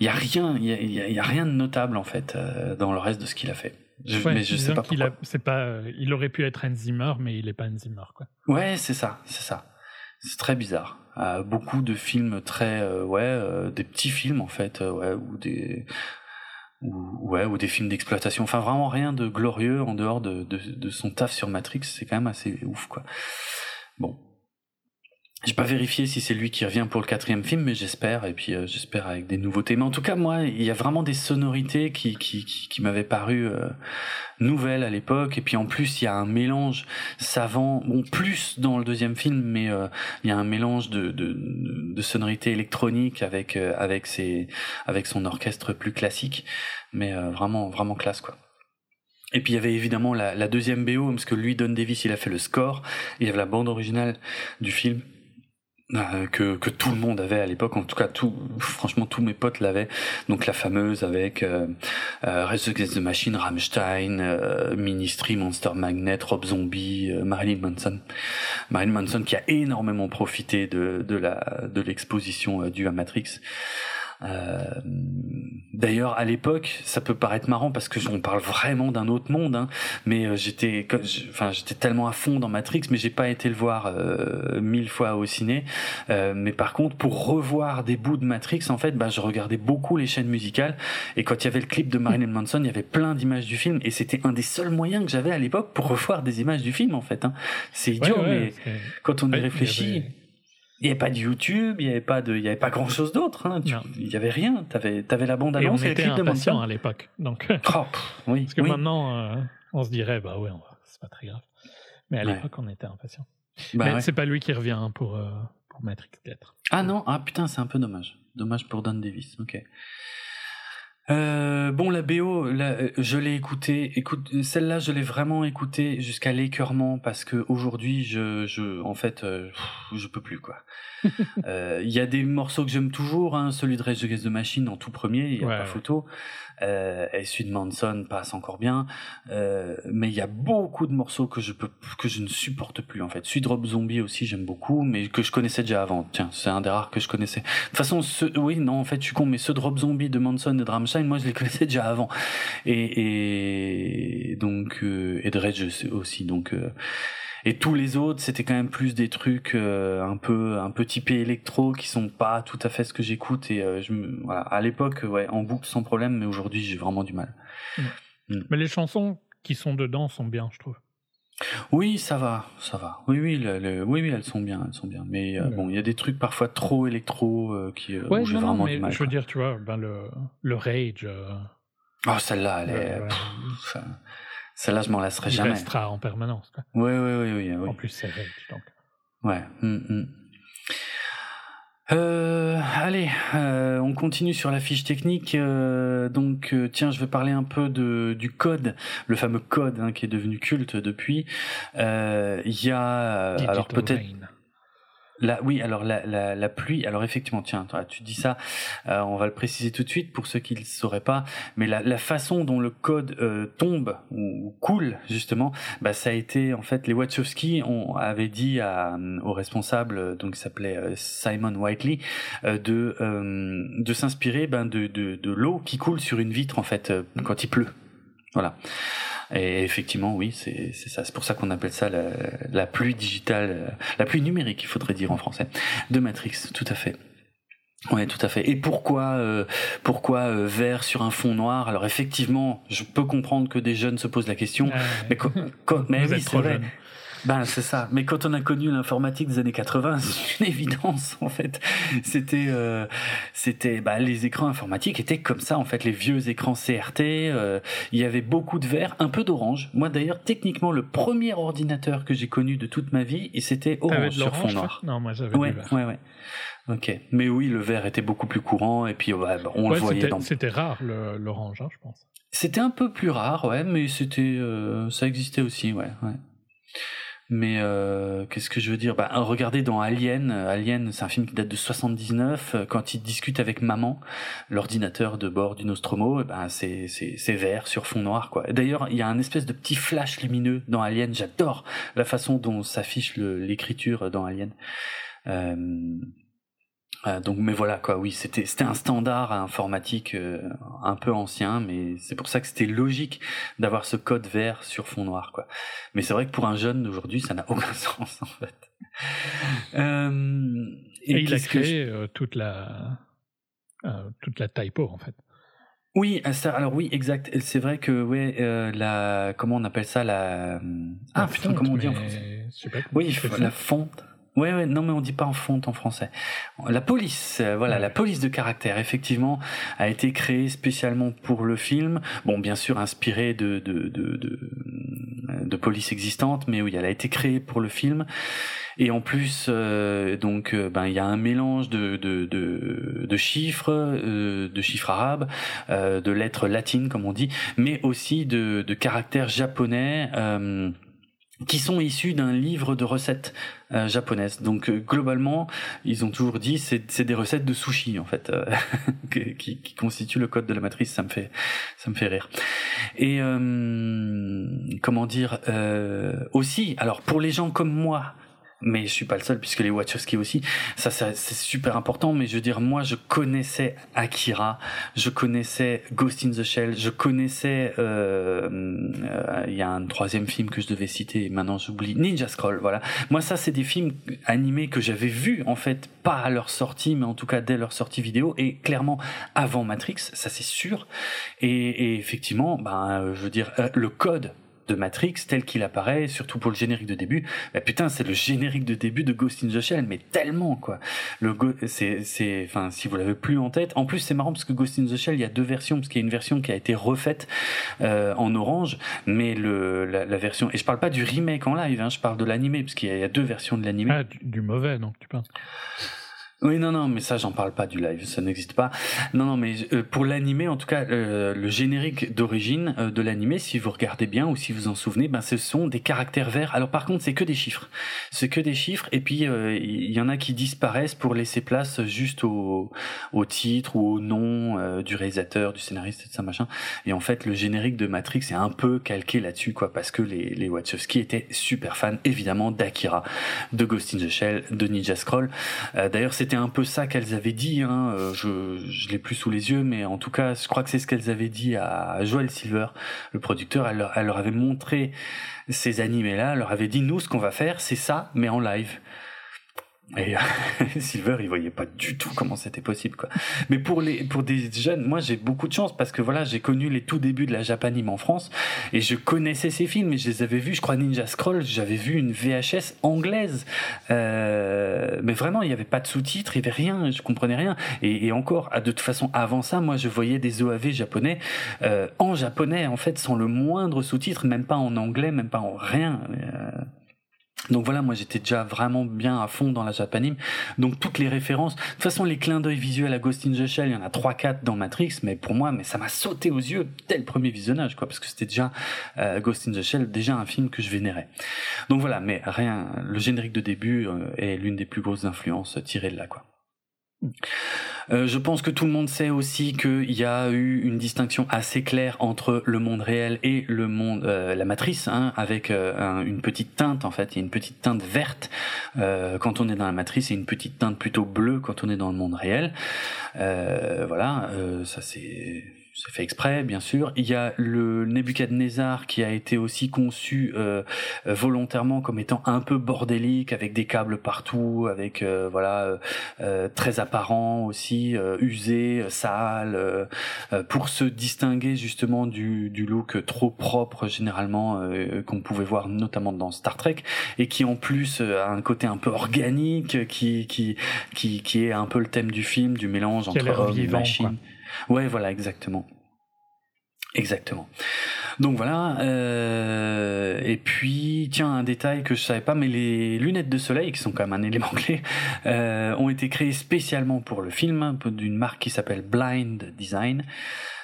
y a rien, il y a, y a, rien de notable en fait euh, dans le reste de ce qu'il a fait. Je, mais je sais pas il c'est pas, euh, il aurait pu être Hans Zimmer, mais il est pas Hans Zimmer quoi. Ouais, c'est ça, c'est ça. C'est très bizarre. Euh, beaucoup de films très, ouais, des petits films en fait, ouais, ou des ou ouais ou des films d'exploitation. Enfin vraiment rien de glorieux en dehors de, de, de son taf sur Matrix. C'est quand même assez ouf quoi. Bon j'ai pas vérifié si c'est lui qui revient pour le quatrième film, mais j'espère, et puis euh, j'espère avec des nouveautés. Mais en tout cas, moi, il y a vraiment des sonorités qui qui, qui, qui m'avaient paru euh, nouvelles à l'époque, et puis en plus, il y a un mélange savant, bon, plus dans le deuxième film, mais euh, il y a un mélange de, de, de sonorités électroniques avec avec ses avec son orchestre plus classique, mais vraiment vraiment classe quoi. Et puis il y avait évidemment la, la deuxième BO, parce que lui, Don Davis, il a fait le score. Il y avait la bande originale du film euh, que, que tout le monde avait à l'époque, en tout cas tout, franchement tous mes potes l'avaient. Donc la fameuse avec euh, euh, Against the Machine, Rammstein, euh, Ministry, Monster Magnet, Rob Zombie, euh, Marilyn Manson. Marilyn Manson qui a énormément profité de, de la de l'exposition due à Matrix. Euh, d'ailleurs, à l'époque, ça peut paraître marrant parce que on parle vraiment d'un autre monde, hein, mais euh, j'étais, enfin, j'étais tellement à fond dans Matrix, mais j'ai pas été le voir euh, mille fois au ciné. Euh, mais par contre, pour revoir des bouts de Matrix, en fait, bah, je regardais beaucoup les chaînes musicales, et quand il y avait le clip de Marilyn Manson, il y avait plein d'images du film, et c'était un des seuls moyens que j'avais à l'époque pour revoir des images du film, en fait. Hein. C'est idiot, mais quand on y réfléchit. Il n'y avait pas de YouTube, il n'y avait pas de, il y avait pas grand chose d'autre. Hein. Il n'y avait rien. T'avais, avais la bande annonce et, on était impatient à l'époque. Donc. Oh, oui. Parce que maintenant, euh, on se dirait, bah ouais, c'est pas très grave. Mais à l'époque, on était impatients. Bah mais c'est pas lui qui revient pour, pour Matrix 4. Ah non, ah putain, c'est un peu dommage. Dommage pour Don Davis. Ok. Euh, bon, la BO, je l'ai écoutée. Écoute, celle-là, je l'ai vraiment écoutée jusqu'à l'écœurement parce que aujourd'hui, je, je, en fait, euh, je peux plus quoi. Euh, il y a des morceaux que j'aime toujours, hein, celui de Rage Against the Machine en tout premier, il y a pas photo. Euh, et de Manson passe encore bien, euh, mais il y a beaucoup de morceaux que je peux, que je ne supporte plus en fait. De Rob Zombie aussi j'aime beaucoup, mais que je connaissais déjà avant. Tiens, c'est un des rares que je connaissais. De toute façon, oui, non, en fait, je suis con, mais ceux de Rob Zombie, de Manson et de moi je les connaissais déjà avant. Et, et donc euh, et de Rage aussi, donc. Euh, et tous les autres c'était quand même plus des trucs euh, un peu un peu typés électro qui sont pas tout à fait ce que j'écoute et euh, je voilà à l'époque ouais en boucle sans problème mais aujourd'hui j'ai vraiment du mal mm. mais les chansons qui sont dedans sont bien je trouve oui, ça va, ça va. Oui, oui, oui, oui, elles sont bien, elles sont bien. Mais euh, bon, il y a des trucs parfois trop électro qui ouais, j'ai vraiment du mal. Je veux dire, tu vois, ben le le rage. Oh, celle-là, elle est. Celle-là, je m'en lasserai jamais. Il restera en permanence. Quoi. Oui, oui, oui, oui, En plus, c'est vrai, donc. Ouais. Hum, hum. Euh, allez, euh, on continue sur la fiche technique. Euh, donc, euh, tiens, je vais parler un peu de, du code, le fameux code hein, qui est devenu culte depuis. Euh, il y a, alors peut-être. La, oui, alors la, la, la, pluie, alors effectivement, tiens, tu dis ça, euh, on va le préciser tout de suite pour ceux qui ne le sauraient pas, mais la, façon dont le code euh, tombe ou, coule, justement, bah, ça a été, en fait, les Wachowski ont, avaient dit à, au responsable, donc qui s'appelait euh, Simon Whiteley, de, de s'inspirer ben, de, de, de l'eau qui coule sur une vitre, en fait, quand il pleut. Voilà. Et effectivement, oui, c'est ça. C'est pour ça qu'on appelle ça la, la, pluie digitale, la pluie numérique, il faudrait dire en français, de Matrix. Tout à fait. Ouais, tout à fait. Et pourquoi, euh, pourquoi euh, vert sur un fond noir? Alors effectivement, je peux comprendre que des jeunes se posent la question, mais, mais oui, c'est vrai. Ben c'est ça. Mais quand on a connu l'informatique des années 80, c'est une évidence en fait. C'était, euh, c'était, bah, les écrans informatiques étaient comme ça en fait. Les vieux écrans CRT, euh, il y avait beaucoup de vert, un peu d'orange. Moi d'ailleurs, techniquement, le premier ordinateur que j'ai connu de toute ma vie, et c'était orange sur fond noir. Non, moi j'avais ouais, vert. Ouais, ouais. Ok. Mais oui, le vert était beaucoup plus courant et puis ouais, bah, on le voyait dans. C'était rare l'orange, hein, je pense. C'était un peu plus rare, ouais, mais c'était, euh, ça existait aussi, ouais, ouais. Mais euh, qu'est-ce que je veux dire? Bah, Regardez dans Alien, Alien c'est un film qui date de 79, quand il discute avec maman, l'ordinateur de bord du Nostromo, bah, c'est, c'est, vert sur fond noir. quoi. D'ailleurs, il y a un espèce de petit flash lumineux dans Alien, j'adore la façon dont s'affiche l'écriture dans Alien. Euh, euh, donc, mais voilà quoi. Oui, c'était c'était un standard informatique euh, un peu ancien, mais c'est pour ça que c'était logique d'avoir ce code vert sur fond noir quoi. Mais c'est vrai que pour un jeune d'aujourd'hui, ça n'a aucun sens en fait. Euh, et, il a créé toute la toute la typo en fait. Oui, alors oui, exact. C'est vrai que ouais, la comment on appelle ça la ah putain comment on dit en français? Oui, la fonte. Ouais, ouais, non, mais on dit pas en fonte en français. La police, euh, voilà, la police de caractère, effectivement, a été créée spécialement pour le film. Bon, bien sûr, inspirée de de de, de, de police existantes, mais oui, elle a été créée pour le film. Et en plus, euh, donc, euh, ben, il y a un mélange de de de, de chiffres, de chiffres arabes, de lettres latines, comme on dit, mais aussi de de caractères japonais qui sont issus d'un livre de recettes euh, japonaises. Donc euh, globalement, ils ont toujours dit c'est des recettes de sushi en fait euh, qui, qui constituent le code de la matrice. Ça me fait ça me fait rire. Et comment dire aussi. Alors pour les gens comme moi mais je suis pas le seul puisque les Wachowski aussi. Ça, c'est super important. Mais je veux dire, moi, je connaissais Akira, je connaissais Ghost in the Shell, je connaissais. Euh, euh, il y a un troisième film que je devais citer. Maintenant, j'oublie Ninja Scroll. Voilà. Moi, ça, c'est des films animés que j'avais vus en fait, pas à leur sortie, mais en tout cas dès leur sortie vidéo et clairement avant Matrix. Ça, c'est sûr. Et, et effectivement, ben, je veux dire, euh, le code de Matrix tel qu'il apparaît, surtout pour le générique de début. Bah, putain, c'est le générique de début de Ghost in the Shell, mais tellement quoi. Le c'est c'est enfin si vous l'avez plus en tête. En plus, c'est marrant parce que Ghost in the Shell, il y a deux versions parce qu'il y a une version qui a été refaite euh, en orange, mais le la, version et je parle pas du remake en live, hein, je parle de l'animé parce qu'il y, a deux versions de l'animé. Ah, du, du mauvais donc tu penses. Oui, non, non, mais ça, j'en parle pas du live, ça n'existe pas. Non, non, mais euh, pour l'animé, en tout cas, euh, le générique d'origine euh, de l'animé, si vous regardez bien ou si vous en souvenez, ben, ce sont des caractères verts. Alors, par contre, c'est que des chiffres. C'est que des chiffres, et puis il y en a qui disparaissent pour laisser place juste au, au titre ou au nom du réalisateur, du scénariste, et de ça machin. Et en fait, le générique de Matrix est un peu calqué là-dessus, quoi, parce que les, les Wachowski étaient super fans, évidemment, d'Akira, de Ghost in the Shell, de Ninja Scroll. D'ailleurs, c'est c'était un peu ça qu'elles avaient dit. Hein. Euh, je je l'ai plus sous les yeux, mais en tout cas, je crois que c'est ce qu'elles avaient dit à Joel Silver, le producteur. Elle elle leur avait montré ces animés-là. Elle leur avait dit nous, ce qu'on va faire, c'est ça, mais en live. Et Silver, il voyait pas du tout comment c'était possible, quoi. Mais pour les, pour des jeunes, moi, j'ai beaucoup de chance parce que voilà, j'ai connu les tout débuts de la Japanime en France et je connaissais ces films et je les avais vus. Je crois Ninja Scroll, j'avais vu une VHS anglaise, euh, mais vraiment, il n'y avait pas de sous-titres, il y avait rien, je comprenais rien. Et, et, encore, de toute façon, avant ça, moi, je voyais des OAV japonais euh, en japonais, en fait, sans le moindre sous-titre, même pas en anglais, même pas en rien. Euh, donc voilà, moi j'étais déjà vraiment bien à fond dans la Japanime. Donc toutes les références, de toute façon les clins d'œil visuels à Ghost in the Shell, il y en a 3-4 dans Matrix, mais pour moi, mais ça m'a sauté aux yeux dès le premier visionnage, quoi, parce que c'était déjà euh, Ghost in the Shell, déjà un film que je vénérais. Donc voilà, mais rien, le générique de début euh, est l'une des plus grosses influences tirées de là, quoi. Euh, je pense que tout le monde sait aussi qu'il y a eu une distinction assez claire entre le monde réel et le monde, euh, la matrice, hein, avec euh, une petite teinte en fait. Une petite teinte verte quand on est dans la matrice et une petite teinte plutôt bleue quand on est dans le monde réel. voilà, ça c'est c'est fait exprès, bien sûr. Il y a le Nebuchadnezzar qui a été aussi conçu euh, euh, volontairement comme étant un peu bordélique, avec des câbles partout, avec euh, voilà très apparent aussi, usé, sale, pour se distinguer justement du, du look trop propre généralement qu'on pouvait voir notamment dans Star Trek et qui en plus a un côté un peu organique, qui qui qui qui est un peu le thème du film, du mélange entre homme et machine. Ouais, voilà, exactement. Exactement. Donc voilà. Euh, et puis, tiens, un détail que je savais pas, mais les lunettes de soleil, qui sont quand même un élément clé, euh, ont été créées spécialement pour le film, d'une marque qui s'appelle Blind Design.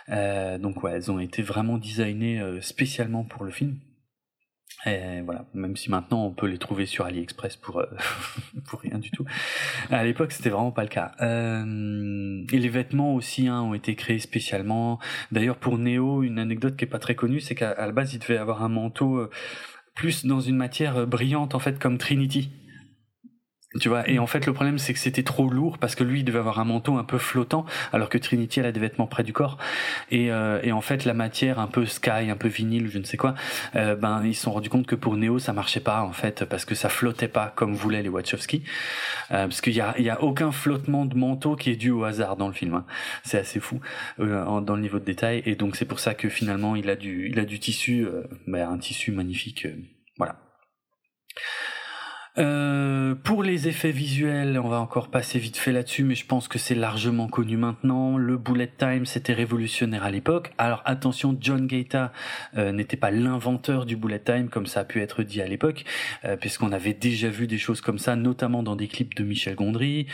Euh, donc ouais, elles ont été vraiment designées spécialement pour le film. Et voilà, même si maintenant on peut les trouver sur AliExpress pour euh, pour rien du tout. À l'époque, c'était vraiment pas le cas. Euh, et les vêtements aussi hein, ont été créés spécialement. D'ailleurs, pour Neo, une anecdote qui est pas très connue, c'est qu'à la base, il devait avoir un manteau euh, plus dans une matière brillante en fait, comme Trinity. Tu vois, et en fait le problème c'est que c'était trop lourd parce que lui il devait avoir un manteau un peu flottant alors que Trinity elle a des vêtements près du corps et, euh, et en fait la matière un peu sky, un peu vinyle, je ne sais quoi, euh, ben ils se sont rendus compte que pour Neo ça marchait pas en fait parce que ça flottait pas comme voulaient les Wachowski euh, parce qu'il y a, il y a aucun flottement de manteau qui est dû au hasard dans le film, hein. c'est assez fou euh, dans le niveau de détail et donc c'est pour ça que finalement il a du il a du tissu, ben, un tissu magnifique, voilà. Euh, pour les effets visuels, on va encore passer vite fait là-dessus, mais je pense que c'est largement connu maintenant. Le bullet time, c'était révolutionnaire à l'époque. Alors attention, John Gaeta euh, n'était pas l'inventeur du bullet time, comme ça a pu être dit à l'époque, euh, puisqu'on avait déjà vu des choses comme ça, notamment dans des clips de Michel Gondry.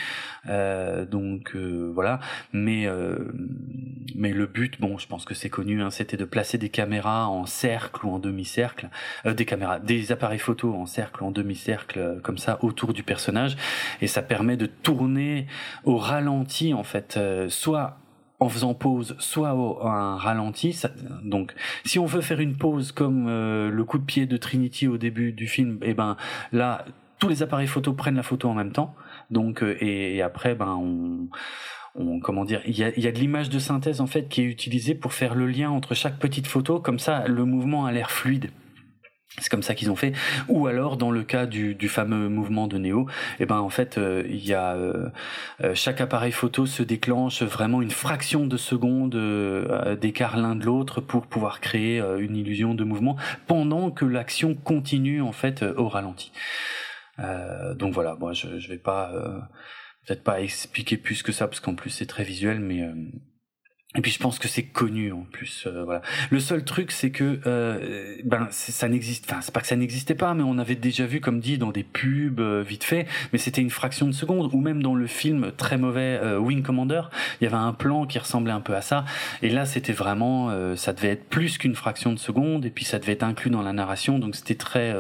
Euh, donc voilà. Mais mais le but, bon, je pense que c'est connu, hein, c'était de placer des caméras en cercle ou en demi-cercle, des caméras, des appareils photo en cercle ou en demi-cercle euh, comme ça autour du personnage et ça permet de tourner au ralenti en fait euh, soit en faisant pause, soit au, un ralenti. donc, si on veut faire une pause comme euh, le coup de pied de Trinity au début du film, et eh ben là, tous les appareils photo prennent la photo en même temps. Donc, et, après, ben on, on, comment dire, il y a, y a de l'image de synthèse en fait qui est utilisée pour faire le lien entre chaque petite photo. Comme ça, le mouvement a l'air fluide. C'est comme ça qu'ils ont fait. Ou alors, dans le cas du, du fameux mouvement de Néo, eh ben en fait, euh, il y a euh, euh, chaque appareil photo se déclenche vraiment une fraction de seconde d'écart l'un de l'autre pour pouvoir créer une illusion de mouvement pendant que l'action continue en fait au ralenti. donc voilà, moi je, je vais pas peut-être pas expliquer plus que ça parce qu'en plus c'est très visuel, mais et puis je pense que c'est connu en plus. Euh, voilà. Le seul truc, c'est que euh, ben ça n'existe. Enfin, c'est pas que ça n'existait pas, mais on avait déjà vu, comme dit, dans des pubs euh, vite fait. Mais c'était une fraction de seconde, ou même dans le film très mauvais euh, Wing Commander, il y avait un plan qui ressemblait un peu à ça. Et là, c'était vraiment, ça devait être plus qu'une fraction de seconde, et puis ça devait être inclus dans la narration. Donc c'était très.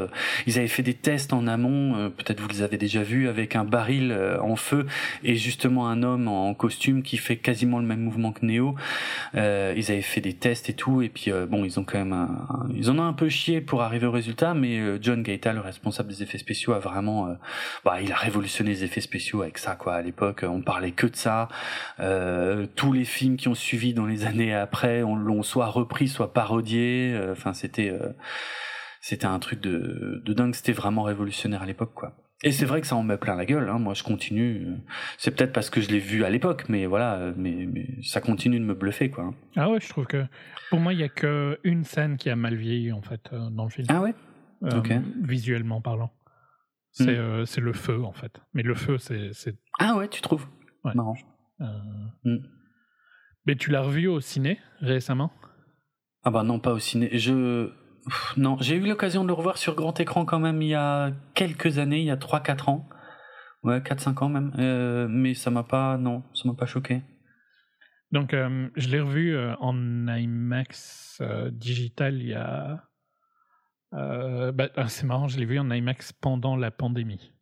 ils avaient fait des tests en amont. Peut-être vous les avez déjà vus avec un baril en feu et justement un homme en costume qui fait quasiment le même mouvement que Neo. Euh, ils avaient fait des tests et tout, et puis euh, bon, ils ont quand même, ils en ont un peu chié pour arriver au résultat, mais euh, John Gaeta, le responsable des effets spéciaux, a vraiment, bah, il a révolutionné les effets spéciaux avec ça, quoi. À l'époque, on parlait que de ça. tous les films qui ont suivi dans les années après, on l'ont soit repris, soit parodié. Enfin, c'était, c'était un truc de, de dingue. C'était vraiment révolutionnaire à l'époque, quoi. Et c'est vrai que ça en met plein la gueule. Hein. Moi, je continue. C'est peut-être parce que je l'ai vu à l'époque, mais voilà, mais, ça continue de me bluffer, quoi. Ah ouais, je trouve que pour moi, il y a que une scène qui a mal vieilli en fait euh, dans le film. Ah ouais? Euh, visuellement parlant, c'est hmm. euh, c'est le feu en fait. Mais le feu, c'est ah ouais, tu trouves? Ouais. Marrant. Hmm. Mais tu l'as revu au ciné récemment? Ah bah non, pas au ciné. Je non, j'ai eu l'occasion de le revoir sur grand écran quand même il y a quelques années, il y a 3-4 ans. Ouais, 4-5 ans même. Euh, mais ça m'a pas, non, ça m'a pas choqué. Donc, euh, je l'ai revu euh, en IMAX digital il y a. Bah, ah, c'est marrant, je l'ai vu en IMAX pendant la pandémie.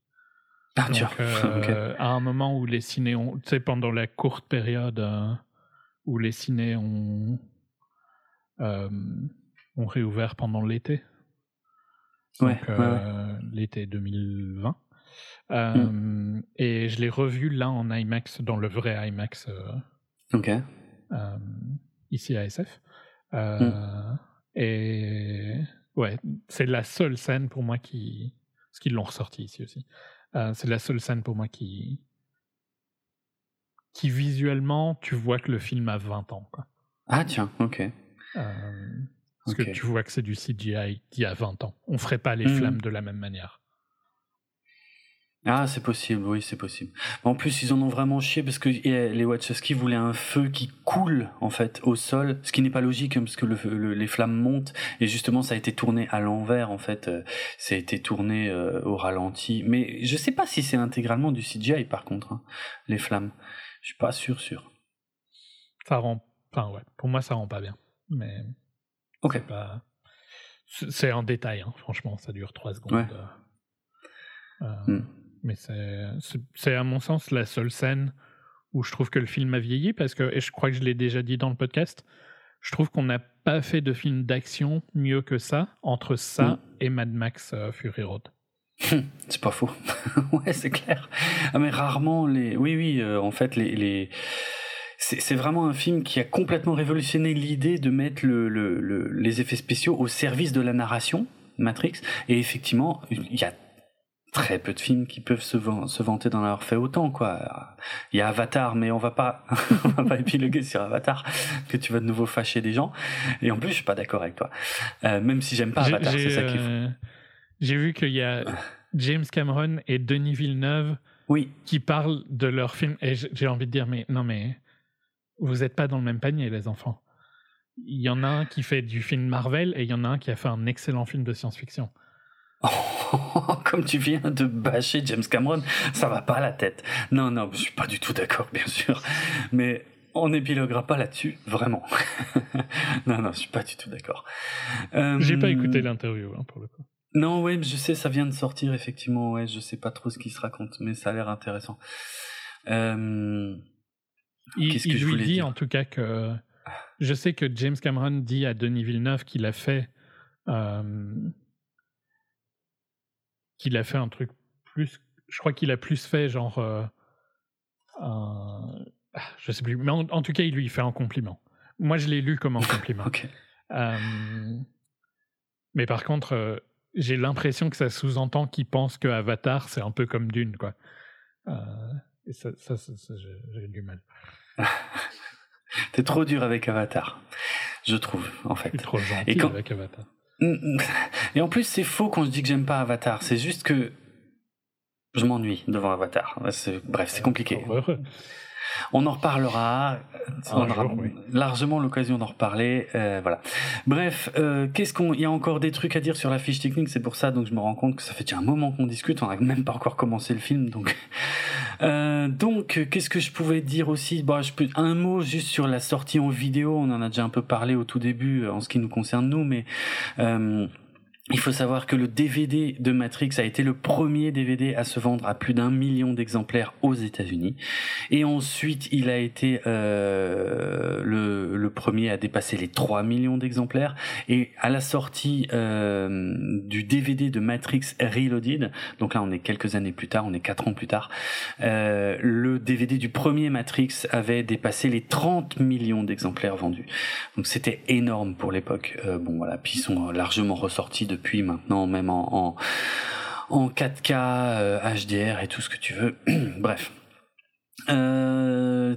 Ah, Donc, À un moment où les ciné ont. Tu sais, pendant la courte période où les ciné ont ont réouvert pendant l'été. Ouais, euh, l'été 2020. Euh, mm. Et je l'ai revu là en IMAX, dans le vrai IMAX. Euh, ok. ici à SF. Mm. Et ouais, c'est la seule scène pour moi qui. Parce qu'ils l'ont ressorti ici aussi. c'est la seule scène pour moi qui. qui visuellement, tu vois que le film a 20 ans. Quoi. Ah tiens, ok. Parce que tu vois que c'est du CGI d'il y a 20 ans. On ferait pas les hmm. flammes de la même manière. Ah, c'est possible, oui, c'est possible. En plus, ils en ont vraiment chié parce que les Wachowski voulaient un feu qui coule, en fait, au sol, ce qui n'est pas logique, hein, parce que le, les flammes montent, et justement, ça a été tourné à l'envers, en fait, euh, ça a été tourné euh, au ralenti. Mais je sais pas si c'est intégralement du CGI, par contre, hein, les flammes. Je suis pas sûr, sûr. Ça rend, enfin, ouais, pour moi, ça rend pas bien, mais... Ok. C'est un détail, hein, franchement, ça dure trois secondes. Euh, hmm. Mais c'est à mon sens la seule scène où je trouve que le film a vieilli parce que, et je crois que je l'ai déjà dit dans le podcast, je trouve qu'on n'a pas fait de film d'action mieux que ça entre ça hmm. et Mad Max euh, Fury Road. c'est pas faux. ouais, c'est clair. Ah, mais rarement les. Oui, oui, euh, en fait, les, les c'est vraiment un film qui a complètement révolutionné l'idée de mettre le, le, les effets spéciaux au service de la narration, Matrix. Et effectivement, il y a très peu de films qui peuvent se, se vanter d'en avoir fait autant quoi. Il y a Avatar mais on va pas on va pas épiloguer sur Avatar que tu vas de nouveau fâcher des gens et en plus je suis pas d'accord avec toi. Euh, même si j'aime pas Avatar, c'est ça faut. Euh, j'ai vu qu'il y a James Cameron et Denis Villeneuve oui. qui parlent de leur film et j'ai envie de dire mais non mais vous n'êtes pas dans le même panier, les enfants. Il y en a un qui fait du film Marvel et il y en a un qui a fait un excellent film de science-fiction. comme tu viens de bâcher James Cameron, ça va pas à la tête. Non, non, je suis pas du tout d'accord, bien sûr. Mais on n'épiloguera pas là-dessus, vraiment. non, non, je suis pas du tout d'accord. Euh... J'ai pas écouté l'interview, hein, pour le coup. Non, oui, je sais, ça vient de sortir, effectivement, ouais, je sais pas trop ce qui se raconte, mais ça a l'air intéressant. Euh... Il, il lui dit en tout cas que je sais que James Cameron dit à Denis Villeneuve qu'il a fait euh, qu'il a fait un truc plus. Je crois qu'il a plus fait genre euh, un, je sais plus, mais en, tout cas il lui fait un compliment. Moi je l'ai lu comme un compliment. okay. euh, mais par contre, euh, j'ai l'impression que ça sous-entend qu'ils pensent que Avatar c'est un peu comme Dune, quoi. et ça, ça, j'ai du mal. T'es trop dur avec Avatar, je trouve, en fait. trop gentil et avec Avatar. Et en plus, c'est faux quand je dis que j'aime pas Avatar. C'est juste que je m'ennuie devant Avatar. Bref, c'est compliqué. On en reparlera. On aura largement l'occasion d'en reparler. Euh, voilà. Bref, euh, qu'est-ce qu'on Il y a encore des trucs à dire sur la fiche technique? C'est pour ça donc je me rends compte que ça fait déjà un moment qu'on discute. On n'a même pas encore commencé le film. Donc, euh, donc qu'est-ce que je pouvais dire aussi? Bon, je peux un mot juste sur la sortie en vidéo. On en a déjà un peu parlé au tout début en ce qui nous concerne nous, mais il faut savoir que le DVD de Matrix a été le premier DVD à se vendre à plus d'un million d'exemplaires aux États-Unis. Et ensuite, il a été euh, le, premier à dépasser les 3 millions d'exemplaires. Et à la sortie euh, du DVD de Matrix Reloaded, donc là on est quelques années plus tard, on est 4 ans plus tard, euh, le DVD du premier Matrix avait dépassé les 30 millions d'exemplaires vendus. Donc c'était énorme pour l'époque. Bon voilà, puis ils sont largement ressortis de depuis maintenant, même en, en, 4K, HDR euh, et tout ce que tu veux. Bref. Euh,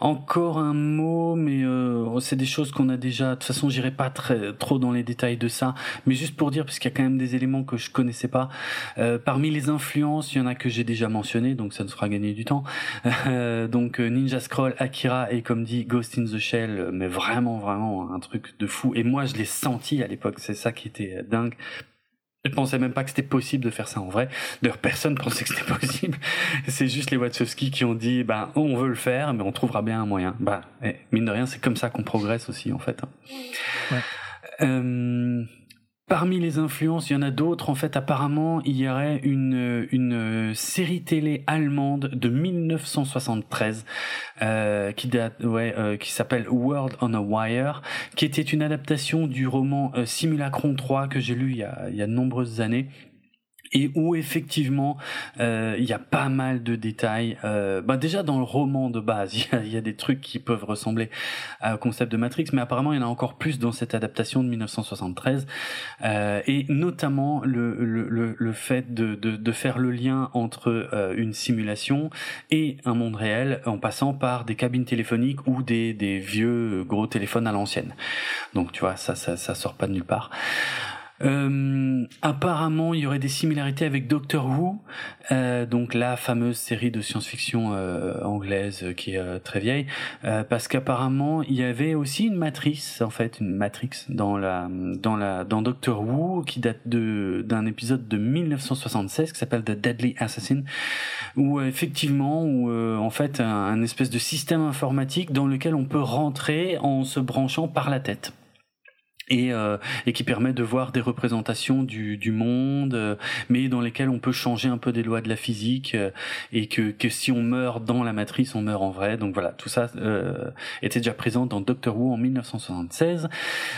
encore un mot, mais euh, c'est des choses qu'on a déjà. De toute façon, j'irai pas très trop dans les détails de ça, mais juste pour dire, parce qu'il y a quand même des éléments que je connaissais pas. parmi les influences, il y en a que j'ai déjà mentionné, donc ça nous fera gagner du temps. donc Ninja Scroll, Akira et comme dit Ghost in the Shell, mais vraiment vraiment un truc de fou. Et moi, je l'ai senti à l'époque. C'est ça qui était dingue. Je pensais même pas que c'était possible de faire ça en vrai. D'ailleurs, personne pensait que c'était possible. C'est juste les Wachowski qui ont dit, bah, on veut le faire, mais on trouvera bien un moyen. Bah, mine de rien, c'est comme ça qu'on progresse aussi, en fait. Ouais. Euh, Parmi les influences, il y en a d'autres. En fait, apparemment, il y aurait une, série télé allemande de 1973 euh, euh, qui s'appelle World on a Wire, qui était une adaptation du roman euh, Simulacron 3 que j'ai lu il y a, il y a de nombreuses années et où effectivement euh, il y a pas mal de détails. Euh, bah déjà dans le roman de base, il y, y a, des trucs qui peuvent ressembler au concept de Matrix, mais apparemment il y en a encore plus dans cette adaptation de 1973, euh, et notamment le, le, le fait de, de, de, faire le lien entre euh, une simulation et un monde réel en passant par des cabines téléphoniques ou des, des vieux gros téléphones à l'ancienne. Donc tu vois, ça, ça, ça sort pas de nulle part. Euh, apparemment, il y aurait des similarités avec Doctor Who, euh, donc la fameuse série de science-fiction euh, anglaise qui est euh, très vieille, euh, parce qu'apparemment il y avait aussi une matrice, en fait, une matrix dans la dans la dans Doctor Who qui date de d'un épisode de 1976 qui s'appelle The Deadly Assassin, où effectivement, où en fait un, un espèce de système informatique dans lequel on peut rentrer en se branchant par la tête et, euh, et qui permet de voir des représentations du, du monde, euh, mais dans lesquelles on peut changer un peu des lois de la physique euh, et que, que si on meurt dans la matrice, on meurt en vrai. Donc voilà, tout ça euh, était déjà présent dans Doctor Who en 1976.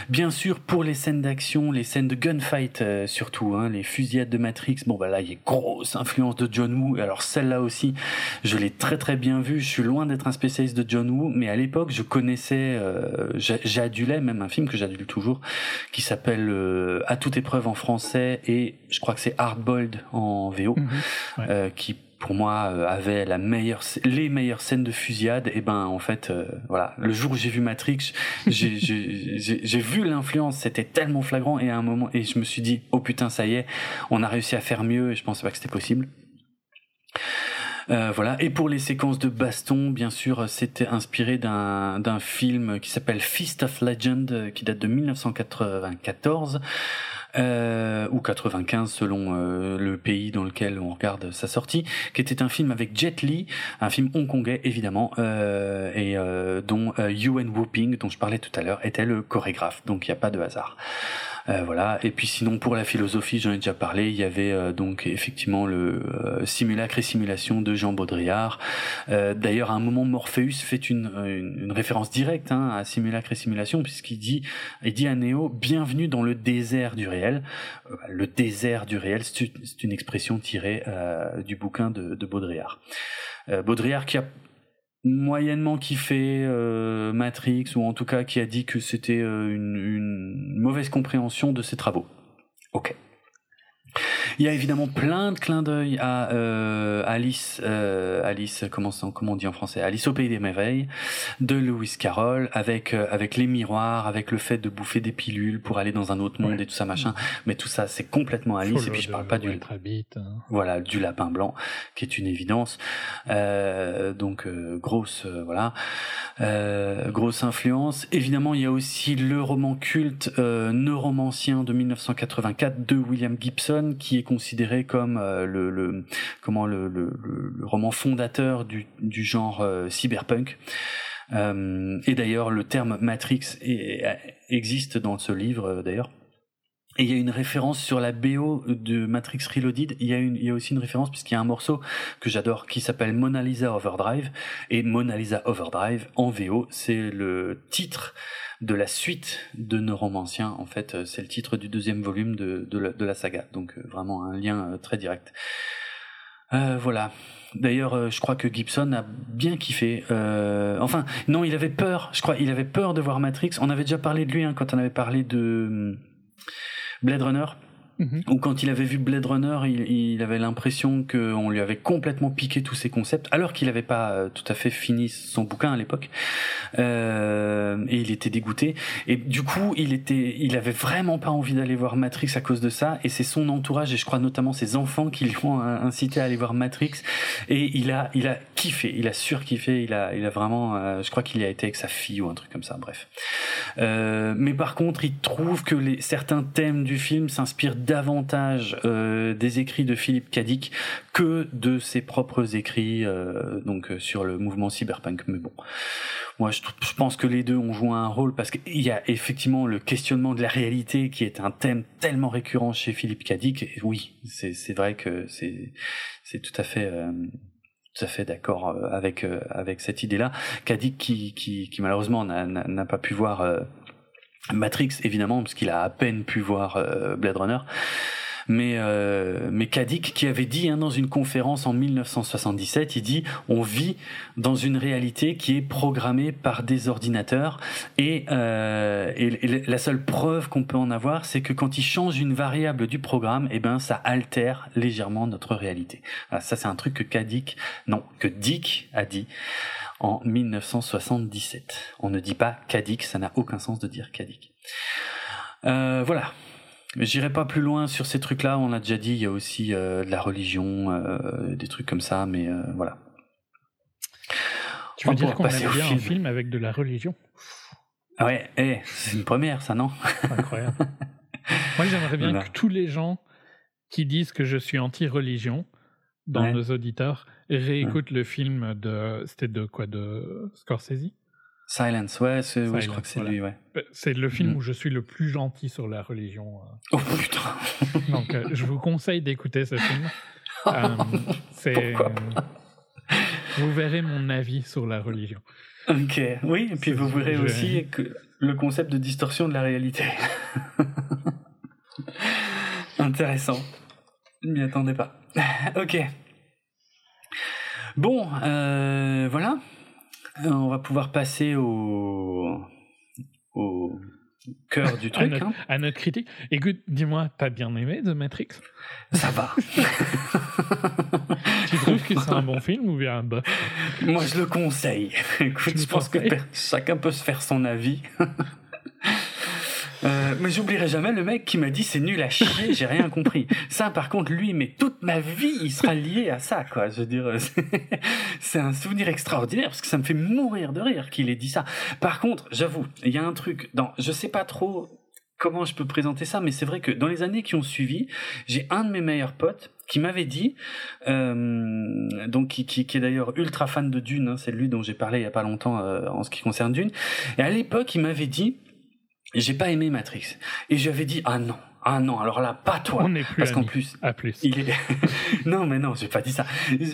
Bien sûr, pour les scènes d'action, les scènes de gunfight surtout, hein, les fusillades de Matrix, bon bah là il y a grosse influence de John Woo. Alors celle-là aussi, je l'ai très très bien vue. Je suis loin d'être un spécialiste de John Woo, mais à l'époque je connaissais, j'adulais même un film que j'adule toujours qui s'appelle euh, À toute épreuve en français et je crois que c'est Hardboiled en VO, mhm. euh, qui pour moi euh, avait la meilleure les meilleures scènes de fusillade. Et ben en fait voilà le jour où j'ai vu Matrix j'ai vu l'influence. C'était tellement flagrant. Et à un moment et je me suis dit oh putain ça y est on a réussi à faire mieux. Et je pensais pas que c'était possible euh, voilà. Et pour les séquences de baston, bien sûr, c'était inspiré d'un d'un film qui s'appelle Feast of Legend, qui date de 1994. Euh, ou 95 selon euh, le pays dans lequel on regarde sa sortie, qui était un film avec Jet Li, un film hongkongais évidemment, euh, et euh, dont Yuen Whooping, dont je parlais tout à l'heure, était le chorégraphe. Donc il n'y a pas de hasard. Euh, voilà. Et puis sinon pour la philosophie, j'en ai déjà parlé. Il y avait euh, donc effectivement le euh, simulacre et simulation de Jean Baudrillard. D'ailleurs, à un moment, Morpheus fait une, une, référence directe hein, à simulacre et simulation puisqu'il dit, il dit à Néo, bienvenue dans le désert du réel. le désert du réel, c'est une expression tirée du bouquin de, de Baudrillard. Baudrillard qui a moyennement kiffé euh, Matrix ou en tout cas qui a dit que c'était euh, une, une, mauvaise compréhension de ses travaux. Ok. Il y a évidemment plein de clins d'œil à euh, Alice, euh, Alice, comment, comment on dit en français, Alice au pays des merveilles, de Lewis Carroll, avec euh, avec les miroirs, avec le fait de bouffer des pilules pour aller dans un autre monde et tout ça machin. Mais tout ça, c'est complètement Alice. et puis je parle pas du hein. voilà du lapin blanc, qui est une évidence. Donc grosse voilà grosse influence. Évidemment, il y a aussi le roman culte neuromancien de 1984 de William Gibson, qui est considéré comme euh, le, comment le, roman fondateur du, genre euh, cyberpunk. Euh, et d'ailleurs, le terme Matrix existe dans ce livre d'ailleurs. Et il y a une référence sur la BO de Matrix Reloaded. Il y a aussi une référence puisqu'il y a un morceau que j'adore qui s'appelle Mona Lisa Overdrive. Et Mona Lisa Overdrive en VO, c'est le titre de la suite de Neuromancien. En fait, euh, c'est le titre du deuxième volume de, la, saga. Donc euh, vraiment un lien euh, très direct. voilà. D'ailleurs, je crois que Gibson a bien kiffé. enfin, non, il avait peur. Je crois, il avait peur de voir Matrix. On avait déjà parlé de lui hein, quand on avait parlé de hum, Blade Runner. Mhm. Ou quand il avait vu Blade Runner, il, avait l'impression qu'on lui avait complètement piqué tous ses concepts, alors qu'il n'avait pas euh, tout à fait fini son bouquin à l'époque. Euh, et il était dégoûté. Et du coup, il était, il avait vraiment pas envie d'aller voir Matrix à cause de ça. Et c'est son entourage, et je crois notamment ses enfants, qui lui ont incité à aller voir Matrix. Et il a, il a kiffé, il a surkiffé, il a, il a vraiment, euh, je crois qu'il y a été avec sa fille ou un truc comme ça. Bref. mais par contre, il trouve que les, certains thèmes du film s'inspirent davantage euh, des écrits de Philippe Cadic que de ses propres écrits euh, donc euh, sur le mouvement cyberpunk. Mais bon, moi je, pense que les deux ont joué un rôle parce qu'il y a effectivement le questionnement de la réalité qui est un thème tellement récurrent chez Philippe Cadic. Et oui, c'est vrai que c'est tout à fait d'accord avec cette idée-là. Kadik qui malheureusement n'a pas pu voir Matrix évidemment parce qu'il a à peine pu voir euh, Blade Runner. Mais euh, mais Kadik qui avait dit hein, dans une conférence en 1977, il dit on vit dans une réalité qui est programmée par des ordinateurs. Et, euh, et, la seule preuve qu'on peut en avoir, c'est que quand il change une variable du programme, et eh ben ça altère légèrement notre réalité. ça c'est un truc que Kadik, non, que Dick a dit en 1977. On ne dit pas Kadik, ça n'a aucun sens de dire Kadik. Euh, voilà. J'irai pas plus loin sur ces trucs-là. On a déjà dit, il y a aussi euh, de la religion, euh, des trucs comme ça, mais voilà. Tu veux dire qu'on aime bien un film avec de la religion? Ah Ouais, eh, c'est une première, ça, non? Incroyable. Moi, j'aimerais bien que tous les gens qui disent que je suis anti-religion dans nos auditeurs réécoute le film de. C'était de quoi De Scorsese? Silence, ouais, je crois que c'est lui, ouais. Bah, c'est le film mm. où je suis le plus gentil sur la religion. Euh. Oh putain Donc, euh, je vous conseille d'écouter ce film. Euh, c'est. Vous verrez mon avis sur la religion. Ok, oui, et puis vous verrez aussi que le concept de distorsion de la réalité. Intéressant. Je m'y attendais pas. ok. Bon, euh, voilà. On va pouvoir passer au, au cœur du truc. Hein. à, notre, critique. Écoute, dis-moi, t'as bien aimé The Matrix? Ça va. tu trouves que c'est un bon film ou bien un Moi, je le conseille. Écoute, je pense que chacun peut se faire son avis. Euh, mais j'oublierai jamais le mec qui m'a dit c'est nul à chier, j'ai rien compris. Ça, par contre, lui, mais toute ma vie, il sera lié à ça, quoi. Je veux dire, c'est un souvenir extraordinaire parce que ça me fait mourir de rire qu'il ait dit ça. Par contre, j'avoue, il y a un truc dans, je sais pas trop comment je peux présenter ça, mais c'est vrai que dans les années qui ont suivi, j'ai un de mes meilleurs potes qui m'avait dit, euh, donc qui, qui, qui est d'ailleurs ultra fan de Dune, hein, c'est lui dont j'ai parlé il y a pas longtemps euh, en ce qui concerne Dune, et à l'époque il m'avait dit, j'ai pas aimé Matrix. Et j'avais dit, ah non, ah non, alors là, pas toi. On est plus Parce qu'en plus, à plus. Il est... non, mais non, j'ai pas dit ça.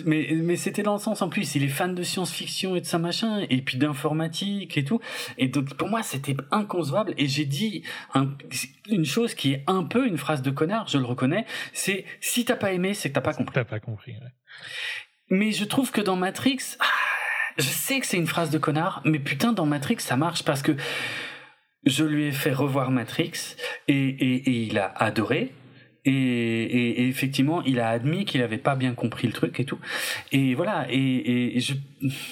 Mais, mais c'était dans le sens, en plus, il est fan de science-fiction et de ça machin, et puis d'informatique et tout. Et donc, pour moi, c'était inconcevable. Et j'ai dit une chose qui est un peu une phrase de connard, je le reconnais, c'est si t'as pas aimé, c'est que t'as pas compris. T'as pas compris, ouais. Mais je trouve que dans Matrix, ah, je sais que c'est une phrase de connard, mais putain, dans Matrix, ça marche parce que je lui ai fait revoir Matrix et, et, et il a adoré. et, effectivement, il a admis qu'il n'avait pas bien compris le truc et tout. Et voilà. Et, je,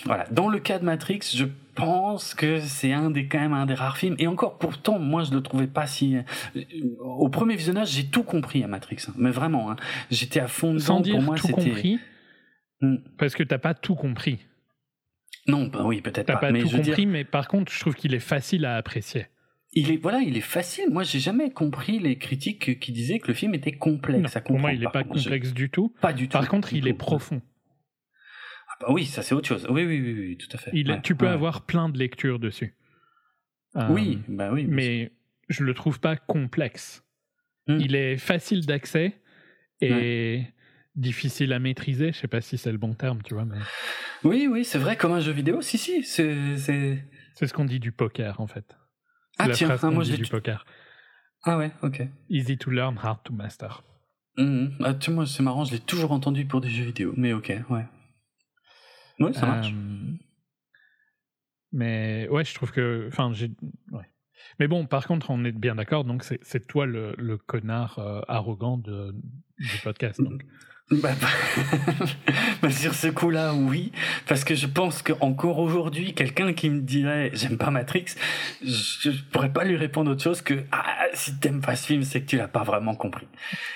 voilà. Dans le cas de Matrix, je pense que c'est un des quand même un des rares films. Et encore, pourtant, moi, je le trouvais pas si. Euh, au premier visionnage, j'ai tout compris à Matrix, hein. mais vraiment, hein. j'étais à fond dedans. Sans dire pour moi, tout compris, hmm. parce que t'as pas tout compris. Non, bah oui, peut-être pas. T'as pas tout compris, mais par contre, je trouve qu'il est facile à apprécier il est voilà, il est facile. Moi, j'ai jamais compris les critiques qui disaient que le film était complexe. pour moi, il n'est pas complexe du tout. Pas du tout. Par contre, il est profond. Ah bah oui, ça c'est autre chose. Oui, oui, oui, tout à fait. tu peux avoir plein de lectures dessus. oui, euh, bah oui. Mais je le trouve pas complexe. Hmm. Il est facile d'accès et difficile à maîtriser. Je sais pas si c'est le bon terme, tu vois. Mais... Oui, oui, c'est vrai comme un jeu vidéo. Si, si, c'est. C'est ce qu'on dit du poker en fait. Ah tiens, ah, moi j'ai du poker. Ah ouais, ok. Easy to learn, hard to master. Mmh. Ah, tu moi c'est marrant, je l'ai toujours entendu pour des jeux vidéo, mais ok, ouais. Oui, ça marche. Euh, mais ouais, je trouve que, enfin, j'ai, ouais. Mais bon, par contre, on est bien d'accord, donc c'est toi le, le connard euh, arrogant de, du podcast. Donc. Bah, bah, sur ce coup-là, oui, parce que je pense qu'encore aujourd'hui, quelqu'un qui me dirait j'aime pas Matrix, je, pourrais pas lui répondre autre chose que ah, si t'aimes pas ce film, c'est que tu l'as pas vraiment compris.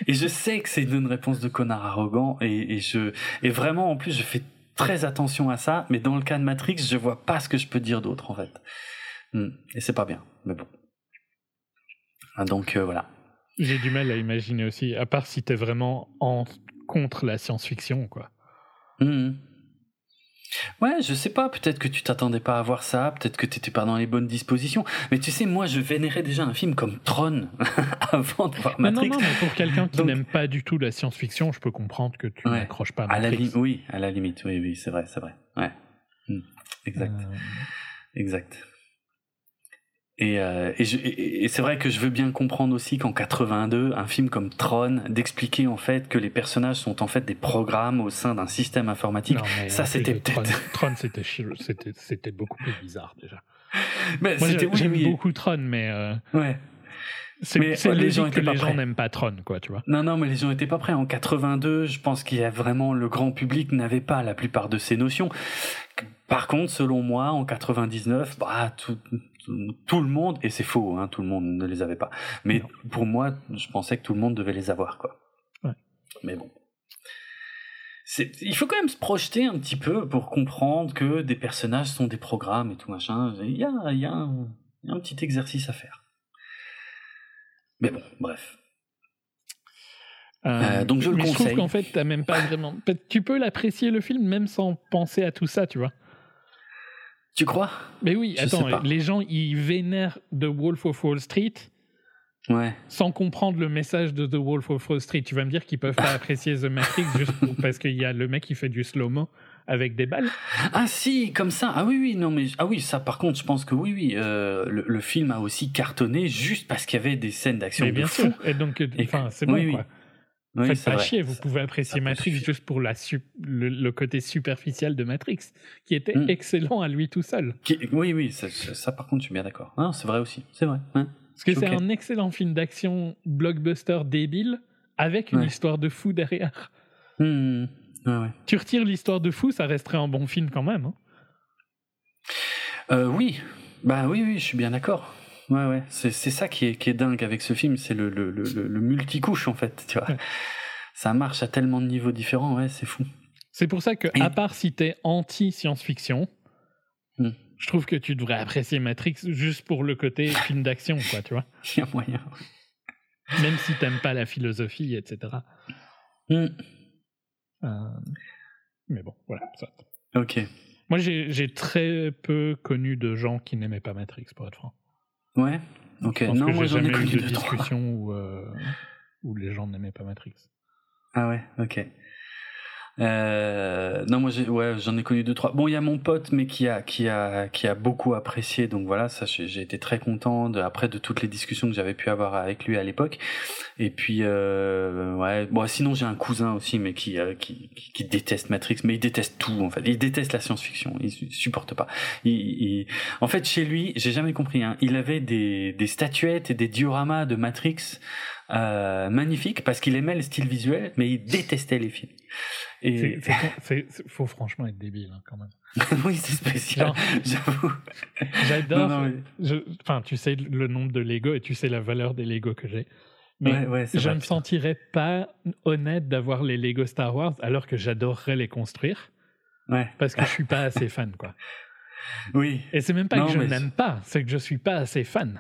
Et je sais que c'est une réponse de connard arrogant, et, et je et vraiment en plus je fais très attention à ça, mais dans le cas de Matrix, je vois pas ce que je peux dire d'autre en fait. Hmm. Et c'est pas bien, mais bon. Ah, donc euh, voilà. J'ai du mal à imaginer aussi, à part si t'es vraiment en contre la science-fiction, quoi. Mmh. Ouais, je sais pas, peut-être que tu t'attendais pas à voir ça, peut-être que t'étais pas dans les bonnes dispositions, mais tu sais, moi je vénérais déjà un film comme Tron avant de voir Matrix. non, non, mais pour quelqu'un qui n'aime pas du tout la science-fiction, je peux comprendre que tu n'accroches pas à Matrix. oui, à la limite, oui, oui, c'est vrai, c'est vrai. Ouais. Mmh. Exact. Euh. Exact. Et, euh, et, et c'est vrai que je veux bien comprendre aussi qu'en 82, un film comme Tron, d'expliquer en fait que les personnages sont en fait des programmes au sein d'un système informatique, ça c'était peut-être... Tron, c'était, c'était, beaucoup plus bizarre déjà. Mais Moi, j'aime beaucoup Tron, mais... Euh, ouais. C'est, mais les gens que les gens n'aiment pas Tron, quoi, tu vois. Non, non, mais les gens étaient pas prêts. En 82, je pense qu'il y a vraiment le grand public n'avait pas la plupart de ces notions. Par contre, selon moi, en 99, bah, tout, tout le monde, et c'est faux, hein, tout le monde ne les avait pas. Mais pour moi, je pensais que tout le monde devait les avoir, quoi. Mais bon. Il faut quand même se projeter un petit peu pour comprendre que des personnages sont des programmes et tout machin. Il y a, il y a, un, un petit exercice à faire. Mais bon, bref. Euh, euh, donc je le conseille. Je trouve qu'en fait, t'as même pas vraiment. Tu peux l'apprécier le film même sans penser à tout ça, tu vois. Tu crois? Mais oui, attends, les gens ils vénèrent The Wolf of Wall Street. Ouais. Sans comprendre le message de The Wolf of Wall Street, tu vas me dire qu'ils peuvent pas apprécier The Matrix juste parce qu'il y a le mec qui fait du slow-mo avec des balles. Ah si, comme ça. Ah oui, oui, non mais ah oui, ça par contre, je pense que oui, oui, euh, le, film a aussi cartonné juste parce qu'il y avait des scènes d'action. Mais bien sûr. Et donc, enfin, c'est bon quoi. Oui, Faites pas chier, vous pouvez apprécier Matrix juste pour la le, côté superficiel de Matrix, qui était hmm. excellent à lui tout seul. oui, oui, ça, par contre, je suis bien d'accord. c'est vrai aussi, c'est vrai. Parce que c'est un excellent film d'action blockbuster débile avec une histoire de fou derrière. Hmm. Tu retires l'histoire de fou, ça resterait un bon film quand même. Hein. Euh, oui, bah oui, oui, je suis bien d'accord. Ouais, ouais. C'est, ça qui est, qui est dingue avec ce film, c'est le, le, le, le multicouche en fait, tu vois. Ça marche à tellement de niveaux différents, ouais, c'est fou. C'est pour ça que, à part si t'es anti-science-fiction, hmm. je trouve que tu devrais apprécier Matrix juste pour le côté film d'action, quoi, tu vois. Il y a moyen. Même si t'aimes pas la philosophie, etc. Hmm. Euh, mais bon, voilà. Ça. Ok. Moi, j'ai, j'ai très peu connu de gens qui n'aimaient pas Matrix, pour être franc. Ouais. Ok. non, moi j'en ai connu de discussion où, euh, où les gens n'aimaient pas Matrix. Ah ouais. Ok. Euh, non, moi, j'ai, ouais, j'en ai connu deux trois. Bon, il y a mon pote, mais qui a, qui a, qui a beaucoup apprécié. Donc voilà, ça, j'ai été très content de, après de toutes les discussions que j'avais pu avoir avec lui à l'époque. Et puis, euh, ouais, bon, sinon j'ai un cousin aussi, mais qui, euh, qui, qui, déteste Matrix, mais il déteste tout en fait. Il déteste la science-fiction. Il supporte pas. Il, il... En fait, chez lui, j'ai jamais compris. Hein, il avait des, des statuettes et des dioramas de Matrix magnifique parce qu'il aimait le style visuel, mais il détestait les films. Et il faut franchement être débile hein, quand même. oui, c'est spécial, j'avoue. J'adore. Enfin, tu sais le nombre de Lego et tu sais la valeur des Lego que j'ai. Mais je ne me sentirais pas honnête d'avoir les Lego Star Wars alors que j'adorerais les construire. Ouais. Parce que je suis pas assez fan, quoi. Oui. Et c'est même pas que je n'aime pas, c'est que je suis pas assez fan.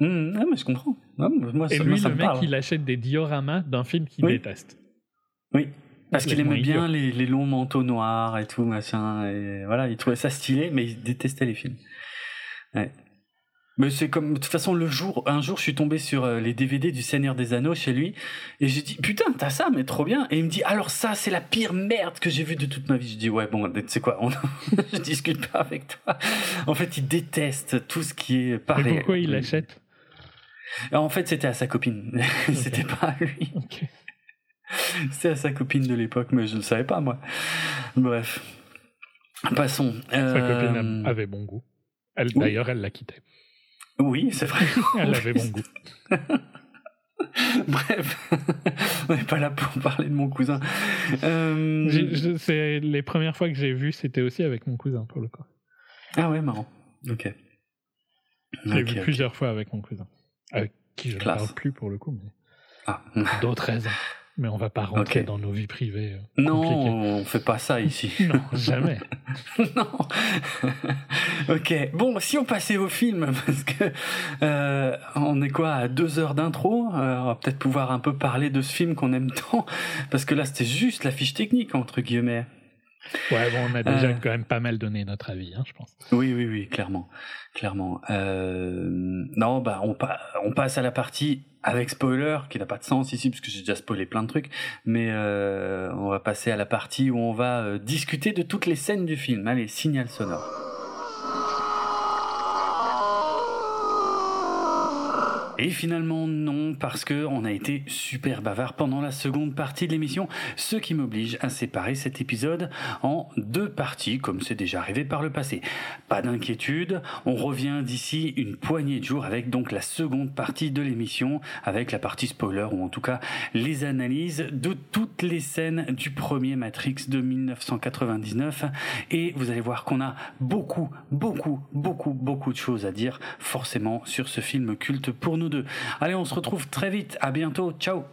Mmh, mais je comprends. moi, et lui, le mec, il achète des dioramas d'un film qu'il déteste. Oui. Parce qu'il aimait bien les, les, longs manteaux noirs et tout, machin. Et voilà, il trouvait ça stylé, mais il détestait les films. Ouais. Mais c'est comme de toute façon le jour un jour je suis tombé sur euh, les DVD du Seigneur des Anneaux chez lui et j'ai dit putain t'as ça mais trop bien et il me dit alors ça c'est la pire merde que j'ai vue de toute ma vie je dis ouais bon tu sais quoi on... je discute pas avec toi en fait il déteste tout ce qui est pareil et pourquoi il l'achète? En fait c'était à sa copine. C'était pas à lui. C'était à sa copine de l'époque mais je ne savais pas moi. Bref. Passons. Sa copine euh, avait bon goût. D'ailleurs elle l'a quitté oui, c'est vrai. Elle avait bon goût. Bref, on n'est pas là pour parler de mon cousin. Euh... C'est les premières fois que j'ai vu, c'était aussi avec mon cousin pour le coup. Ah ouais, marrant. Ok. J'ai vu plusieurs fois avec mon cousin, avec qui je ne parle plus pour le coup, mais ah. d'autres raisons. Mais on va pas rentrer dans nos vies privées. Euh, non, on fait pas ça ici. non, jamais. non. ok. Bon, si on passait au film, parce que euh, on est quoi à deux heures d'intro, euh, on va peut-être pouvoir un peu parler de ce film qu'on aime tant, parce que là c'était juste la fiche technique entre guillemets. Ouais, bon, on a déjà quand même pas mal donné notre avis, hein, je pense. Oui, oui, oui, clairement, clairement. non, bah on, on passe à la partie avec spoiler, qui n'a pas de sens ici, puisque j'ai déjà spoilé plein de trucs, mais euh, on va passer à la partie où on va euh, discuter de toutes les scènes du film. Allez, signal sonore. Et finalement non, parce que on a été super bavard pendant la seconde partie de l'émission, ce qui m'oblige à séparer cet épisode en deux parties, comme c'est déjà arrivé par le passé. Pas d'inquiétude, on revient d'ici une poignée de jours avec donc la seconde partie de l'émission, avec la partie spoiler, ou en tout cas les analyses de toutes les scènes du premier Matrix de 1999. Et vous allez voir qu'on a beaucoup, beaucoup, beaucoup, beaucoup de choses à dire forcément sur ce film culte pour Allez, on se retrouve très vite. À bientôt. Ciao.